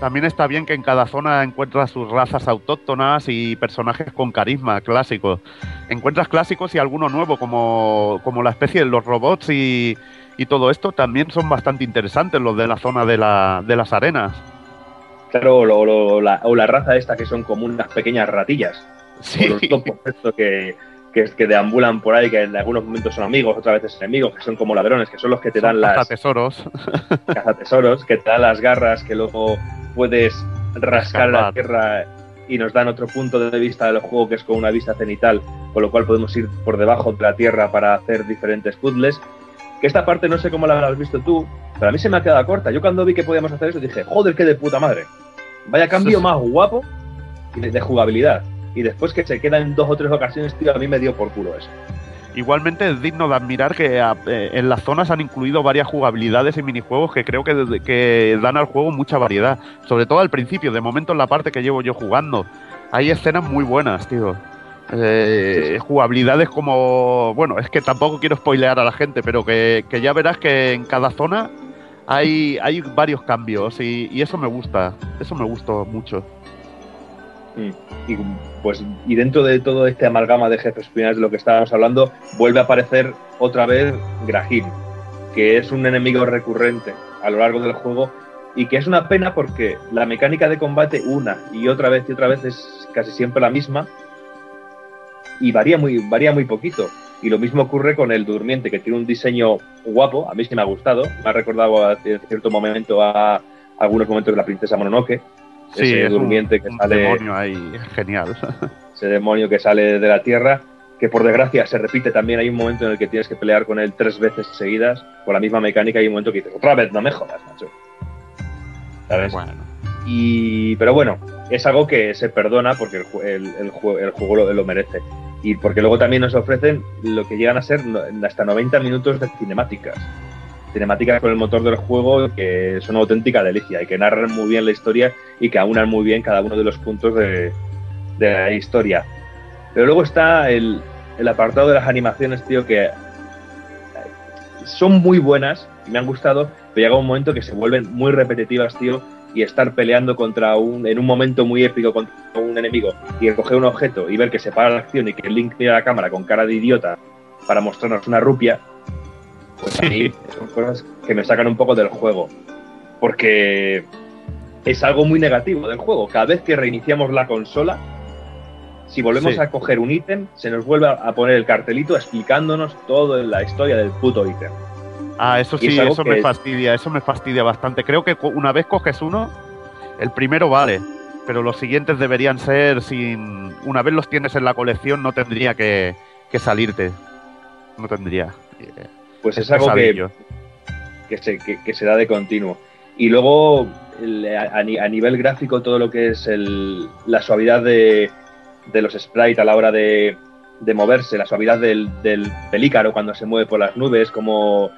También está bien que en cada zona encuentras sus razas autóctonas y personajes con carisma clásicos. Encuentras clásicos y alguno nuevo, como, como la especie de los robots y, y todo esto, también son bastante interesantes los de la zona de, la, de las arenas. Claro, o, lo- la, o la raza esta que son como unas pequeñas ratillas. Sí. O los topos estos que, que, que deambulan por ahí, que en algunos momentos son amigos, otras veces enemigos, que son como ladrones, que son los que te dan las tesoros. (laughs) cazatesoros, que te dan las garras, que luego puedes rascar la tierra y nos dan otro punto de vista del juego que es con una vista cenital, con lo cual podemos ir por debajo de la tierra para hacer diferentes puzzles. Que esta parte no sé cómo la habrás visto tú, pero a mí se me ha quedado corta. Yo cuando vi que podíamos hacer eso dije, joder, qué de puta madre. Vaya cambio más guapo de, de jugabilidad. Y después que se queda en dos o tres ocasiones, tío, a mí me dio por culo eso. Igualmente es digno de admirar que eh, en las zonas han incluido varias jugabilidades y minijuegos que creo que, que dan al juego mucha variedad. Sobre todo al principio, de momento en la parte que llevo yo jugando. Hay escenas muy buenas, tío. Eh, Jugabilidades como... Bueno, es que tampoco quiero spoilear a la gente, pero que, que ya verás que en cada zona hay, hay varios cambios y, y eso me gusta. Eso me gustó mucho. Y pues y dentro de todo este amalgama de jefes finales de lo que estábamos hablando, vuelve a aparecer otra vez Grahim, que es un enemigo recurrente a lo largo del juego y que es una pena porque la mecánica de combate una y otra vez y otra vez es casi siempre la misma y varía muy varía muy poquito. Y lo mismo ocurre con el durmiente, que tiene un diseño guapo, a mí sí me ha gustado, me ha recordado a cierto momento a algunos momentos de la princesa Mononoke, Sí, ese es un- durmiente que un sale demonio ahí, genial. (laughs) ese demonio que sale de la tierra, que por desgracia se repite también. Hay un momento en el que tienes que pelear con él tres veces seguidas con la misma mecánica. y Hay un momento que dices, otra vez, no me jodas, macho. ¿Sabes? Y, pero bueno, es algo que se perdona porque el, el- el ju- el juego lo, lo merece. Y porque luego también nos ofrecen lo que llegan a ser hasta 90 minutos de cinemáticas. Cinemáticas con el motor del juego que son auténtica delicia y que narran muy bien la historia y que aunan muy bien cada uno de los puntos de, la historia. Pero luego está el, apartado de las animaciones, tío, que son muy buenas y me han gustado, pero llega un momento que se vuelven muy repetitivas, tío, y estar peleando contra un, en un momento muy épico contra un enemigo y coger un objeto y ver que se para la acción y que Link mira la cámara con cara de idiota para mostrarnos una rupia, pues a mí son cosas que me sacan un poco del juego. Porque es algo muy negativo del juego. Cada vez que reiniciamos la consola, si volvemos Sí. a coger un ítem, se nos vuelve a poner el cartelito explicándonos toda la historia del puto ítem. Ah, eso sí, es eso me fastidia, eso me fastidia bastante. Creo que una vez coges uno, el primero vale, pero los siguientes deberían ser sin... Una vez los tienes en la colección no tendría que, que salirte. No tendría. Eh, Pues es algo que, que se, que, que se da de continuo. Y luego, a, a ni- a nivel gráfico, todo lo que es el- la suavidad de, de los sprites a la hora de, de moverse, la suavidad del, del pelícaro cuando se mueve por las nubes, como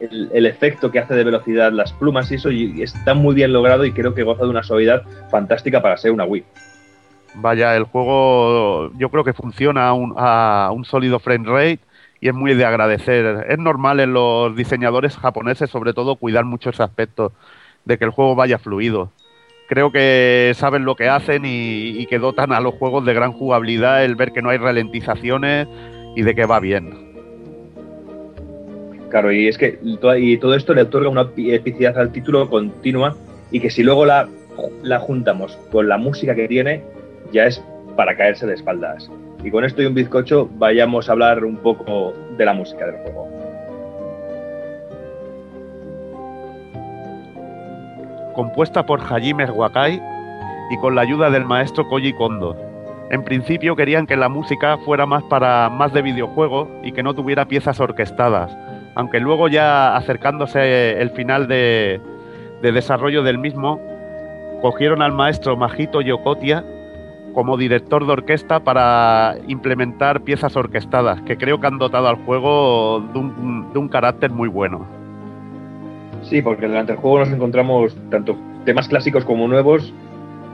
el, el efecto que hace de velocidad las plumas y eso y está muy bien logrado y creo que goza de una suavidad fantástica para ser una Wii. Vaya, el juego yo creo que funciona a un, a un sólido frame rate y es muy de agradecer. Es normal en los diseñadores japoneses, sobre todo, cuidar mucho ese aspecto de que el juego vaya fluido. Creo que saben lo que hacen y, y que dotan a los juegos de gran jugabilidad el ver que no hay ralentizaciones y de que va bien. Claro, y es que y todo esto le otorga una epi- epicidad al título continua y que si luego la, la juntamos con la música que tiene, ya es para caerse de espaldas. Y con esto y un bizcocho, vayamos a hablar un poco de la música del juego. compuesta por Hajime Wakai y con la ayuda del maestro Koji Kondo. En principio querían que la música fuera más para más de videojuego y que no tuviera piezas orquestadas, aunque luego ya acercándose el final de, de desarrollo del mismo, cogieron al maestro Majito Yokotia como director de orquesta para implementar piezas orquestadas, que creo que han dotado al juego de un, de un carácter muy bueno. Sí, porque durante el juego nos encontramos tanto temas clásicos como nuevos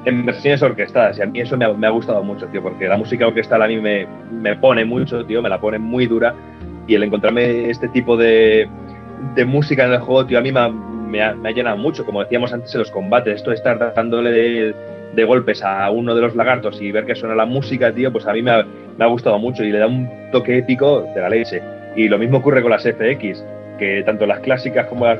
en versiones orquestadas. Y a mí eso me ha, me ha gustado mucho, tío, porque la música orquestal a mí me, me pone mucho, tío, me la pone muy dura. Y el encontrarme este tipo de, de música en el juego, tío, a mí me ha, me, me llenado mucho. Como decíamos antes en los combates, esto de estar dándole de golpes a uno de los lagartos y ver que suena la música, tío, pues a mí me ha, me ha gustado mucho y le da un toque épico de la leche. Y lo mismo ocurre con las FX que tanto las clásicas como las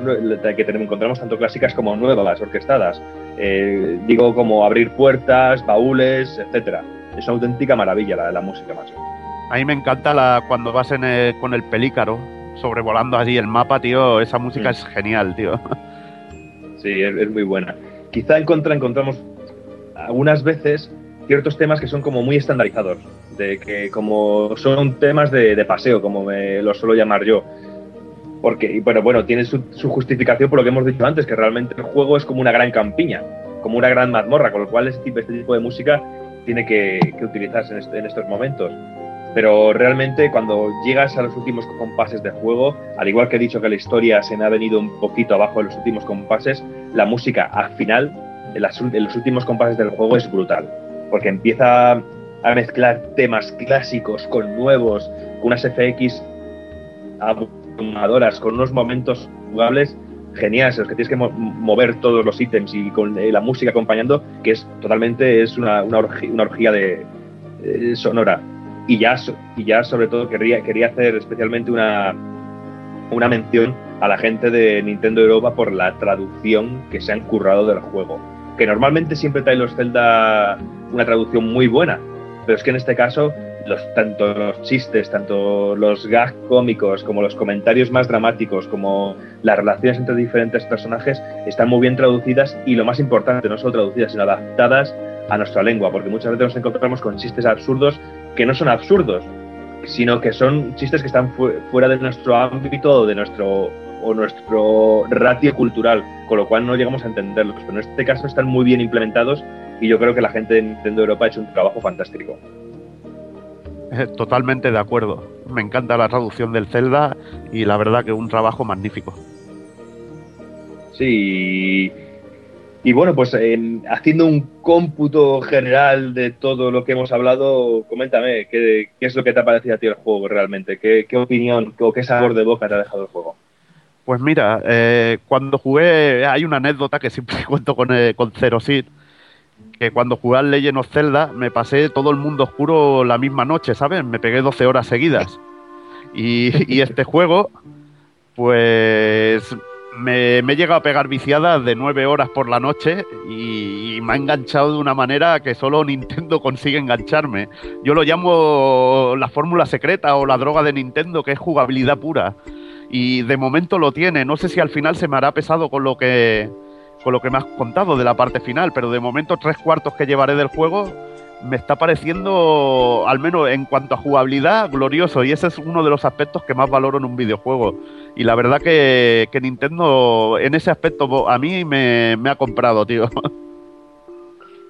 que tenemos, encontramos tanto clásicas como nuevas, orquestadas. Eh, digo como abrir puertas, baúles, etcétera. Es una auténtica maravilla la, la música, macho. A mí me encanta la, cuando vas en el- con el pelícaro sobrevolando allí el mapa, tío. Esa música Mm. es genial, tío. (laughs) Sí, es, es muy buena. Quizá en contra encontramos algunas veces ciertos temas que son como muy estandarizados, de que como son temas de, de paseo, como me lo suelo llamar yo. Porque, y bueno, tiene su, su justificación por lo que hemos dicho antes, que realmente el juego es como una gran campiña, como una gran mazmorra, con lo cual este tipo, este tipo de música tiene que, que utilizarse en, este- en estos momentos. Pero realmente cuando llegas a los últimos compases de juego, al igual que he dicho que la historia se me ha venido un poquito abajo en los últimos compases, la música al final, en, las en los últimos compases del juego es brutal. Porque empieza a mezclar temas clásicos con nuevos, con unas FX abrumadoras, con unos momentos jugables geniales, en los que tienes que mo- mover todos los ítems y con eh, la música acompañando, que es totalmente es una, una, orgi- una orgía de eh, sonora. Y ya, y ya sobre todo quería, quería hacer especialmente una, una mención a la gente de Nintendo Europa por la traducción que se han currado del juego. Que normalmente siempre trae los Zelda una traducción muy buena, pero es que en este caso los, tanto los chistes, tanto los gags cómicos, como los comentarios más dramáticos, como las relaciones entre diferentes personajes, están muy bien traducidas y lo más importante, no solo traducidas, sino adaptadas a nuestra lengua, porque muchas veces nos encontramos con chistes absurdos que no son absurdos, sino que son chistes que están fu- fuera de nuestro ámbito o de nuestro o nuestro ratio cultural, con lo cual no llegamos a entenderlos. Pero en este caso están muy bien implementados y yo creo que la gente de Nintendo Europa ha hecho un trabajo fantástico. Eh, Totalmente de acuerdo. Me encanta la traducción del Zelda y la verdad que un trabajo magnífico. Sí. Y, bueno, pues en- haciendo un cómputo general de todo lo que hemos hablado, coméntame, ¿qué, qué es lo que te ha parecido a ti el juego realmente? ¿Qué, qué opinión o qué sabor de boca te ha dejado el juego? Pues mira, eh, cuando jugué, hay una anécdota que siempre (laughs) cuento con, eh, con Zero Seed, que cuando jugué al Legend of Zelda me pasé todo el mundo oscuro la misma noche, ¿sabes? Me pegué 12 horas seguidas. (laughs) Y, este juego, pues me, me he llegado a pegar viciadas de 9 horas por la noche y, y me ha enganchado de una manera que solo Nintendo (laughs) consigue engancharme. Yo lo llamo la fórmula secreta o la droga de Nintendo, que es jugabilidad pura. Y de momento lo tiene. No sé si al final se me hará pesado con lo que con lo que me has contado de la parte final, pero de momento tres cuartos que llevaré del juego me está pareciendo, al menos en cuanto a jugabilidad, glorioso. Y ese es uno de los aspectos que más valoro en un videojuego. Y la verdad que, que Nintendo en ese aspecto a mí me, ha comprado, tío. (laughs)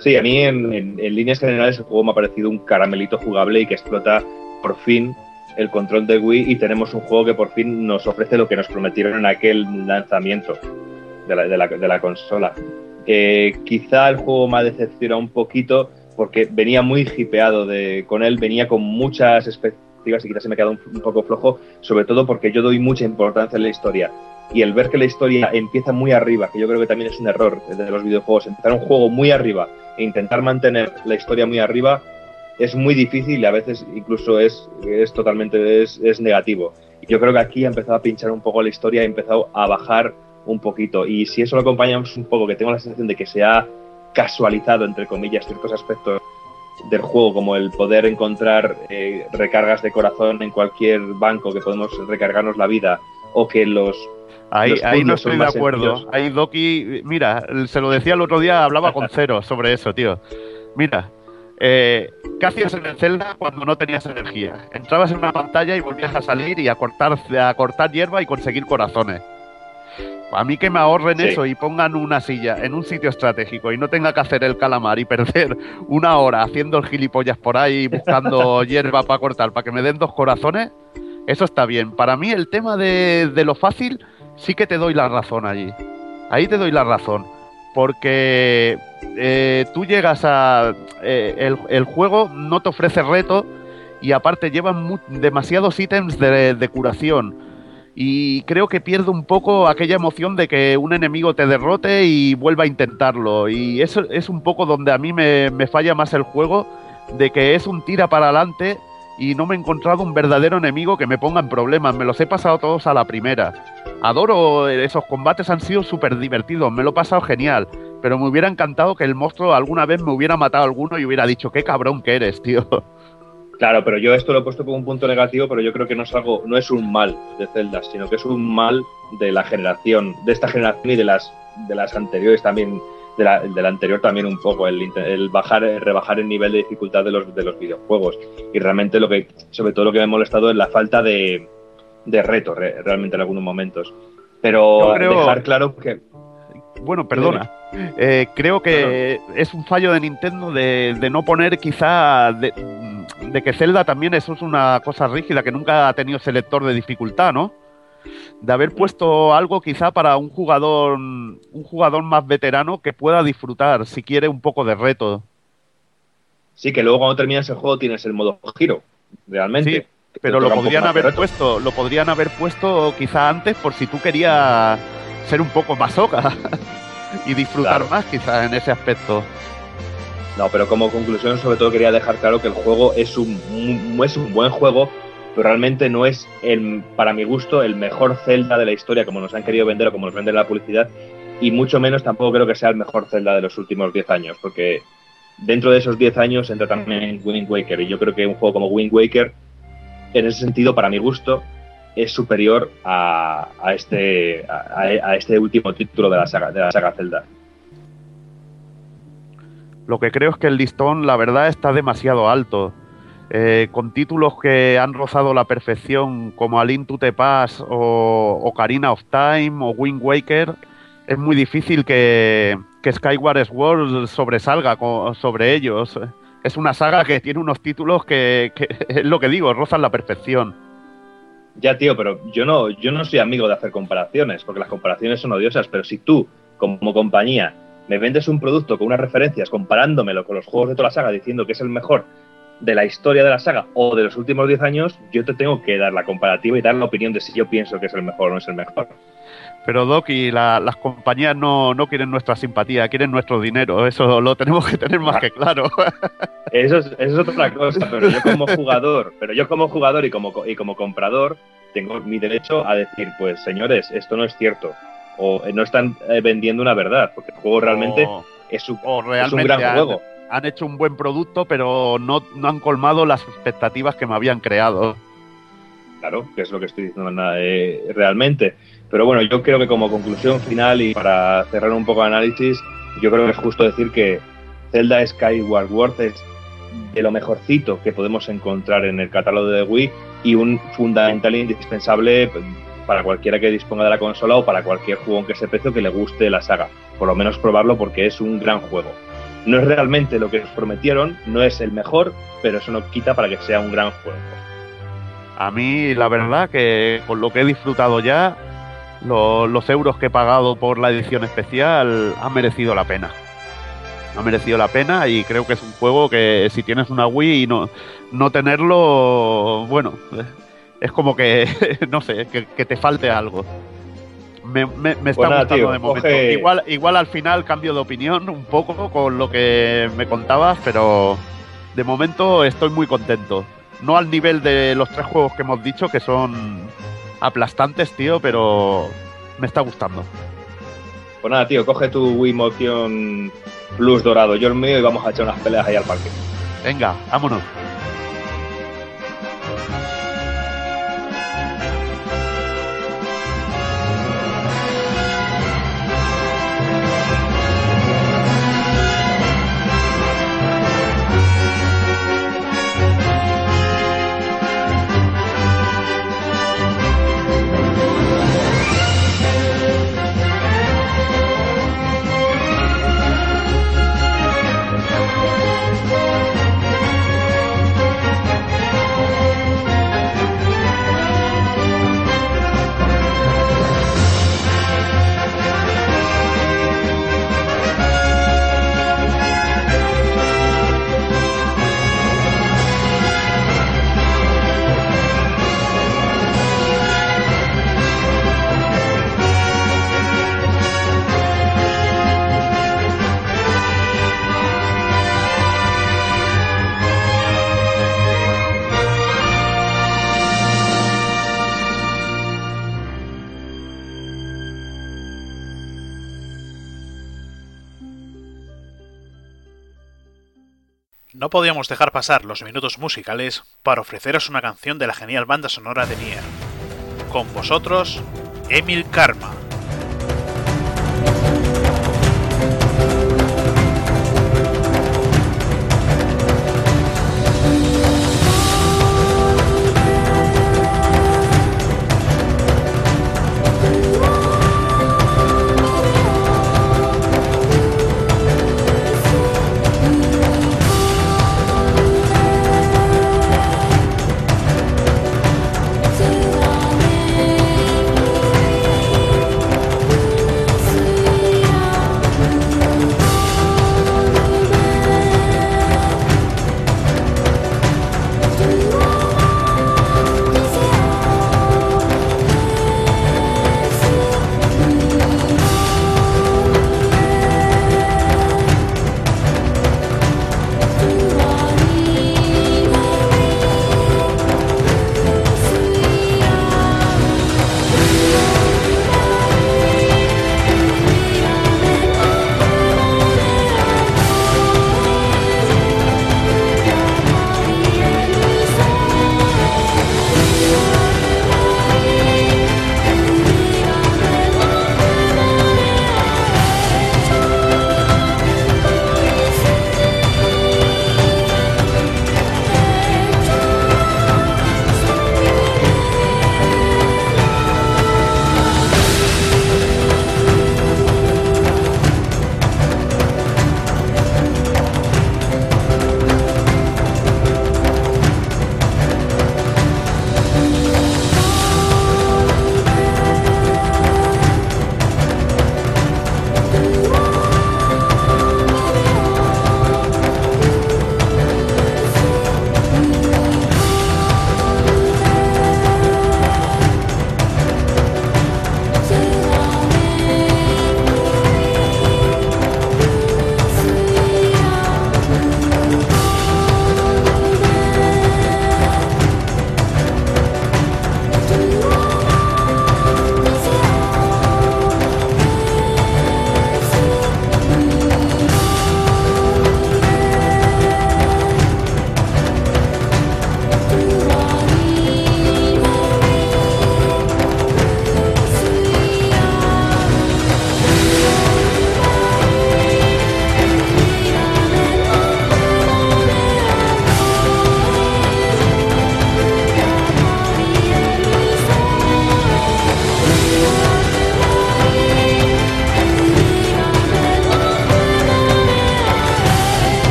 Sí, a mí en- en líneas generales el juego me ha parecido un caramelito jugable y que explota por fin el control de Wii y tenemos un juego que por fin nos ofrece lo que nos prometieron en aquel lanzamiento de la, consola. Eh, quizá el juego me ha decepcionado un poquito porque venía muy hipeado de, con él, venía con muchas expectativas y quizás se me ha quedado un, un poco flojo, sobre todo porque yo doy mucha importancia en la historia. Y el ver que la historia empieza muy arriba, que yo creo que también es un error de los videojuegos, empezar un juego muy arriba e intentar mantener la historia muy arriba es muy difícil y a veces incluso es, es totalmente es, es negativo. Y yo creo que aquí ha empezado a pinchar un poco la historia, ha empezado a bajar un poquito. Y si eso lo acompañamos un poco, que tengo la sensación de que se ha casualizado, entre comillas, ciertos aspectos del juego, como el poder encontrar eh, recargas de corazón en cualquier banco, que podemos recargarnos la vida, o que los... Ahí, los ahí no estoy de acuerdo. sencillos. Ahí Doki, mira, se lo decía el otro día, hablaba con (laughs) Cero sobre eso, tío. Mira, eh, ¿qué hacías en el Zelda cuando no tenías energía? Entrabas en una pantalla y volvías a salir y a cortar, a cortar hierba y conseguir corazones. A mí que me ahorren Sí. eso y pongan una silla en un sitio estratégico y no tenga que hacer el calamar y perder una hora haciendo el gilipollas por ahí buscando (laughs) hierba para cortar para que me den dos corazones, eso está bien. Para mí el tema de, de lo fácil sí que te doy la razón allí. Ahí te doy la razón. Porque eh, tú llegas a... eh, el, juego no te ofrece reto y aparte llevan demasiados ítems de, de curación. Y creo que pierde un poco aquella emoción de que un enemigo te derrote y vuelva a intentarlo. Y eso es un poco donde a mí me, me falla más el juego, de que es un tira para adelante y no me he encontrado un verdadero enemigo que me ponga en problemas. Me los he pasado todos a la primera. Adoro esos combates, han sido súper divertidos, me lo he pasado genial. Pero me hubiera encantado que el monstruo alguna vez me hubiera matado alguno y hubiera dicho, qué cabrón que eres, tío. Claro, pero yo esto lo he puesto como un punto negativo, pero yo creo que no es algo, no es un mal de Zelda, sino que es un mal de la generación, de esta generación y de las de las anteriores también, de la, de la anterior también un poco, el, el bajar, el rebajar el nivel de dificultad de los de los videojuegos. Y realmente lo que, sobre todo lo que me ha molestado es la falta de, de reto, re- realmente en algunos momentos. Pero creo- dejar claro que Bueno, perdona. Eh, creo que es un fallo de Nintendo de, de no poner quizá de, de que Zelda también eso es una cosa rígida, que nunca ha tenido selector de dificultad, ¿no? De haber puesto algo quizá para un jugador un jugador más veterano que pueda disfrutar si quiere un poco de reto. sí, que luego cuando terminas el juego tienes el modo giro, realmente. Sí, pero lo podrían haber puesto, lo podrían haber puesto quizá antes por si tú querías ser un poco masoca (laughs) y disfrutar Claro. más quizá en ese aspecto. No, pero como conclusión, sobre todo quería dejar claro que el juego es un, un- es un buen juego, pero realmente no es, el, para mi gusto, el mejor Zelda de la historia, como nos han querido vender o como nos venden en la publicidad, y mucho menos tampoco creo que sea el mejor Zelda de los últimos 10 años, porque dentro de esos 10 años entra también Wind Waker, y yo creo que un juego como Wind Waker, en ese sentido, para mi gusto, es superior a, a este, a este último título de la saga, de la saga Zelda. Lo que creo es que el listón, la verdad, está demasiado alto. Eh, con títulos que han rozado la perfección, como A Link to the Past o Ocarina of Time o Wind Waker, es muy difícil que, que Skyward Sword sobresalga sobre ellos. Es una saga que tiene unos títulos que, que (laughs) es lo que digo, rozan la perfección. Ya, tío, pero yo no, yo no soy amigo de hacer comparaciones, porque las comparaciones son odiosas, pero si tú, como compañía, me vendes un producto con unas referencias comparándomelo con los juegos de toda la saga, diciendo que es el mejor de la historia de la saga o de los últimos 10 años, yo te tengo que dar la comparativa y dar la opinión de si yo pienso que es el mejor o no es el mejor. Pero Doc y la- las compañías no, no quieren nuestra simpatía, quieren nuestro dinero. Eso lo tenemos que tener más que claro. (laughs) Eso es, eso es otra cosa, pero yo como jugador, pero yo como jugador y como, co- y como comprador, tengo mi derecho a decir, pues señores, esto no es cierto. O eh, no están eh, vendiendo una verdad, porque el juego realmente es un, o es un realmente gran juego. Han hecho un buen producto, pero no, no han colmado las expectativas que me habían creado. Claro, que es lo que estoy diciendo eh, realmente. Pero bueno, yo creo que como conclusión final y para cerrar un poco el análisis, yo creo que es justo decir que Zelda Skyward Sword es de lo mejorcito que podemos encontrar en el catálogo de Wii y un fundamental e indispensable para cualquiera que disponga de la consola o para cualquier juego que ese precio que le guste la saga. Por lo menos probarlo porque es un gran juego. No es realmente lo que nos prometieron, no es el mejor, pero eso no quita para que sea un gran juego. A mí, la verdad, que con lo que he disfrutado ya, lo- los euros que he pagado por la edición especial han merecido la pena. Ha merecido la pena y creo que es un juego que si tienes una Wii y no, no tenerlo, bueno, es como que, (laughs) no sé, que te falte algo. Me, me- me está Pues gustando tío, de momento. coge- Igual, igual al final cambio de opinión un poco con lo que me contabas, pero de momento estoy muy contento. No al nivel de los tres juegos que hemos dicho, que son aplastantes, tío, pero me está gustando. Pues nada, tío, coge tu Wii Motion Plus dorado, yo el mío, y vamos a echar unas peleas ahí al parque. Venga, vámonos. No podíamos dejar pasar los minutos musicales para ofreceros una canción de la genial banda sonora de Nier. Con vosotros, Emil Karma.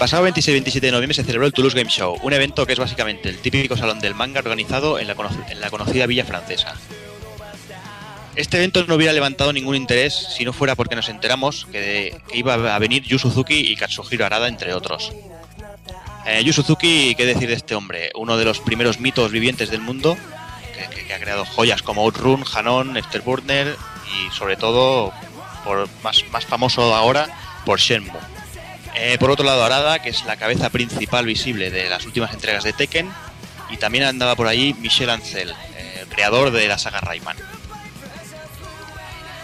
Pasado 26 y 27 de noviembre se celebró el Toulouse Game Show, un evento que es básicamente el típico salón del manga organizado en la, conocida villa francesa. Este evento no hubiera levantado ningún interés si no fuera porque nos enteramos que, iba a venir Yu Suzuki y Katsuhiro Arada, entre otros. Eh, Yu Suzuki, ¿qué decir de este hombre? Uno de los primeros mitos vivientes del mundo, que, ha creado joyas como Outrun, Hanon, Afterburner y sobre todo, por más, más famoso ahora, por Shenmue. Eh, por otro lado, Arada, que es la cabeza principal visible de las últimas entregas de Tekken, y también andaba por ahí Michel Ancel, eh, creador de la saga Rayman.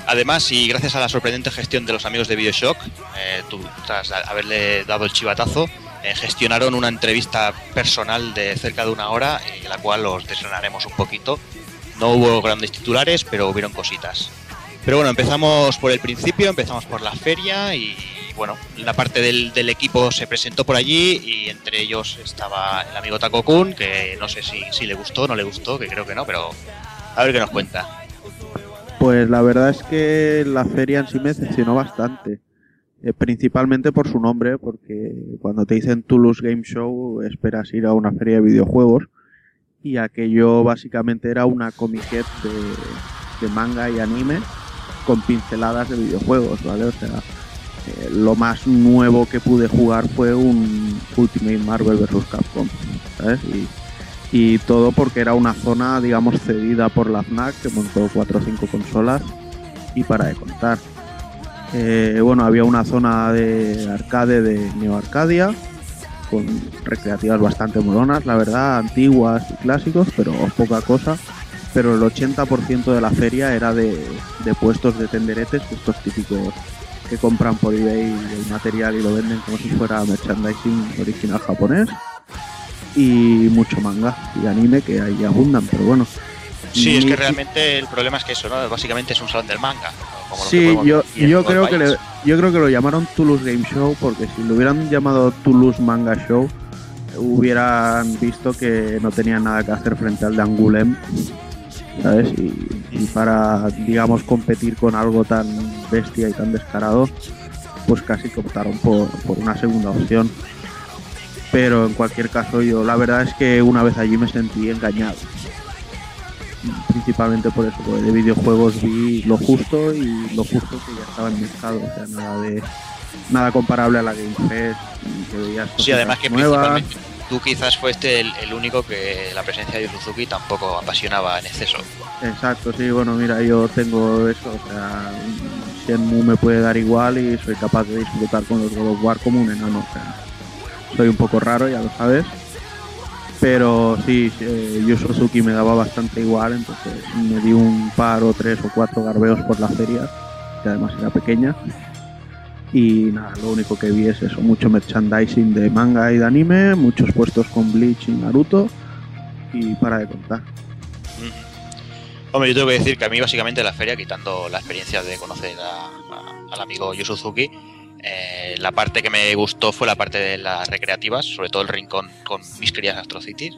Además, y gracias a la sorprendente gestión de los amigos de Bioshock, eh, tú, tras haberle dado el chivatazo, eh, gestionaron una entrevista personal de cerca de una hora, eh, en la cual os desgranaremos un poquito. No hubo grandes titulares, pero hubieron cositas. Pero bueno, empezamos por el principio, empezamos por la feria y bueno, la parte del, del equipo se presentó por allí y entre ellos estaba el amigo Taco Kun, que no sé si, le gustó o no le gustó, que creo que no, pero a ver qué nos cuenta. Pues la verdad es que la feria en sí me decepcionó bastante. Eh, principalmente por su nombre, porque cuando te dicen Toulouse Game Show esperas ir a una feria de videojuegos y aquello básicamente era una comiquet de, de manga y anime con pinceladas de videojuegos, ¿vale? O sea, eh, lo más nuevo que pude jugar fue un Ultimate Marvel vs. Capcom, y todo porque era una zona, digamos, cedida por la FNAC, que montó 4 o 5 consolas y para de contar. Eh, bueno, había una zona de arcade de Neo Arcadia, con recreativas bastante molonas, la verdad, antiguas y clásicos, pero poca cosa. Pero el 80% de la feria era de, de puestos de tenderetes, estos típicos que compran por eBay el material y lo venden como si fuera merchandising original japonés. Y mucho manga y anime que ahí abundan, pero bueno. Sí, es que realmente el problema es que eso, ¿no? Básicamente es un salón del manga. Como Sí, yo, yo creo que le- yo creo que lo llamaron Toulouse Game Show porque si lo hubieran llamado Toulouse Manga Show hubieran visto que no tenían nada que hacer frente al de Angoulême, ¿sabes? Y, y para, digamos, competir con algo tan bestia y tan descarado, pues casi que optaron por, por una segunda opción. Pero en cualquier caso, yo la verdad es que una vez allí me sentí engañado principalmente por eso, porque de videojuegos vi lo justo y lo justo que ya estaba en mercado, o sea, nada de nada comparable a la Game Fest, que veías Sí, además que nuevas. principalmente tú quizás fuiste el, el único que la presencia de Suzuki tampoco apasionaba en exceso. Exacto, sí, bueno, mira, yo tengo eso, o sea, Shenmue me puede dar igual y soy capaz de disfrutar con los God of War como un enano, o soy un poco raro, ya lo sabes, pero sí, eh, Yu Suzuki me daba bastante igual, entonces me di un par o tres o cuatro garbeos por la feria, que además era pequeña, y nada, lo único que vi es eso, mucho merchandising de manga y de anime, muchos puestos con Bleach y Naruto, y para de contar. Hombre, yo tengo que decir que a mí básicamente la feria, quitando la experiencia de conocer a- al amigo Yu Suzuki, eh, la parte que me gustó fue la parte de las recreativas, sobre todo el rincón con mis queridas Astro Cities,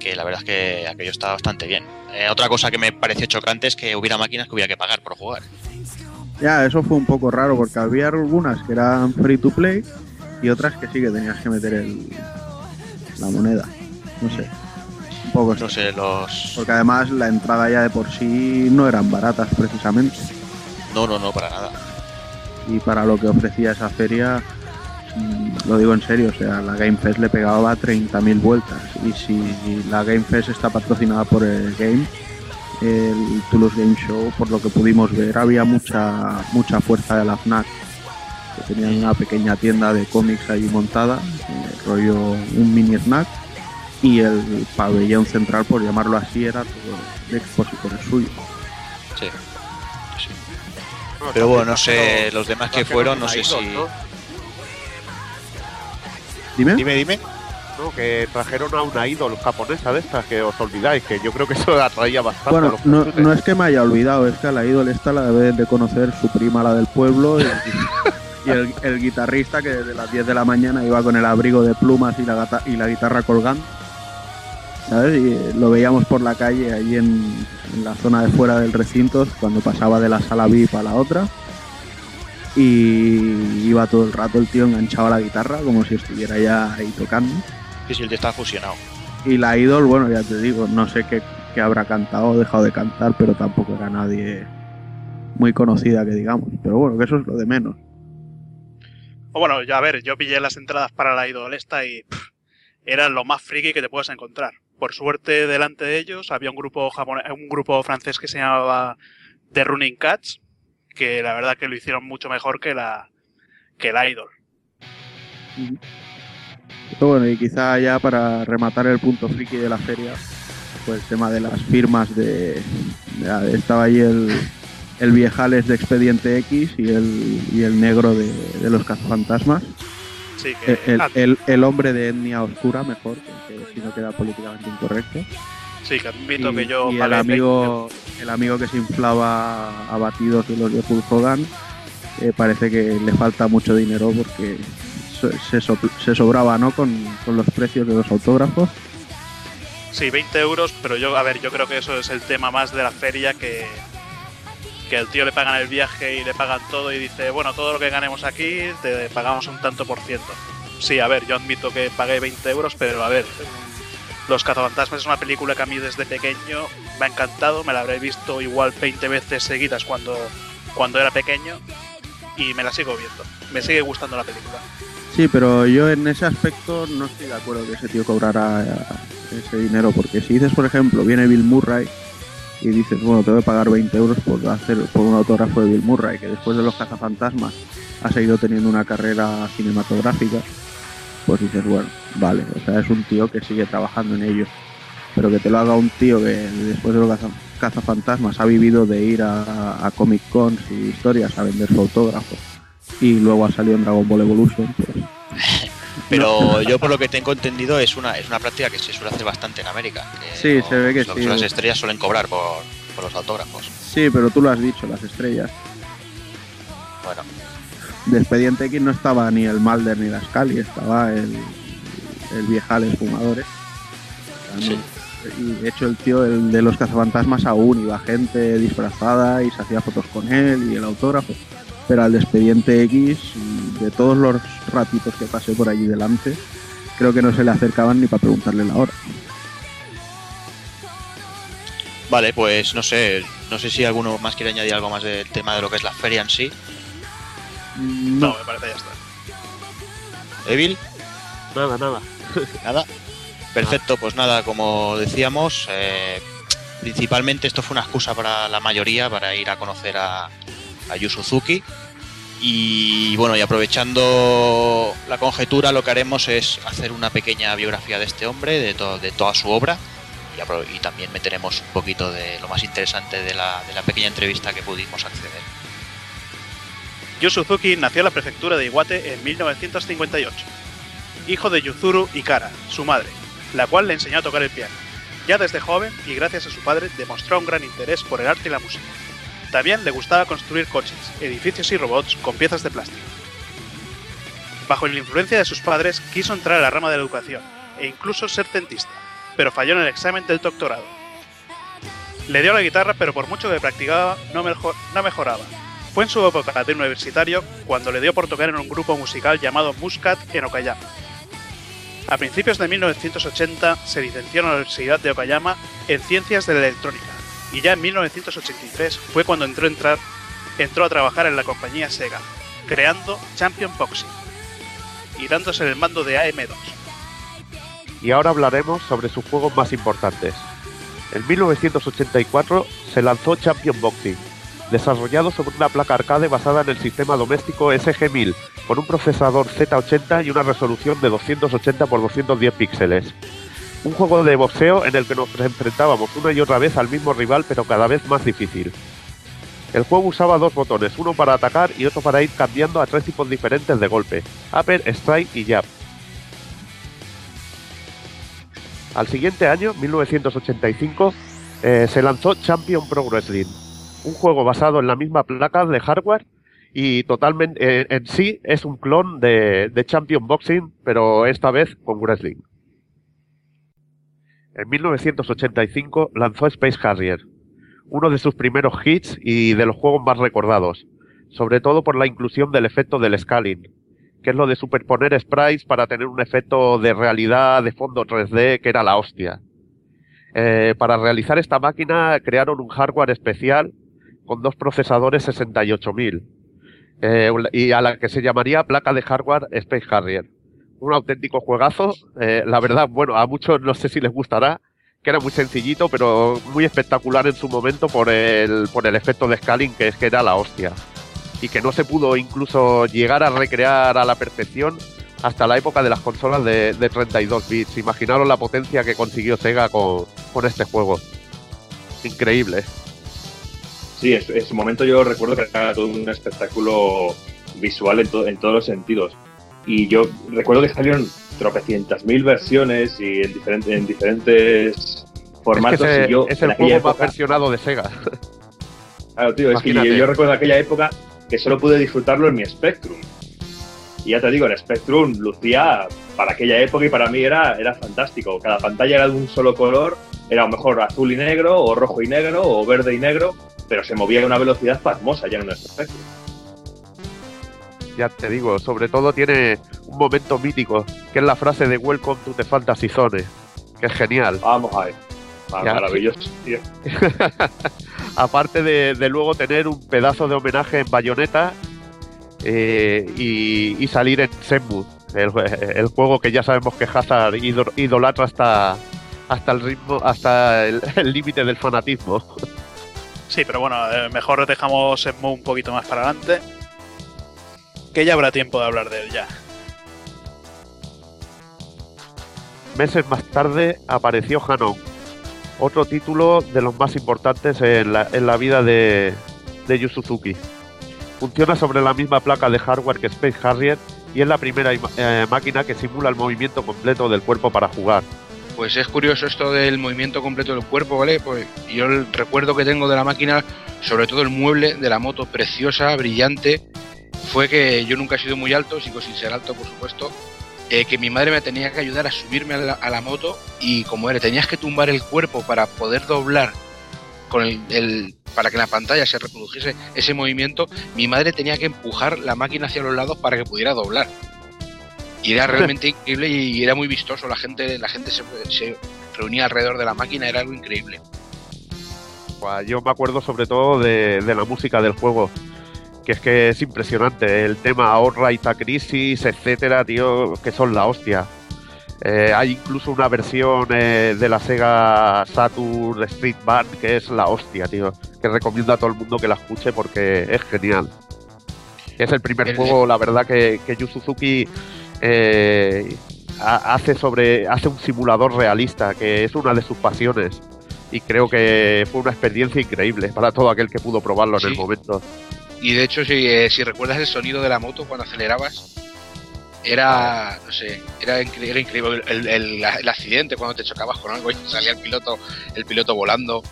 que la verdad es que aquello estaba bastante bien. Eh, otra cosa que me pareció chocante es que hubiera máquinas que hubiera que pagar por jugar. Ya, eso fue un poco raro porque había algunas que eran free to play y otras que sí que tenías que meter el, la moneda. No sé. Un poco No sé, los... Porque además la entrada ya de por sí no eran baratas precisamente. No, no, no, para nada. Y para lo que ofrecía esa feria, mm, lo digo en serio, o sea, la Game Fest le pegaba 30.000 vueltas. Y si la Game Fest está patrocinada por el Game, el Toulouse Game Show, por lo que pudimos ver, había mucha mucha fuerza de la FNAC. Que tenían una pequeña tienda de cómics ahí montada, eh, rollo un mini snack. Y el pabellón central, por llamarlo así, era todo de expositores suyos. Sí. sí. Pero bueno, no sé, los demás que fueron, no sé si... Dime. Dime, dime. No, que trajeron a una ídol japonesa de estas que os olvidáis, que yo creo que eso atraía bastante a Bueno, los no, no es que me haya olvidado, es que a la ídol esta la deben de conocer su prima, la del pueblo, y, y el, el guitarrista que desde las 10 de la mañana iba con el abrigo de plumas y la, gata- y la guitarra colgando. ¿Sabes? Y eh, lo veíamos por la calle, ahí en, en la zona de fuera del recinto, cuando pasaba de la sala VIP a la otra. y iba todo el rato el tío enganchado a la guitarra como si estuviera ya ahí tocando. Sí, sí, el tío está fusionado. Y la Idol, bueno, ya te digo, no sé qué, qué habrá cantado o dejado de cantar, pero tampoco era nadie muy conocida que digamos. Pero bueno, que eso es lo de menos. O bueno, ya a ver, yo pillé las entradas para la idol esta y pff, era lo más friki que te puedes encontrar. Por suerte, delante de ellos había un grupo francés que se llamaba The Running Cats, que la verdad que lo hicieron mucho mejor que la que la idol. Bueno, y quizá ya para rematar el punto friki de la feria, pues el tema de las firmas de... de- estaba ahí el, el viejales de Expediente X y el, y el negro de, los cazafantasmas. Sí, que El, ah, el- el hombre de etnia oscura, mejor, porque si no queda políticamente incorrecto. sí, que admito y, que yo y el amigo el amigo que se inflaba a batidos de los de Hulk Hogan eh, parece que le falta mucho dinero porque so- se, se sobraba no con, con los precios de los autógrafos. Sí, 20 euros, pero yo, a ver, yo creo que eso es el tema más de la feria que, que el tío le pagan el viaje y le pagan todo y dice, bueno, todo lo que ganemos aquí te pagamos un tanto por ciento. Sí, a ver, yo admito que pagué 20 euros, pero a ver, Los Cazafantasmas es una película que a mí desde pequeño me ha encantado, me la habré visto igual 20 veces seguidas cuando, cuando era pequeño y me la sigo viendo. Me sigue gustando la película. Sí, pero yo en ese aspecto no estoy de acuerdo que ese tío cobrara eh, ese dinero, porque si dices, por ejemplo, viene Bill Murray y dices, bueno, te voy a pagar 20 euros por hacer por un autógrafo de Bill Murray, que después de los cazafantasmas ha seguido teniendo una carrera cinematográfica, pues dices, bueno, vale, o sea, es un tío que sigue trabajando en ello. Pero que te lo haga un tío que después de los caza- cazafantasmas ha vivido de ir a, a Comic Cons y historias a vender su autógrafo y luego ha salido en Dragon Ball Evolution, pues (laughs) Pero yo por lo que tengo entendido es una, es una práctica que se suele hacer bastante en América. Sí, se ve que los- sí. Las estrellas suelen cobrar por, por los autógrafos. Sí, pero tú lo has dicho, las estrellas. Bueno, De Expediente X no estaba ni el Mulder ni la Scully, estaba el, el Viejales Fumadores. No- Y de hecho el tío el de los cazafantasmas aún iba gente disfrazada y se hacía fotos con él y el autógrafo. Pero al de Expediente X, de todos los ratitos que pasé por allí delante, creo que no se le acercaban ni para preguntarle la hora. vale, pues no sé, no sé si alguno más quiere añadir algo más del tema de lo que es la feria en sí. No, me parece ya está. Evil, Nada, nada. (laughs) nada. Perfecto, pues nada, como decíamos, eh, principalmente esto fue una excusa para la mayoría para ir a conocer a, a Yu Suzuki. Y bueno, y aprovechando la conjetura, lo que haremos es hacer una pequeña biografía de este hombre, de, to- de toda su obra, y, también meteremos un poquito de lo más interesante de la, de la pequeña entrevista que pudimos acceder. Yu Suzuki nació en la prefectura de Iwate en 1958. Hijo de Yuzuru Ikara, su madre, la cual le enseñó a tocar el piano. Ya desde joven, y gracias a su padre, demostró un gran interés por el arte y la música. También le gustaba construir coches, edificios y robots con piezas de plástico. Bajo la influencia de sus padres, quiso entrar a la rama de la educación e incluso ser dentista, pero falló en el examen del doctorado. Le dio la guitarra, pero por mucho que practicaba, no, mejo- no mejoraba. Fue en su época de universitario cuando le dio por tocar en un grupo musical llamado Muscat en Okayama. A principios de 1980 se licenció en la Universidad de Okayama en Ciencias de la Electrónica y ya en 1983 fue cuando entró a, trabajar en la compañía Sega, creando Champion Boxing y dándose el mando de AM2. y ahora hablaremos sobre sus juegos más importantes. En 1984 se lanzó Champion Boxing, desarrollado sobre una placa arcade basada en el sistema doméstico SG-1000, con un procesador Z80 y una resolución de 280 x 210 píxeles. Un juego de boxeo en el que nos enfrentábamos una y otra vez al mismo rival, pero cada vez más difícil. El juego usaba dos botones, uno para atacar y otro para ir cambiando a tres tipos diferentes de golpe, upper, strike y jab. Al siguiente año, 1985, eh, se lanzó Champion Pro Wrestling, un juego basado en la misma placa de hardware y totalmente eh, en sí es un clon de, de Champion Boxing, pero esta vez con wrestling. En 1985 lanzó Space Harrier, uno de sus primeros hits y de los juegos más recordados. sobre todo por la inclusión del efecto del scaling, que es lo de superponer sprites para tener un efecto de realidad de fondo 3D que era la hostia. Eh, para realizar esta máquina crearon un hardware especial con dos procesadores 68000 eh, y a la que se llamaría placa de hardware Space Harrier. Un auténtico juegazo, eh, la verdad, bueno, a muchos no sé si les gustará, que era muy sencillito, pero muy espectacular en su momento por el, por el efecto de scaling, que es que era la hostia. Y que no se pudo incluso llegar a recrear a la perfección hasta la época de las consolas de, de 32 bits. Imaginaros la potencia que consiguió Sega con, con este juego. Increíble. Sí, en, en su momento yo recuerdo que era todo un espectáculo visual en, to- en todos los sentidos. Y yo recuerdo que salieron tropecientas mil versiones y en, diferente- en diferentes formatos. es que ese- y yo es el juego más versionado de Sega. Claro, tío, es que yo, recuerdo aquella época que solo pude disfrutarlo en mi Spectrum. Y ya te digo, el Spectrum lucía para aquella época y para mí era, era fantástico. Cada pantalla era de un solo color, era a lo mejor azul y negro, o rojo y negro, o verde y negro, pero se movía a una velocidad pasmosa ya en nuestro Spectrum. Ya te digo, sobre todo tiene un momento mítico, que es la frase de Welcome to the Fantasy Zone, que es genial. Vamos a ver. Ah, maravilloso, tío. (laughs) Aparte de, de luego tener un pedazo de homenaje en Bayonetta eh, y, y salir en Senmu, el, el juego que ya sabemos que Hazard ido- idolatra hasta hasta el ritmo, hasta el límite del fanatismo. Sí, pero bueno, eh, mejor dejamos Shenmue un poquito más para adelante. Que ya habrá tiempo de hablar de él ya. Meses más tarde apareció Hanon, otro título de los más importantes en la, en la vida de, de Yu Suzuki. Funciona sobre la misma placa de hardware que Space Harrier y es la primera eh, máquina que simula el movimiento completo del cuerpo para jugar. Pues es curioso esto del movimiento completo del cuerpo, ¿vale? Pues yo el recuerdo que tengo de la máquina, sobre todo el mueble de la moto preciosa, brillante, fue que yo nunca he sido muy alto, sigo sin ser alto, por supuesto, eh, que mi madre me tenía que ayudar a subirme a la, a la moto y como era, tenías que tumbar el cuerpo para poder doblar con el, el- para que en la pantalla se reprodujese ese movimiento, mi madre tenía que empujar la máquina hacia los lados para que pudiera doblar. Y era (laughs) realmente increíble y era muy vistoso. La gente, la gente se, se reunía alrededor de la máquina, era algo increíble. Yo me acuerdo sobre todo de, de la música del juego, que es que es impresionante. El tema Outright a Crisis, etcétera, tío, que son la hostia. Eh, hay incluso una versión eh, de la Sega Saturn Street Band que es la hostia, tío. Que recomiendo a todo el mundo que la escuche porque es genial. Es el primer El- juego, la verdad, que, que Yu Suzuki eh, ha- hace sobre hace un simulador realista, que es una de sus pasiones. Y creo que fue una experiencia increíble para todo aquel que pudo probarlo en el momento. Y de hecho, si, eh, si recuerdas el sonido de la moto cuando acelerabas, era, no sé, era, incre- era increíble. El, el- el accidente cuando te chocabas con algo y salía el piloto, el piloto volando.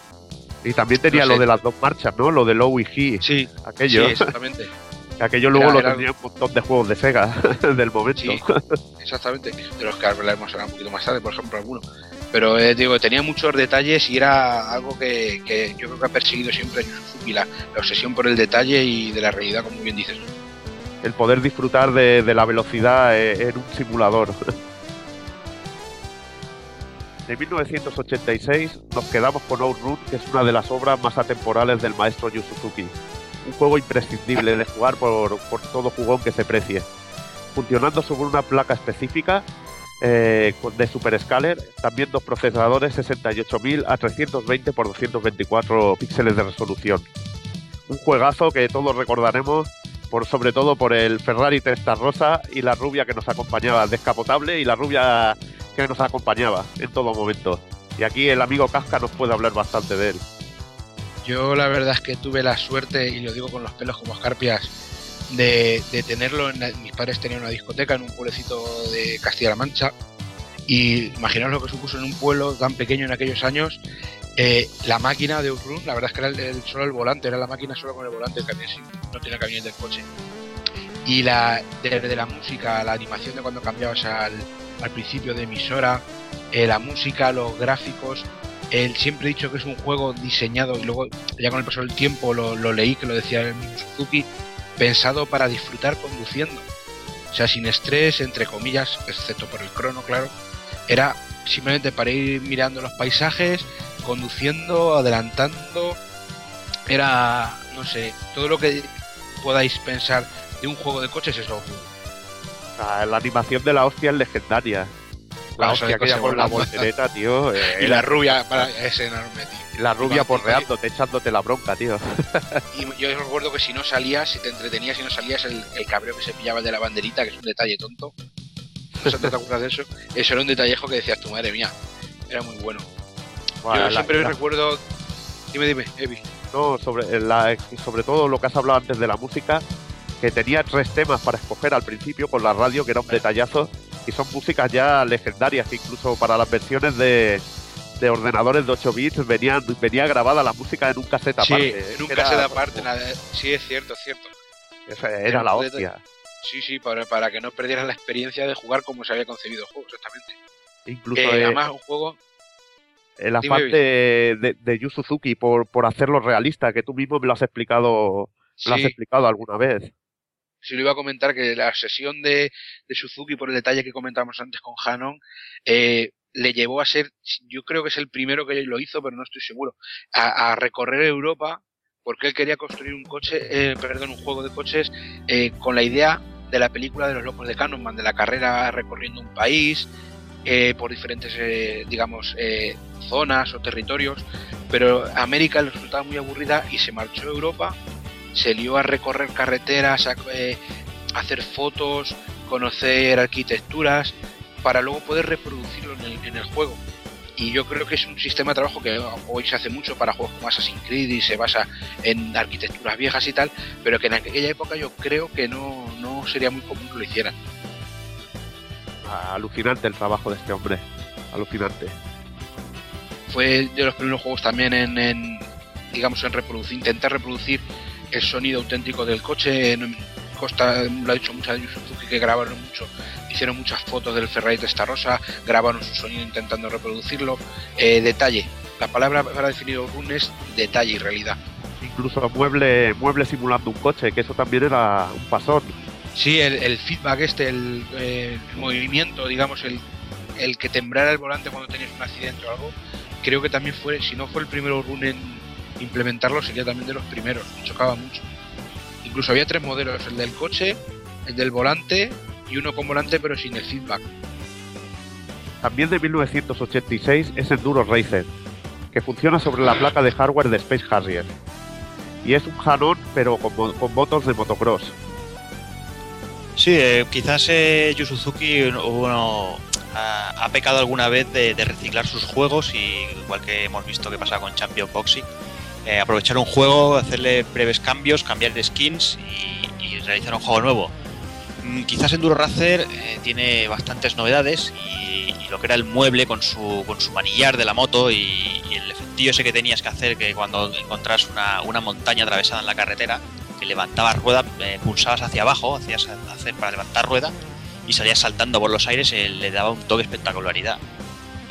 Y también tenía No sé. lo de las dos marchas, ¿no? Lo de Low y He. Sí, aquello. sí, exactamente. (laughs) aquello luego Era- lo tenía un montón de juegos de Sega (laughs) del momento. Sí, exactamente. De los que hablaremos ahora un poquito más tarde, por ejemplo, alguno. Pero eh, digo, tenía muchos detalles y era algo que, que yo creo que ha perseguido siempre a Yu Suzuki, la, obsesión por el detalle y de la realidad, como bien dices. El poder disfrutar de, la velocidad eh, en un simulador. (laughs) De 1986 nos quedamos con Outrun, que es una de las obras más atemporales del maestro Yu. Un juego imprescindible de jugar por, por todo jugón que se precie. Funcionando sobre una placa específica eh, de Super Scaler, también dos procesadores 68000 a 320 x 224 píxeles de resolución. Un juegazo que todos recordaremos por sobre todo por el Ferrari Testarossa y la rubia que nos acompañaba, descapotable y la rubia que nos acompañaba en todo momento. Y aquí el amigo Casca nos puede hablar bastante de él. Yo la verdad es que tuve la suerte, y lo digo con los pelos como escarpias, de, de tenerlo. En mis padres tenían una discoteca en un pueblecito de Castilla-La Mancha. Y imaginaos lo que supuso en un pueblo tan pequeño en aquellos años. eh, la máquina de Outrun, la verdad es que era el, el- solo el volante, era la máquina solo con el volante, el camión no tenía camión del coche. Y la, desde la música, la animación de cuando cambiabas al, al principio de emisora, eh, la música, los gráficos, él siempre he dicho que es un juego diseñado y luego ya con el paso del tiempo lo, lo leí que lo decía el mismo Suzuki pensado para disfrutar conduciendo. O sea, sin estrés, entre comillas, excepto por el crono, claro. Era simplemente para ir mirando los paisajes, conduciendo, adelantando. Era, no sé, todo lo que podáis pensar de un juego de coches es lo que Ah, La animación de la hostia es legendaria. La hostia aquella con la voltereta, tío. (laughs) eh, Y la rubia para, es enorme, tío. La rubia porreándote, echándote la bronca, tío. Y yo recuerdo que si no salías, si te entretenías, si no salías, el, el cabreo que se pillaba de la banderita, que es un detalle tonto. ¿No se te acuerdas de eso? Eso era un detallejo que decías tu madre mía. Era muy bueno. Bueno, yo la- siempre la- recuerdo. Dime, dime, Evi. No, sobre, la, sobre todo lo que has hablado antes de la música, que tenía tres temas para escoger al principio con la radio, que era un detallazo, y son músicas ya legendarias, que incluso para las versiones de, de ordenadores de 8 bits venían, venía grabada la música en un cassette Sí, aparte. en un Era- cassette aparte. Sí, es cierto, es cierto. Esa Era la hostia. Sí, sí, para, para que no perdieras la experiencia de jugar como se había concebido el juego, exactamente. Incluso Eh, eh, además, un juego. el afán de, de, de Yu Suzuki por, por hacerlo realista, que tú mismo me lo has explicado, me lo has Sí. explicado alguna vez. si lo iba a comentar que la sesión de, de Suzuki, por el detalle que comentamos antes con Hanon, eh, le llevó a ser, yo creo que es el primero que lo hizo, pero no estoy seguro, a, recorrer Europa porque él quería construir un coche, eh, perdón, un juego de coches eh, con la idea de la película de los locos de Cannonman, de la carrera recorriendo un país eh, por diferentes, digamos, zonas o territorios, pero América le resultaba muy aburrida y se marchó a Europa se lió a recorrer carreteras, a hacer fotos, conocer arquitecturas, para luego poder reproducirlo en el, en el juego. Y yo creo que es un sistema de trabajo que hoy se hace mucho para juegos como Assassin's Creed y se basa en arquitecturas viejas y tal, pero que en aquella época yo creo que no, no sería muy común que lo hicieran. Alucinante el trabajo de este hombre. Alucinante. Fue de los primeros juegos también en, en, digamos, en reproducir, intentar reproducir el sonido auténtico del coche. En Costa lo ha dicho mucha de Suzuki que grabaron mucho, hicieron muchas fotos del Ferrari Testarossa, grabaron su sonido intentando reproducirlo. Eh, detalle, la palabra para definir run es detalle y realidad. Incluso mueble, mueble simulando un coche, que eso también era un pasón. Sí, el, el feedback este, el, eh, el movimiento, digamos, el, el que tembrara el volante cuando tenías un accidente o algo, creo que también fue, si no fue el primero run en implementarlo, sería también de los primeros, me chocaba mucho. Incluso había tres modelos, el del coche, el del volante y uno con volante pero sin el feedback. También de 1986 es Enduro Racer, que funciona sobre la placa de hardware de Space Harrier. Y es un Hanon, pero con, mo- con motos de motocross. Sí, eh, quizás eh, Yu Suzuki uno, ha, ha pecado alguna vez de, de reciclar sus juegos y igual que hemos visto que pasa con Champion Boxing, eh, aprovechar un juego, hacerle breves cambios, cambiar de skins y, y realizar un juego nuevo. Mm, quizás Enduro Racer eh, tiene bastantes novedades y, lo que era el mueble con su, con su manillar de la moto y, el efectillo ese que tenías que hacer que cuando encontras una, una montaña atravesada en la carretera, que levantabas rueda, eh, pulsabas hacia abajo, hacías hacer para levantar rueda y salías saltando por los aires, eh, le daba un toque espectacularidad.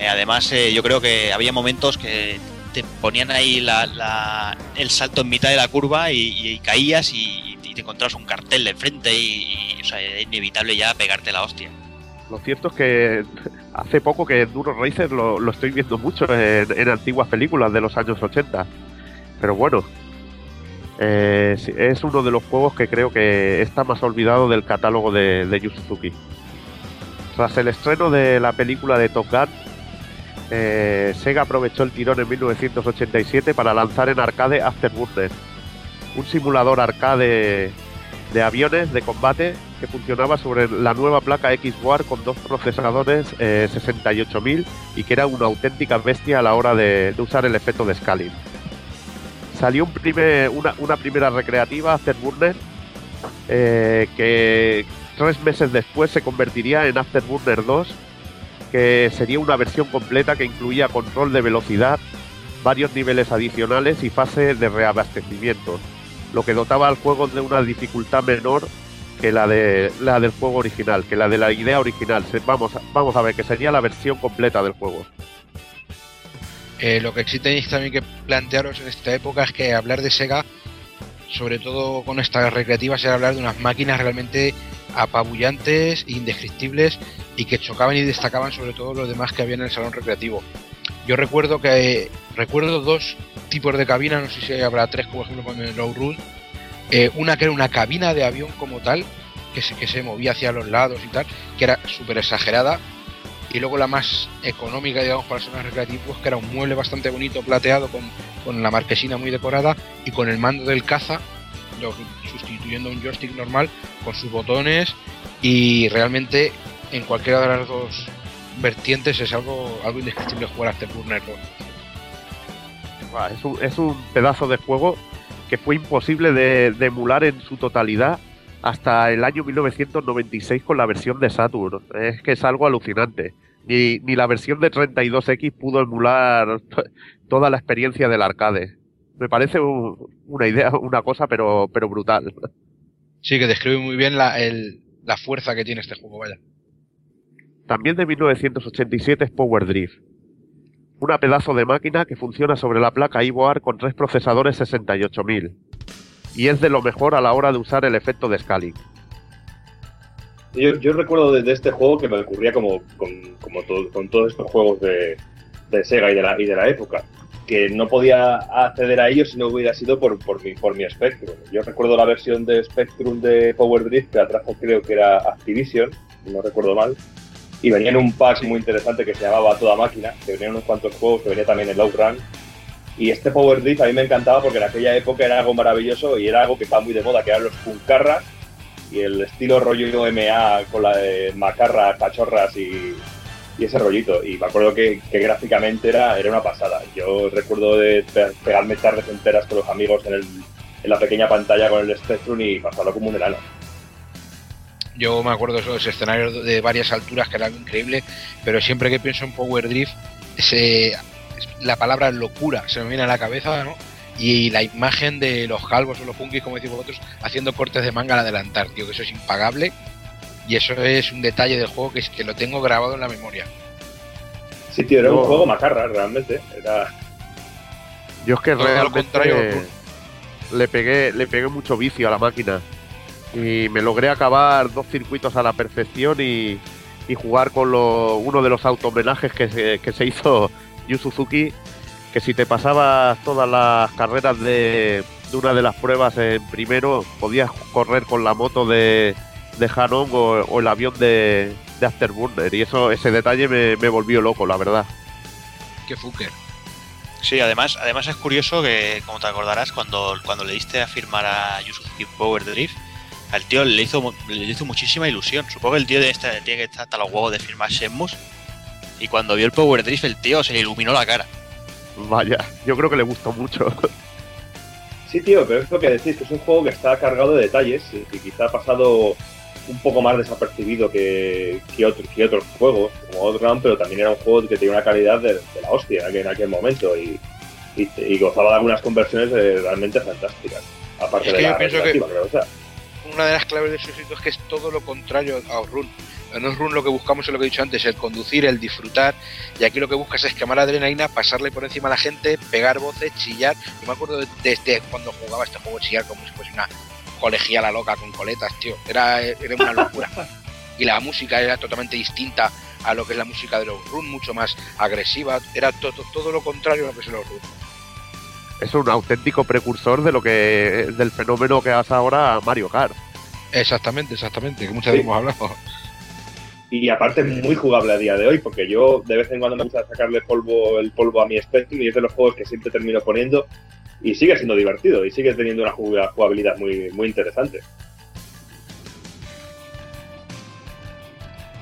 Además, yo creo que había momentos que te ponían ahí la- la- el salto en mitad de la curva y, caías y, y te encontrabas un cartel de enfrente y, o era inevitable ya pegarte la hostia. Lo cierto es que (laughs) hace poco que Enduro Racer lo, estoy viendo mucho en, antiguas películas de los años 80. Pero bueno, eh, es uno de los juegos que creo que está más olvidado del catálogo de, de. Tras el estreno de la película de Top Gun, eh, Sega aprovechó el tirón en 1987 para lanzar en arcade Afterburner, un simulador arcade de aviones de combate que funcionaba sobre la nueva placa X-War con dos procesadores eh, 68000 y que era una auténtica bestia a la hora de, usar el efecto de scaling. Salió una primera recreativa, Afterburner, eh, que tres meses después se convertiría en Afterburner 2, que sería una versión completa que incluía control de velocidad, varios niveles adicionales y fase de reabastecimiento, lo que dotaba al juego de una dificultad menor que la de la del juego original, que la de la idea original. Vamos, vamos a ver, que sería la versión completa del juego. Eh, lo que sí tenéis también que plantearos en esta época es que hablar de Sega sobre todo con estas recreativas, era hablar de unas máquinas realmente apabullantes, indescriptibles y que chocaban y destacaban sobre todo los demás que había en el salón recreativo. Yo recuerdo que recuerdo dos tipos de cabinas, no sé si habrá tres, por ejemplo con el Low. Eh, una que era una cabina de avión como tal, que se, que se movía hacia los lados y tal, que era súper exagerada. Y luego la más económica, digamos, para salones recreativos, que era un mueble bastante bonito, plateado, con, con la marquesina muy decorada y con el mando del caza, lo- sustituyendo un joystick normal, con sus botones. Y realmente, en cualquiera de las dos vertientes, es algo, algo indescriptible jugar a Afterburner 2. Buah, Es un, es un pedazo de juego que fue imposible de, de emular en su totalidad hasta el año 1996 con la versión de Saturn. Es que es algo alucinante. Ni, ni la versión de 32X pudo emular to- toda la experiencia del arcade. Me parece un- una idea, una cosa, pero, pero brutal. Sí, que describe muy bien la, el- la fuerza que tiene este juego, vaya. También de 1987 es Power Drift. Una pedazo de máquina que funciona sobre la placa IVOAR con tres procesadores 68000. Y es de lo mejor a la hora de usar el efecto de scaling. Yo, yo recuerdo de, de este juego que me ocurría como con, como to- con todos estos juegos de, de Sega y de, la, y de la época, que no podía acceder a ellos si no hubiera sido por, por, mi, por mi Spectrum. Yo recuerdo la versión de Spectrum de Power Drift que atrajo creo que era Activision, si no recuerdo mal, y venía en un pack muy interesante que se llamaba Toda Máquina, que venían unos cuantos juegos, que venía también el Outrun, y este Power Drift a mí me encantaba porque en aquella época era algo maravilloso y era algo que estaba muy de moda, que eran los puncarras y el estilo rollo MA con la de macarras, cachorras y, y ese rollito. Y me acuerdo que, que gráficamente era, era una pasada. Yo recuerdo de pe- pegarme tardes enteras con los amigos en, el, en la pequeña pantalla con el Spectrum y pasarlo como un enano. Yo me acuerdo de esos escenarios de varias alturas que era algo increíble, pero siempre que pienso en Power Drift, ese, la palabra locura se me viene a la cabeza, ¿no? Y la imagen de los calvos o los punkis, como decís vosotros, haciendo cortes de manga al adelantar, tío, que eso es impagable. Y eso es un detalle del juego que es que lo tengo grabado en la memoria. Sí, tío, era un juego macarra, realmente. Era... Yo es que Todo lo realmente contrario, le pegué, le pegué mucho vicio a la máquina. Y me logré acabar dos circuitos a la perfección y, y jugar con lo- uno de los auto-homenajes que se, que se hizo Yu Suzuki, que si te pasabas todas las carreras de, de una de las pruebas en primero, podías correr con la moto de, de Hanon o, o el avión de, de Afterburner. Y eso, ese detalle me, me volvió loco, la verdad. Qué fucker. Sí, además, además es curioso que, como te acordarás, cuando, cuando le diste a firmar a Yu Suzuki Power Drift, al tío le hizo, le hizo muchísima ilusión. Supongo que el tío de este, tiene que estar hasta los huevos de firmar Shenmue. Y cuando vio el Power Drift, el tío se le iluminó la cara. Vaya, yo creo que le gustó mucho. Sí, tío, pero es lo que decís, que es un juego que está cargado de detalles y que quizá ha pasado un poco más desapercibido que, que, otro- que otros juegos, como Outrun, pero también era un juego que tenía una calidad de, de la hostia en aquel, en aquel momento y, y, y gozaba de algunas conversiones eh, realmente fantásticas. Aparte Es de que la yo claro, o sea. Una de las claves de su éxito es que es todo lo contrario a Outrun. En Outrun lo que buscamos es lo que he dicho antes, el conducir, el disfrutar, y aquí lo que buscas es quemar adrenalina, pasarle por encima a la gente, pegar voces, chillar. Yo me acuerdo de- desde cuando jugaba este juego chillar como si fuese una colegiala loca con coletas, tío. Era, era una locura. (laughs) y la música era totalmente distinta a lo que es la música de los run, mucho más agresiva. Era to- to- todo lo contrario a lo que es el run. es un auténtico precursor de lo que del fenómeno que hace ahora Mario Kart. Exactamente, exactamente, que muchas Sí. veces hemos hablado. Y aparte es muy jugable a día de hoy, porque yo de vez en cuando me gusta sacarle polvo el polvo a mi Spectrum y es de los juegos que siempre termino poniendo y sigue siendo divertido y sigue teniendo una juga- jugabilidad muy, muy interesante.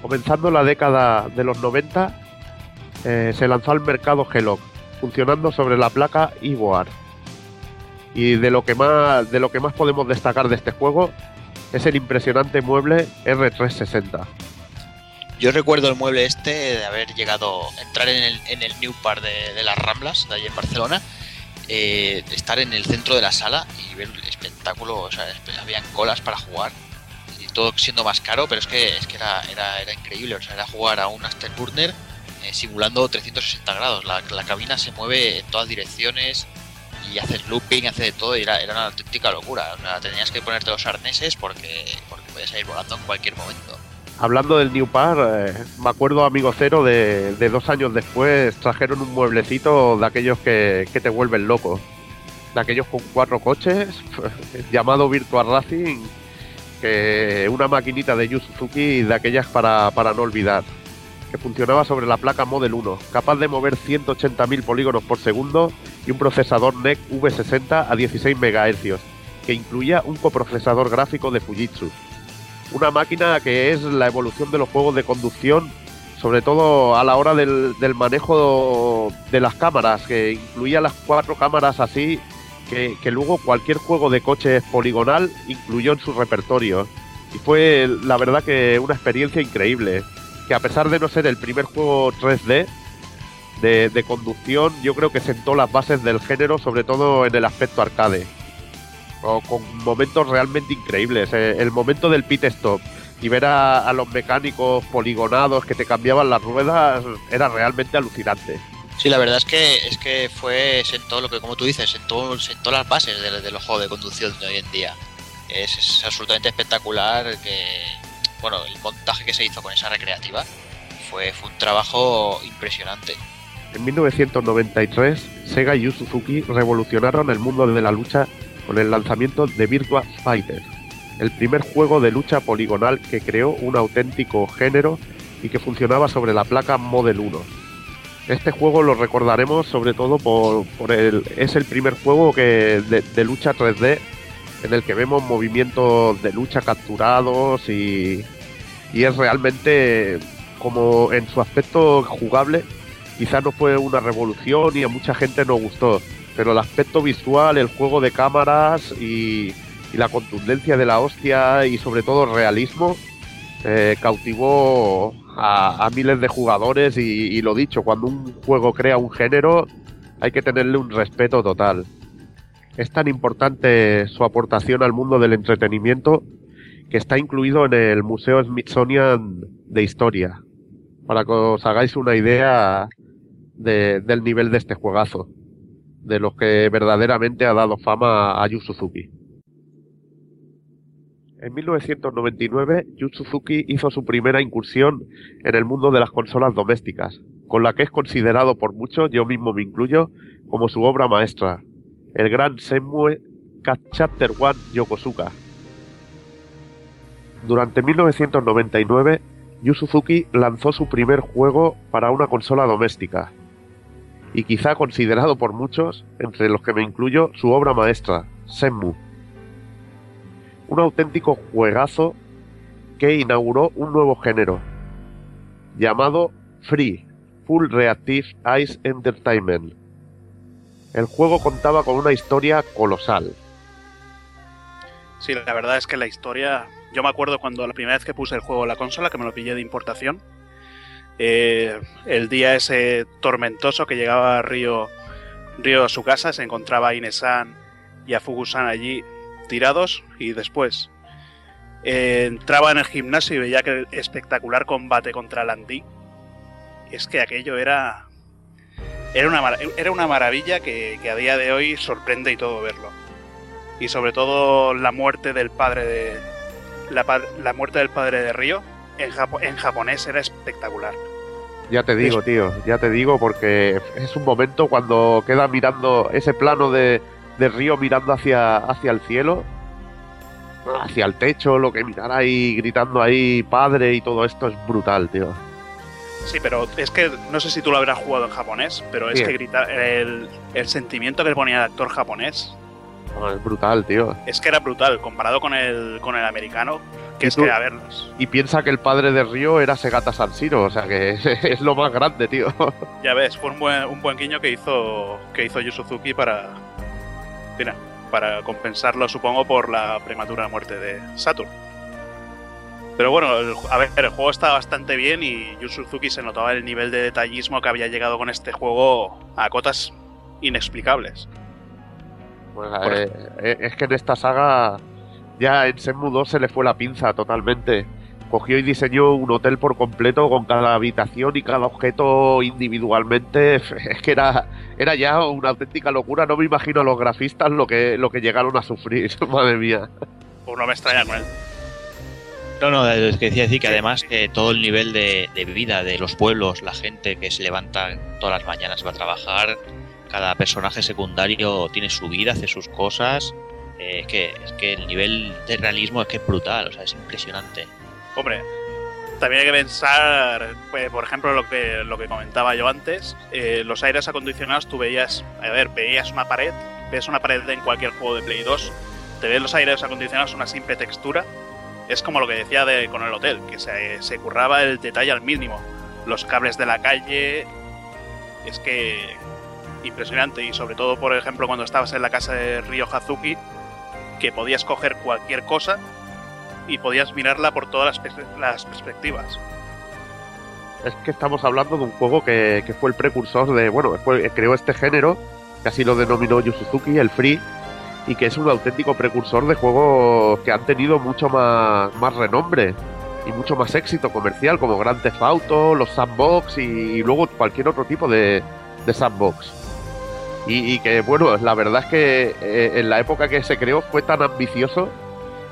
Comenzando la década de los 90, eh, se lanzó al mercado Helog, funcionando sobre la placa Ivoar. Y de lo que más de lo que más podemos destacar de este juego es el impresionante mueble R360. Yo recuerdo el mueble este de haber llegado, entrar en el, en el New Park de, de las Ramblas, de allí en Barcelona, eh, estar en el centro de la sala y ver el espectáculo, o sea, habían colas para jugar y todo siendo más caro, pero es que, es que era, era, era increíble, o sea, era jugar a un Afterburner eh, simulando 360 grados, la, la cabina se mueve en todas direcciones, y haces looping, haces de todo y era, era una auténtica locura. O sea, tenías que ponerte los arneses porque, porque podías ir volando en cualquier momento. Hablando del New Par, eh, me acuerdo, amigo Cero, de, dos años después trajeron un mueblecito de aquellos que, que te vuelven loco. De aquellos con cuatro coches, (laughs) llamado Virtual Racing, que una maquinita de Yu Suzuki de aquellas para, para no olvidar. Que funcionaba sobre la placa Model 1, capaz de mover 180.000 polígonos por segundo y un procesador NEC V60 a 16 MHz, que incluía un coprocesador gráfico de Fujitsu una máquina que es la evolución de los juegos de conducción, sobre todo a la hora del, manejo de las cámaras, que incluía las cuatro cámaras así, que, luego cualquier juego de coches poligonal incluyó en su repertorio. Y fue la verdad que una experiencia increíble, que a pesar de no ser el primer juego 3D, de, de conducción, yo creo que sentó las bases del género, sobre todo en el aspecto arcade con momentos realmente increíbles. Eh, El momento del pit stop y ver a, a, los mecánicos poligonados que te cambiaban las ruedas era realmente alucinante. Sí, la verdad es que es que fue sentó lo que como tú dices, sentó, sentó las bases de, de los juegos de conducción de hoy en día. Es, es, absolutamente espectacular que bueno, el montaje que se hizo con esa recreativa fue, fue un trabajo impresionante. En 1993, Sega y Yu Suzuki revolucionaron el mundo de la lucha con el lanzamiento de Virtua Fighter, el primer juego de lucha poligonal que creó un auténtico género y que funcionaba sobre la placa Model 1. Este juego lo recordaremos sobre todo por, por el es el primer juego que de, lucha 3D en el que vemos movimientos de lucha capturados y, y es realmente como en su aspecto jugable quizá no fue una revolución y a mucha gente no gustó pero el aspecto visual, el juego de cámaras y, y la contundencia de la hostia y sobre todo el realismo eh, cautivó a, miles de jugadores y, y, lo dicho, cuando un juego crea un género hay que tenerle un respeto total. Es tan importante su aportación al mundo del entretenimiento que está incluido en el Museo Smithsonian de Historia, para que os hagáis una idea de, del nivel de este juegazo de los que verdaderamente ha dado fama a Yu Suzuki. En 1999, Yu Suzuki hizo su primera incursión en el mundo de las consolas domésticas, con la que es considerado por muchos, yo mismo me incluyo, como su obra maestra, el gran Senmue Chapter 1 Yokosuka. Durante 1999, Yu Suzuki lanzó su primer juego para una consola doméstica, y quizá considerado por muchos, entre los que me incluyo, su obra maestra, Senmu. Un auténtico juegazo que inauguró un nuevo género, llamado Free, Full Reactive Ice Entertainment. El juego contaba con una historia colosal. Sí, la verdad es que la historia... Yo me acuerdo cuando la primera vez que puse el juego en la consola, que me lo pillé de importación, eh, el día ese tormentoso que llegaba a Río, Río a su casa, se encontraba a Inesan y a Fugusan allí tirados y después eh, entraba en el gimnasio y veía aquel espectacular combate contra Landy. Es que aquello era era una, era una maravilla que, que, a día de hoy sorprende y todo verlo. Y sobre todo la muerte del padre de la, la muerte del padre de Río en, Japo en japonés era espectacular. Ya te digo, tío, ya te digo, porque es un momento cuando queda mirando ese plano de, de Río mirando hacia, hacia el cielo, hacia el techo, lo que mirar ahí, gritando ahí, padre y todo esto es brutal, tío. Sí, pero es que no sé si tú lo habrás jugado en japonés, pero es Bien. que gritar el, el, sentimiento que le ponía el actor japonés. No, es brutal, tío. Es que era brutal, comparado con el, con el americano, que es tú, que a verlos. Y piensa que el padre de Río era Segata Sansiro, o sea que es, (laughs) es, lo más grande, tío. Ya ves, fue un buen, un buen guiño que hizo que hizo Yu Suzuki para. Mira, para compensarlo, supongo, por la prematura muerte de Saturn. Pero bueno, el, a ver, el juego está bastante bien y Yu Suzuki se notaba el nivel de detallismo que había llegado con este juego a cotas inexplicables. Pues, eh, es que en esta saga ya en Senmu 2 se le fue la pinza totalmente. cogió y diseñó un hotel por completo con cada habitación y cada objeto individualmente. (laughs) Es que era, era ya una auténtica locura. No me imagino a los grafistas lo que, lo que llegaron a sufrir, (laughs) madre mía. Pues no me extraña con él. No, no, es que decía decir que además que todo el nivel de, de vida de los pueblos, la gente que se levanta todas las mañanas va a trabajar, cada personaje secundario tiene su vida, hace sus cosas. eh, es, que, es que el nivel de realismo es que es brutal, o sea, es impresionante. Hombre, también hay que pensar, pues, por ejemplo, lo que, lo que comentaba yo antes, eh, los aires acondicionados, tú veías, a ver, veías una pared, ves una pared en cualquier juego de Play 2, te ves los aires acondicionados una simple textura, es como lo que decía de, con el hotel, que se, se curraba el detalle al mínimo. Los cables de la calle, es que impresionante, y sobre todo, por ejemplo, cuando estabas en la casa de Ryo Hazuki, que podías coger cualquier cosa y podías mirarla por todas las, las perspectivas. Es que estamos hablando de un juego que, que fue el precursor de, bueno, fue- creó este género, que así lo denominó Yu Suzuki, el Free, y que es un auténtico precursor de juegos que han tenido mucho más, más renombre y mucho más éxito comercial, como Grand Theft Auto, los sandbox y, luego cualquier otro tipo de sandbox. Y, y que, bueno, la verdad es que eh, en la época que se creó fue tan ambicioso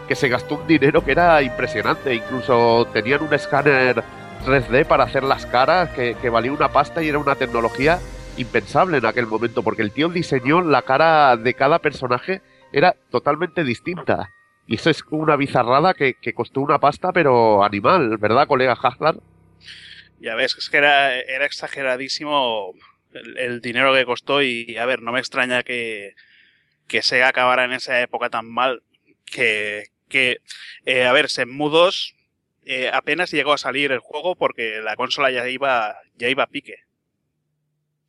que se gastó un dinero que era impresionante. Incluso tenían un escáner 3D para hacer las caras que, que valía una pasta y era una tecnología impensable en aquel momento, porque el tío diseñó la cara de cada personaje, era totalmente distinta. Y eso es una bizarrada que, que costó una pasta, pero animal, ¿verdad, colega Haslar? Ya ves, es que era, era exageradísimo el, el dinero que costó y, a ver, no me extraña que, que se acabara en esa época tan mal que, que eh, a ver, Shenmue 2 eh, apenas llegó a salir el juego porque la consola ya iba, ya iba a pique.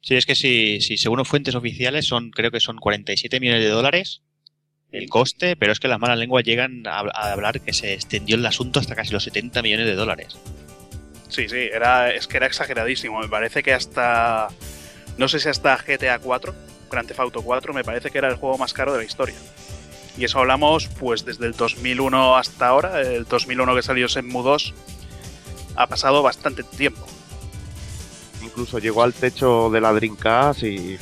Sí, es que si, si según fuentes oficiales son, creo que son 47 millones de dólares el coste, pero es que las malas lenguas llegan a, a hablar que se extendió el asunto hasta casi los 70 millones de dólares. Sí, sí, era, es que era exageradísimo. Me parece que hasta, no sé si hasta GTA 4, Grand Theft Auto 4, me parece que era el juego más caro de la historia. Y eso hablamos pues desde el 2001 hasta ahora, el 2001 que salió Shenmue 2, ha pasado bastante tiempo. Incluso llegó al techo de la Dreamcast y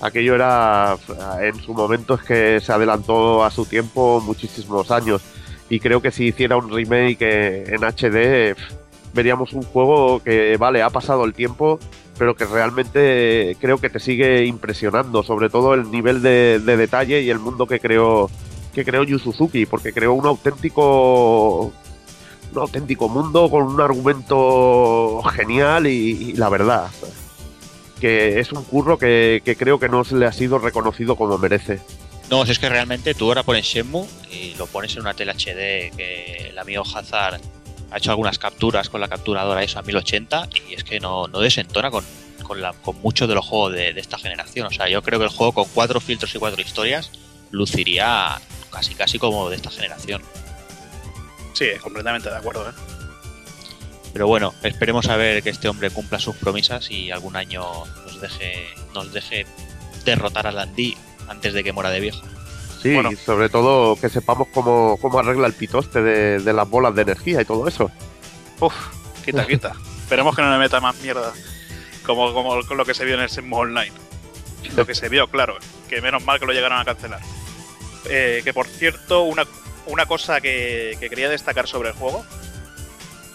aquello era, en su momento es que se adelantó a su tiempo muchísimos años. Y creo que si hiciera un remake en HD, veríamos un juego que, vale, ha pasado el tiempo, pero que realmente creo que te sigue impresionando, sobre todo el nivel de, de detalle y el mundo que creó que creó Yu porque creó un auténtico un auténtico mundo con un argumento genial y, la verdad que es un curro que, creo que no se le ha sido reconocido como merece. No, si es que realmente tú ahora pones Shenmue y lo pones en una tele HD que el amigo Hazard ha hecho algunas capturas con la capturadora eso a 1080 y es que no, no desentona con, con, la, con muchos de los juegos de, de esta generación. O sea, yo creo que el juego con cuatro filtros y cuatro historias luciría casi casi como de esta generación. Sí, completamente de acuerdo. ¿eh? Pero bueno, esperemos a ver que este hombre cumpla sus promesas y algún año nos deje, nos deje derrotar a Landy antes de que muera de viejo. Sí, Bueno. y sobre todo que sepamos cómo, cómo arregla el pitoste de, de las bolas de energía y todo eso. Uf, quita, (laughs) quita. Esperemos que no le meta más mierda. Como, como lo que se vio en el Shenmue Online. Lo que se vio, claro. Que menos mal que lo llegaron a cancelar. Eh, que por cierto, una, una cosa que, que quería destacar sobre el juego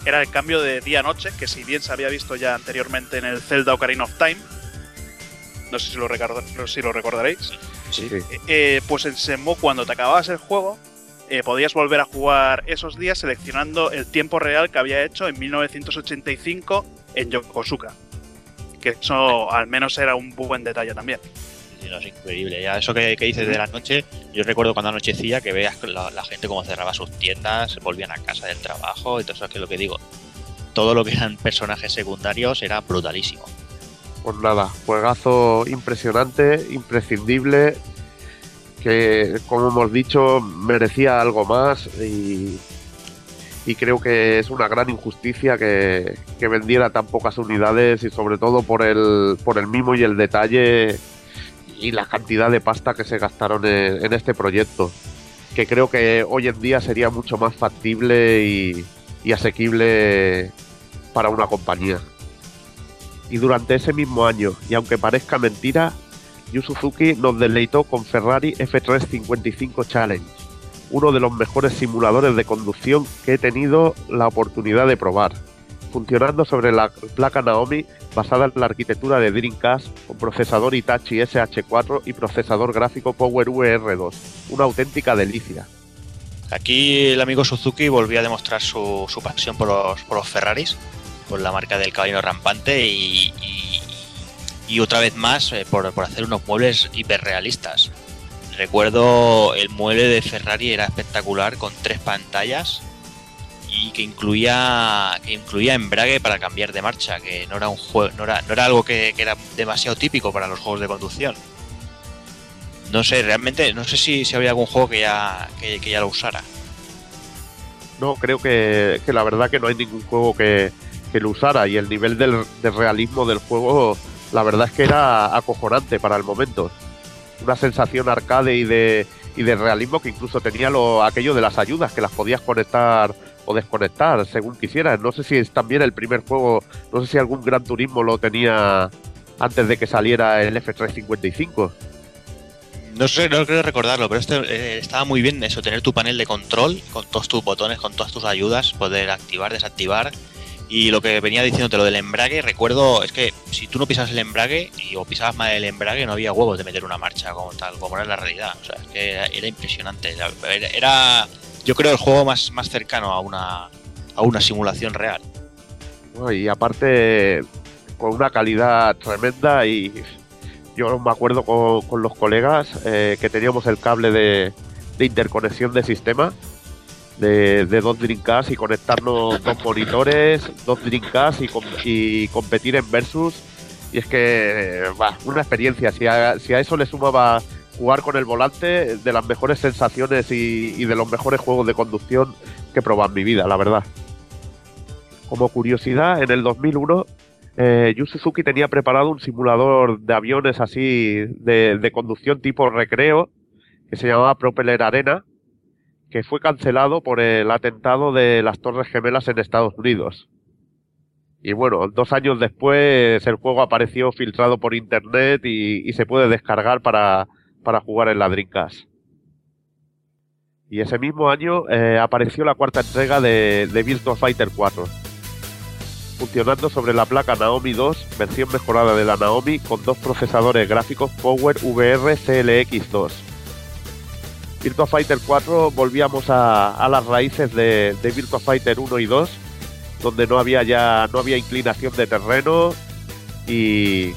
era el cambio de día-noche, que si bien se había visto ya anteriormente en el Zelda Ocarina of Time, no sé si lo, recorda- no sé si lo recordaréis, Sí. eh, pues en Shenmue cuando te acababas el juego eh, podías volver a jugar esos días seleccionando el tiempo real que había hecho en 1985 en Yokosuka. Que eso al menos era un buen detalle también. Sí, no, es increíble. Ya eso que, que dices de la noche, yo recuerdo cuando anochecía que veas que la, la gente cómo cerraba sus tiendas, volvían a casa del trabajo y todo eso es que es lo que digo. Todo lo que eran personajes secundarios era brutalísimo. Pues nada, juegazo impresionante, imprescindible, que como hemos dicho merecía algo más y, creo que es una gran injusticia que, vendiera tan pocas unidades y sobre todo por el, por el mimo y el detalle y la cantidad de pasta que se gastaron en, este proyecto, que creo que hoy en día sería mucho más factible y asequible para una compañía. Y durante ese mismo año, y aunque parezca mentira, Yu Suzuki nos deleitó con Ferrari F355 Challenge, uno de los mejores simuladores de conducción que he tenido la oportunidad de probar, funcionando sobre la placa Naomi basada en la arquitectura de Dreamcast con procesador Hitachi SH4 y procesador gráfico Power VR2, una auténtica delicia. Aquí el amigo Suzuki volvió a demostrar su, pasión por los, por los Ferraris, por la marca del caballero rampante y, y- otra vez más eh, por, por hacer unos muebles hiperrealistas. Recuerdo el mueble de Ferrari era espectacular con tres pantallas y que incluía que incluía embrague para cambiar de marcha, que no era un juego, no era, no era algo que, que era demasiado típico para los juegos de conducción. No sé, realmente, no sé si, si había algún juego que ya, que ya lo usara. No, creo que, que la verdad que no hay ningún juego que, que lo usara y el nivel del, del realismo del juego, la verdad es que era acojonante para el momento. Una sensación arcade y de, y de realismo que incluso tenía lo, aquello de las ayudas, que las podías conectar o desconectar según quisieras. No sé si es también el primer juego, no sé si algún Gran Turismo lo tenía antes de que saliera el F355. No sé, no creo recordarlo, pero este, eh, estaba muy bien eso, tener tu panel de control con todos tus botones, con todas tus ayudas, poder activar, desactivar. Y lo que venía diciéndote, lo del embrague, recuerdo, es que si tú no pisabas el embrague y, o pisabas mal el embrague, no había huevos de meter una marcha como tal, como era la realidad. O sea, es que era, impresionante. Era, era, yo creo, el juego más, más cercano a una, a una simulación real. ¿no? Y aparte, con una calidad tremenda y yo me acuerdo con, con los colegas eh, que teníamos el cable de, de interconexión de sistema de, de dos Dreamcast y conectarnos dos monitores, dos Dreamcast y, com- y competir en versus. Y es que, va, una experiencia. Si a, si a eso le sumaba jugar con el volante, de las mejores sensaciones y, y de los mejores juegos de conducción que he probado en mi vida, la verdad. Como curiosidad, en el 2001 eh, Yu Suzuki tenía preparado un simulador de aviones así de, de conducción tipo recreo que se llamaba Propeller Arena, que fue cancelado por el atentado de las Torres Gemelas en Estados Unidos. Y bueno, dos años después el juego apareció filtrado por internet y, se puede descargar para, para jugar en la Dreamcast. Y ese mismo año eh, apareció la cuarta entrega de, de Virtua Fighter 4 funcionando sobre la placa Naomi 2, versión mejorada de la Naomi con dos procesadores gráficos Power VR CLX2. Virtua Fighter 4 volvíamos a, las raíces de, de Virtua Fighter 1 y 2, donde no había ya no había inclinación de terreno y,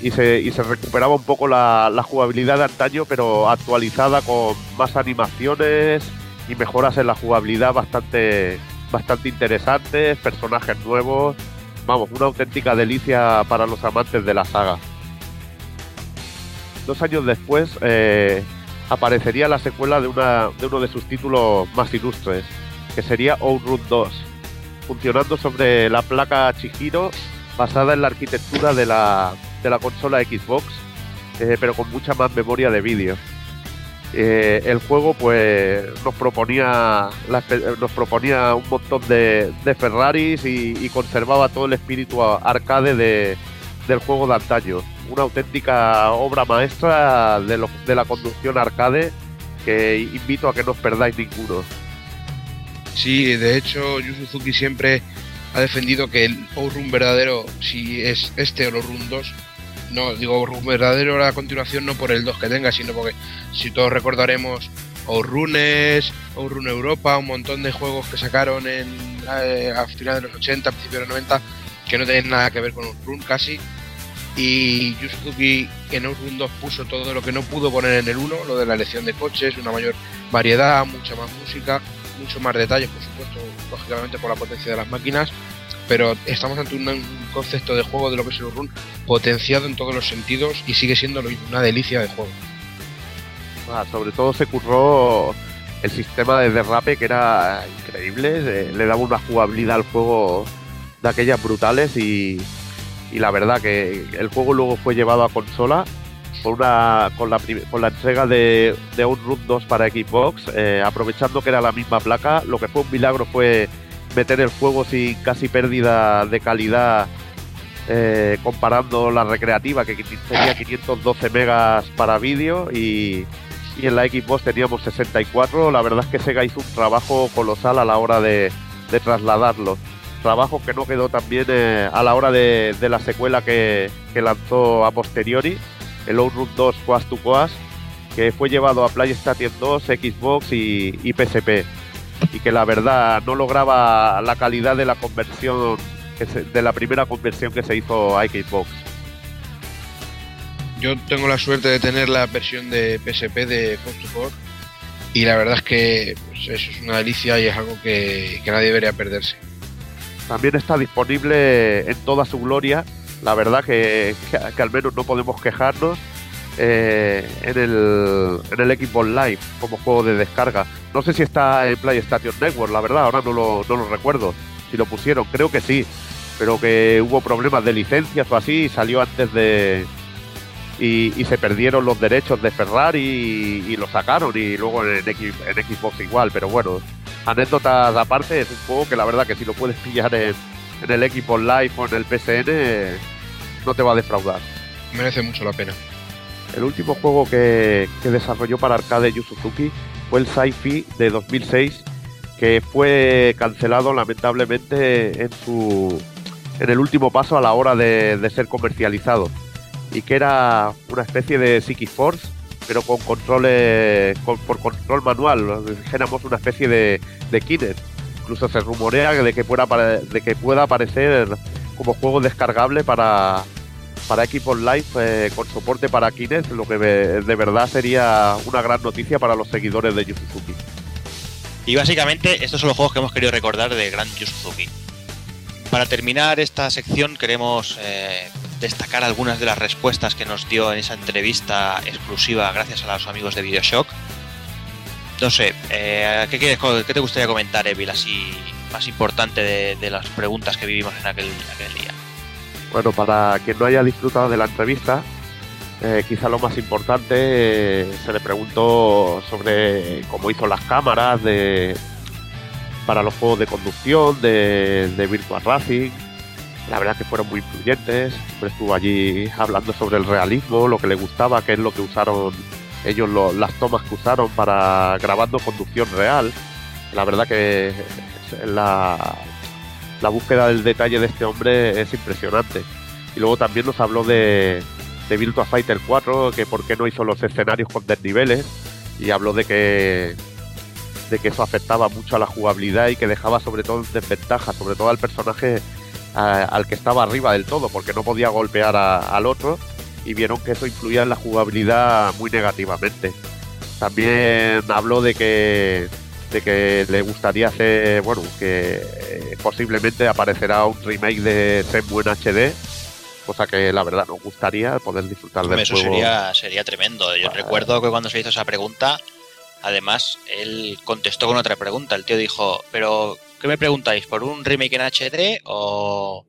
y, se, y se recuperaba un poco la, la jugabilidad de antaño, pero actualizada con más animaciones y mejoras en la jugabilidad bastante bastante interesantes, personajes nuevos, vamos, una auténtica delicia para los amantes de la saga. Dos años después eh, aparecería la secuela de, una, de uno de sus títulos más ilustres, que sería Outrun 2, funcionando sobre la placa Chihiro basada en la arquitectura de la, de la consola Xbox, eh, pero con mucha más memoria de vídeo. Eh, el juego pues nos proponía nos proponía un montón de, de Ferraris y, conservaba todo el espíritu arcade de, del juego de antaño. Una auténtica obra maestra de, la conducción arcade que invito a que no os perdáis ninguno. Sí, de hecho, Yu Suzuki siempre ha defendido que el Outrun verdadero, si es este o Outrun 2, no, digo Outrun verdadero a continuación no por el 2 que tenga, sino porque si todos recordaremos Outrunes, Outrun Europa, un montón de juegos que sacaron en, eh, a finales de los 80, principios de los 90, que no tienen nada que ver con Outrun casi. Y Yu en Outrun 2 puso todo lo que no pudo poner en el 1, lo de la elección de coches, una mayor variedad, mucha más música, mucho más detalles, por supuesto, lógicamente por la potencia de las máquinas, pero estamos ante un, concepto de juego de lo que es el run potenciado en todos los sentidos y sigue siendo una delicia de juego. Ah, sobre todo se curró el sistema de derrape que era increíble, eh, le daba una jugabilidad al juego de aquellas brutales y, y la verdad que el juego luego fue llevado a consola con, una, con, la, con la entrega de, de Outrun 2 para Xbox, eh, aprovechando que era la misma placa, lo que fue un milagro fue meter el juego sin casi pérdida de calidad eh, comparando la recreativa que tenía 512 megas para vídeo y, y en la Xbox teníamos 64. La verdad es que Sega hizo un trabajo colosal a la hora de, de trasladarlo. Trabajo que no quedó también eh, a la hora de, la secuela que, lanzó a posteriori, el Outrun 2 Coast to Coast, que fue llevado a PlayStation 2, Xbox y, y PSP. Y que la verdad no lograba la calidad de la conversión, de la primera conversión que se hizo a Xbox. Yo tengo la suerte de tener la versión de PSP de Coast to Core y la verdad es que pues, eso es una delicia y es algo que nadie debería perderse. También está disponible en toda su gloria. La verdad que, que- al menos no podemos quejarnos eh, en, el, en el Xbox Live como juego de descarga. No sé si está en PlayStation Network, la verdad, ahora no lo, no lo recuerdo. Si lo pusieron, creo que sí. Pero que hubo problemas de licencias o así y salió antes de... Y, y se perdieron los derechos de Ferrari y, y lo sacaron y luego en, X- en Xbox igual. Pero bueno, anécdotas aparte, es un juego que la verdad que si lo puedes (laughs) pillar en, en el Xbox Live o en el PSN, no te va a defraudar. Merece mucho la pena. El último juego que, que desarrolló para arcade Yu Suzuki fue el Sci-Fi de 2006, que fue cancelado lamentablemente en su en el último paso a la hora de, de ser comercializado y que era una especie de Psychic Force pero con controles con- por control manual dijéramos una especie de, de Kinect incluso se rumorea de que pueda de que pueda aparecer como juego descargable para para Xbox Live eh, con soporte para Kinect, lo que de, de verdad sería una gran noticia para los seguidores de Yu Suzuki. Y básicamente estos son los juegos que hemos querido recordar de Gran Yu Suzuki. Para terminar esta sección queremos eh, destacar algunas de las respuestas que nos dio en esa entrevista exclusiva gracias a los amigos de Videoshock. No sé, eh, ¿qué, quieres qué te gustaría comentar, Evil, así más importante de, las preguntas que vivimos en aquel, día? Bueno, para quien no haya disfrutado de la entrevista, eh, quizá lo más importante eh, se le preguntó sobre cómo hizo las cámaras de para los juegos de conducción de, de Virtua Racing. La verdad que fueron muy influyentes. Siempre estuvo allí hablando sobre el realismo, lo que le gustaba, qué es lo que usaron ellos, lo- las tomas que usaron para grabando conducción real. La verdad que la, la búsqueda del detalle de este hombre es impresionante. Y luego también nos habló de, de Virtua Fighter 4, que por qué no hizo los escenarios con desniveles, y habló de que de que eso afectaba mucho a la jugabilidad y que dejaba sobre todo en desventaja, sobre todo al personaje a- al que estaba arriba del todo, porque no podía golpear a- al otro, y vieron que eso influía en la jugabilidad muy negativamente. También habló de que de que le gustaría hacer, bueno, que eh, posiblemente aparecerá un remake de Shenmue en HD, cosa que la verdad nos gustaría poder disfrutar del eso juego. sería, sería tremendo. Yo recuerdo que cuando se hizo esa pregunta, además, él contestó con otra pregunta. El tío dijo, pero ¿qué me preguntáis? ¿Por un remake en HD o,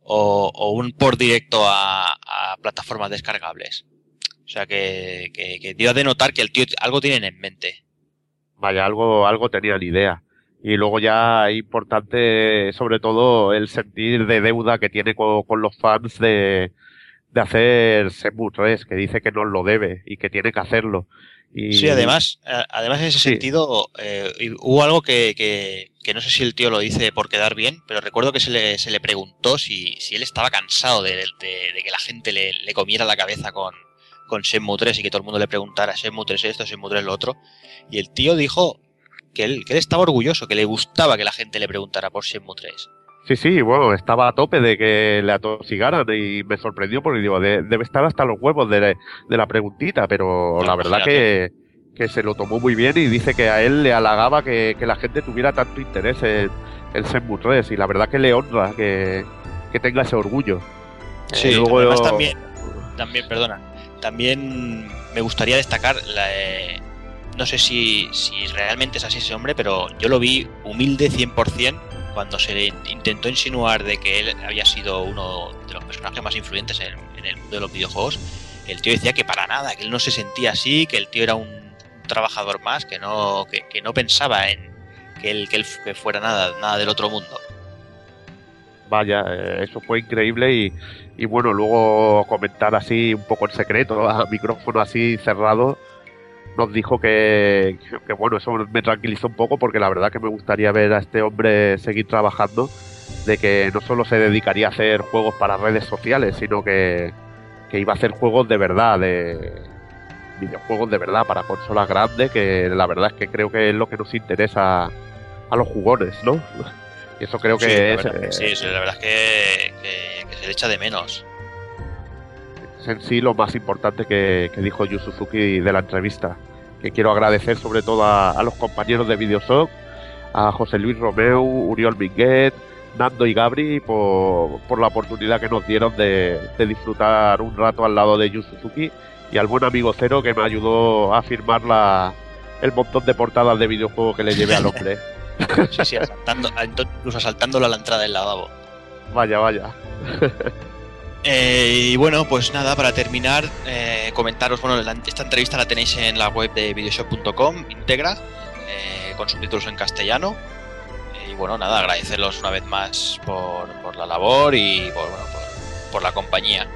o, un por directo a, plataformas descargables? O sea, que, que, que dio a denotar que el tío algo tiene en mente. Vaya, algo, algo tenía ni idea. Y luego ya es importante, sobre todo, el sentir de deuda que tiene con, con los fans de, de hacer Shenmue 3, que dice que no lo debe y que tiene que hacerlo. Y, Sí, además, además en ese sentido, eh, hubo algo que, que- que no sé si el tío lo dice por quedar bien, pero recuerdo que se le, se le preguntó si, si él estaba cansado de, de- de que la gente le, le comiera la cabeza con, con Shenmue 3 y que todo el mundo le preguntara Shenmue 3 esto, Shenmue 3 lo otro. Y el tío dijo que él, que él estaba orgulloso, que le gustaba que la gente le preguntara por Shenmue 3. Sí, sí, bueno, estaba a tope de que le atosigaran y me sorprendió porque digo, de- debe estar hasta los huevos de, de la preguntita, pero la verdad que, que se lo tomó muy bien y dice que a él le halagaba que, que la gente tuviera tanto interés en el Shenmue 3 y la verdad que le honra que, que tenga ese orgullo. Sí, luego además también, también, perdona, también me gustaría destacar, la, eh, no sé si, si realmente es así ese hombre, pero yo lo vi humilde 100% cuando se le intentó insinuar de que él había sido uno de los personajes más influyentes en, en el mundo de los videojuegos. El tío decía que para nada, que él no se sentía así, que el tío era un trabajador más, que no, que, que no pensaba en, que él, que él fuera nada, nada del otro mundo. Vaya, eh, eso fue increíble y bueno, luego comentar así un poco en secreto, (laughs) a micrófono así cerrado, nos dijo que, que, bueno, eso me tranquilizó un poco porque la verdad que me gustaría ver a este hombre seguir trabajando, de que no solo se dedicaría a hacer juegos para redes sociales, sino que, que iba a hacer juegos de verdad, de videojuegos de verdad para consolas grandes, que la verdad es que creo que es lo que nos interesa a los jugones, ¿no? (laughs) Y eso creo que sí, es, que eh, sí, la verdad es que, que- que se le echa de menos. Es en sí lo más importante que, que dijo Yu Suzuki de la entrevista. Que quiero agradecer sobre todo a, a los compañeros de Videosoc, a José Luis Romeu, Uriol Minguet, Nando y Gabri por, por la oportunidad que nos dieron de, de disfrutar un rato al lado de Yu Suzuki y al buen amigo Cero que me ayudó a firmar la, el montón de portadas de videojuegos que le llevé al hombre. Sí, sí, asaltando, incluso asaltándolo a la entrada del lavabo. Vaya, vaya. Eh, y bueno, pues nada, para terminar, eh, comentaros, bueno, la- esta entrevista la tenéis en la web de videoshop.com, íntegra, eh, con subtítulos en castellano. Eh, y bueno, nada, agradecerlos una vez más por, por la labor y por, bueno, por, por la compañía.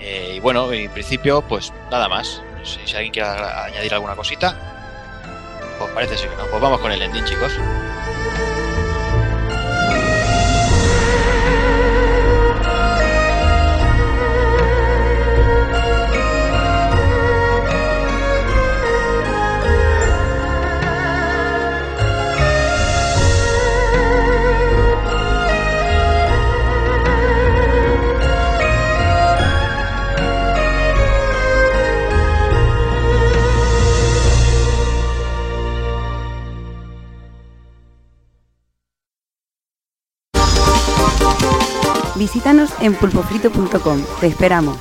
Eh, y bueno, en principio, pues nada más. Si, alguien quiere añadir alguna cosita, pues parece ser que no. Pues vamos con el ending, chicos. Visítanos en pulpofrito.com. Te esperamos.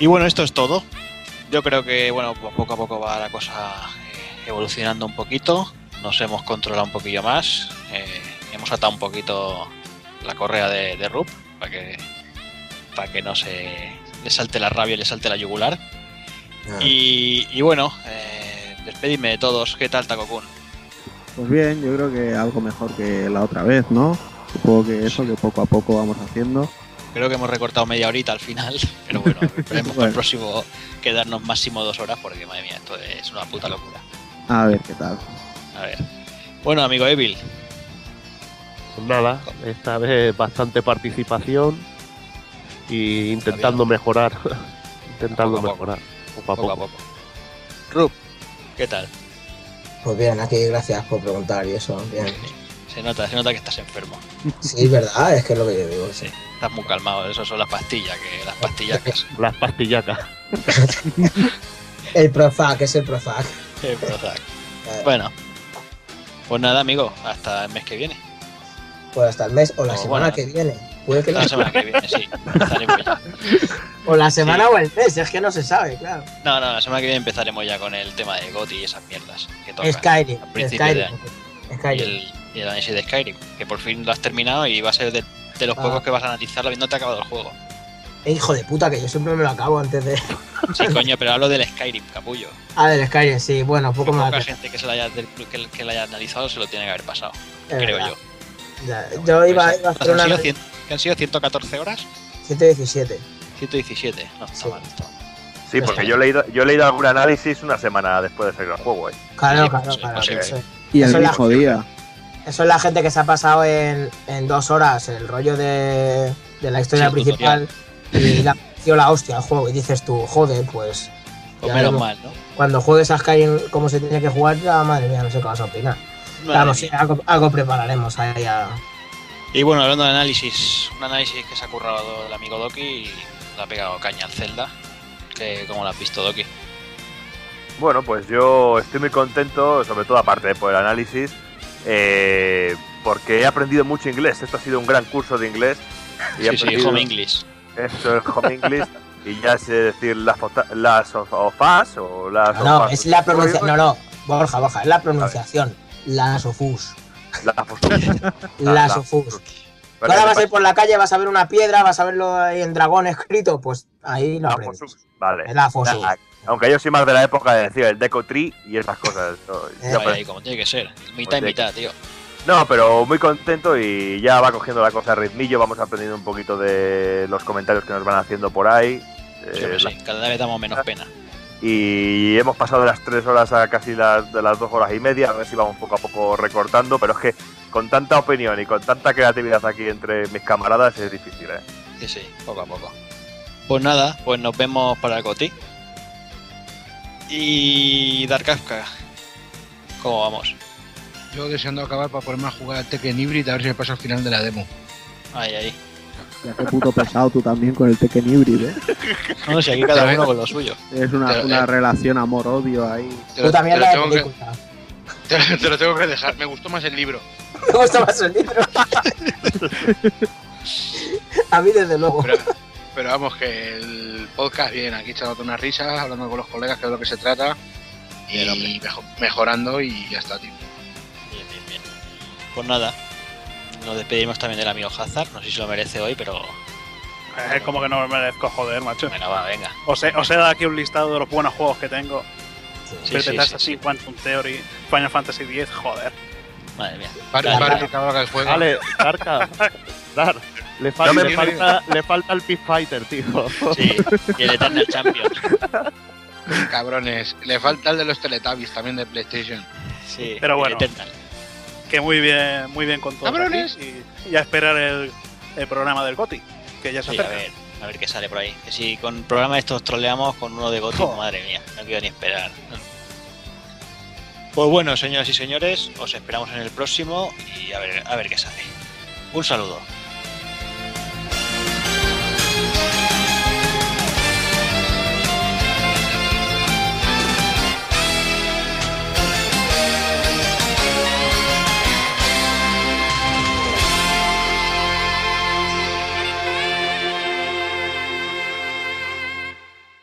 Y bueno, esto es todo. Yo creo que bueno, pues poco a poco va la cosa eh, evolucionando un poquito. Nos hemos controlado un poquillo más. eh, hemos atado un poquito la correa de, de Rup para que para que no se le salte la rabia y le salte la yugular. Y, y bueno, eh, despedidme de todos. ¿Qué tal, Takokun? Pues bien, yo creo que algo mejor que la otra vez, ¿no? Supongo que eso que poco a poco vamos haciendo. Creo que hemos recortado media horita al final, (laughs) pero bueno, esperemos para Bueno. el próximo quedarnos máximo dos horas porque madre mía, esto es una puta locura. A ver qué tal. A ver. Bueno, amigo Evil, Pues nada, esta vez bastante participación y intentando mejorar. (laughs) intentando mejorar. Poco a poco a poco. Rup, ¿qué tal? Pues bien, aquí gracias por preguntar y eso. Bien. (laughs) Se nota, se nota que estás enfermo. Sí, es verdad, es que es lo que yo digo. Sí, estás muy calmado, eso son las pastillas, que las pastillacas. Las pastillacas. (laughs) El Profac, es el Profac. El Prozac. Bueno, pues nada, amigo, hasta el mes que viene. Pues hasta el mes o la O semana bueno, que viene. Puede que La semana que viene, sí. (laughs) Empezaremos ya. O la semana o el mes, es que no se sabe, claro. No, no, la semana que viene empezaremos ya con el tema de GOTY y esas mierdas que tocan Skyrim, a principios de Skyrim. año. Skyrim. Y el, análisis de Skyrim, que por fin lo has terminado y va a ser de, de los Ah. juegos que vas a analizar habiéndote acabado el juego. Eh, hijo de puta, que yo siempre me lo acabo antes de. Sí, (laughs) coño, pero hablo del Skyrim, capullo. Ah, del Skyrim, sí, bueno, poco más. poca gente que, se la haya, que, que la haya analizado se lo tiene que haber pasado, Es creo verdad. yo. Ya, yo iba, Pues, iba a hacer ¿han una. sido cien- ¿Que han sido 114 horas? 117. 117. No, está mal. está mal. Sí, porque yo he leído, yo he leído algún análisis una semana después de salir el juego, ¿eh? Claro, Sí, claro, sí, claro. Eso, Y el eso es la- mismo día. Eso es la gente que se ha pasado en, en dos horas el rollo de, de la historia Sí, principal y le ha parecido la hostia al juego. Y dices tú, joder, pues. Pues menos mal, ¿no? Cuando juegues a Skyrim como se tiene que jugar, ya madre mía, no sé qué vas a opinar. Madre Claro, sí, algo, algo prepararemos ahí a. Y bueno, hablando de análisis, un análisis que se ha currado el amigo Doki y le ha pegado caña al Zelda. Que, ¿Cómo lo has visto, Doki? Bueno, pues yo estoy muy contento, sobre todo aparte de por el análisis, eh, porque he aprendido mucho inglés. Esto ha sido un gran curso de inglés. Y Sí, sí, Home English. Eso es Home English. Y ya sé decir las, las of, of Us o las No, of Us. es la pronunciación. No, no, Borja, Borja, es la pronunciación. Las ofus. Las of (laughs) Las la- ofus. Tú ahora vas a ir por la calle, vas a ver una piedra, vas a verlo ahí en dragón escrito, pues ahí lo aprendes. Vale. Es la Fosus. Aunque yo soy más de la época de decir el Deco Tree y esas cosas. ¿no? Eh, ahí, como tiene que ser. Mitad y mitad, tío. No, pero muy contento y ya va cogiendo la cosa a ritmillo. Vamos aprendiendo un poquito de los comentarios que nos van haciendo por ahí. Sí, Eh, la- sí, cada vez damos menos pena. Y hemos pasado de las tres horas a casi las, de las dos horas y media. A ver si vamos poco a poco recortando. Pero es que con tanta opinión y con tanta creatividad aquí entre mis camaradas es difícil, ¿eh? Sí, sí, poco a poco. Pues nada, pues nos vemos para el Goti. Y Dark Kafka. ¿Cómo vamos? Yo deseando acabar para ponerme a jugar al Tekken Hybrid a ver si me paso al final de la demo. Ahí, ahí. Ya qué puto pesado tú también con el Tekken Hybrid, ¿eh? No, si aquí cada uno con lo suyo. Es una, Pero, una eh, relación amor-odio ahí. Te Tú lo- también te lo la tengo que- película. (laughs) Te, lo- te lo tengo que dejar. Me gustó más el libro. (laughs) Me gusta más el libro. (laughs) a mí, desde luego. Pero, pero vamos, que el podcast, bien, aquí echándote unas risas, hablando con los colegas, que es de lo que se trata. Y mejorando y ya está, tío. Bien, bien, bien. Pues nada, nos despedimos también del amigo Hazard. No sé si lo merece hoy, pero Es como que no me merezco joder, macho. bueno, va, venga. Os he, os he dado aquí un listado de los buenos juegos que tengo. Sí, sí, sí, así, sí. Quantum Theory, Final Fantasy X, joder. Madre mía. Para claro. que el juego. Vale, Darka. Dar. Le, fal- No me le mires. falta, le falta el Pit Fighter, tío. Sí, y el Eternal Champions. (laughs) Cabrones. Le falta el de los Teletubbies también de PlayStation. Sí, Pero bueno. Eternal. Que muy bien, muy bien con todo. ¡Cabrones! Y, y a esperar el, el programa del GOTI, que ya se Sí, a ver, a ver qué sale por ahí. Que si con programa estos troleamos con uno de Goti, madre mía, no quiero ni esperar. Pues bueno, señoras y señores, os esperamos en el próximo y a ver, a ver qué sale. Un saludo.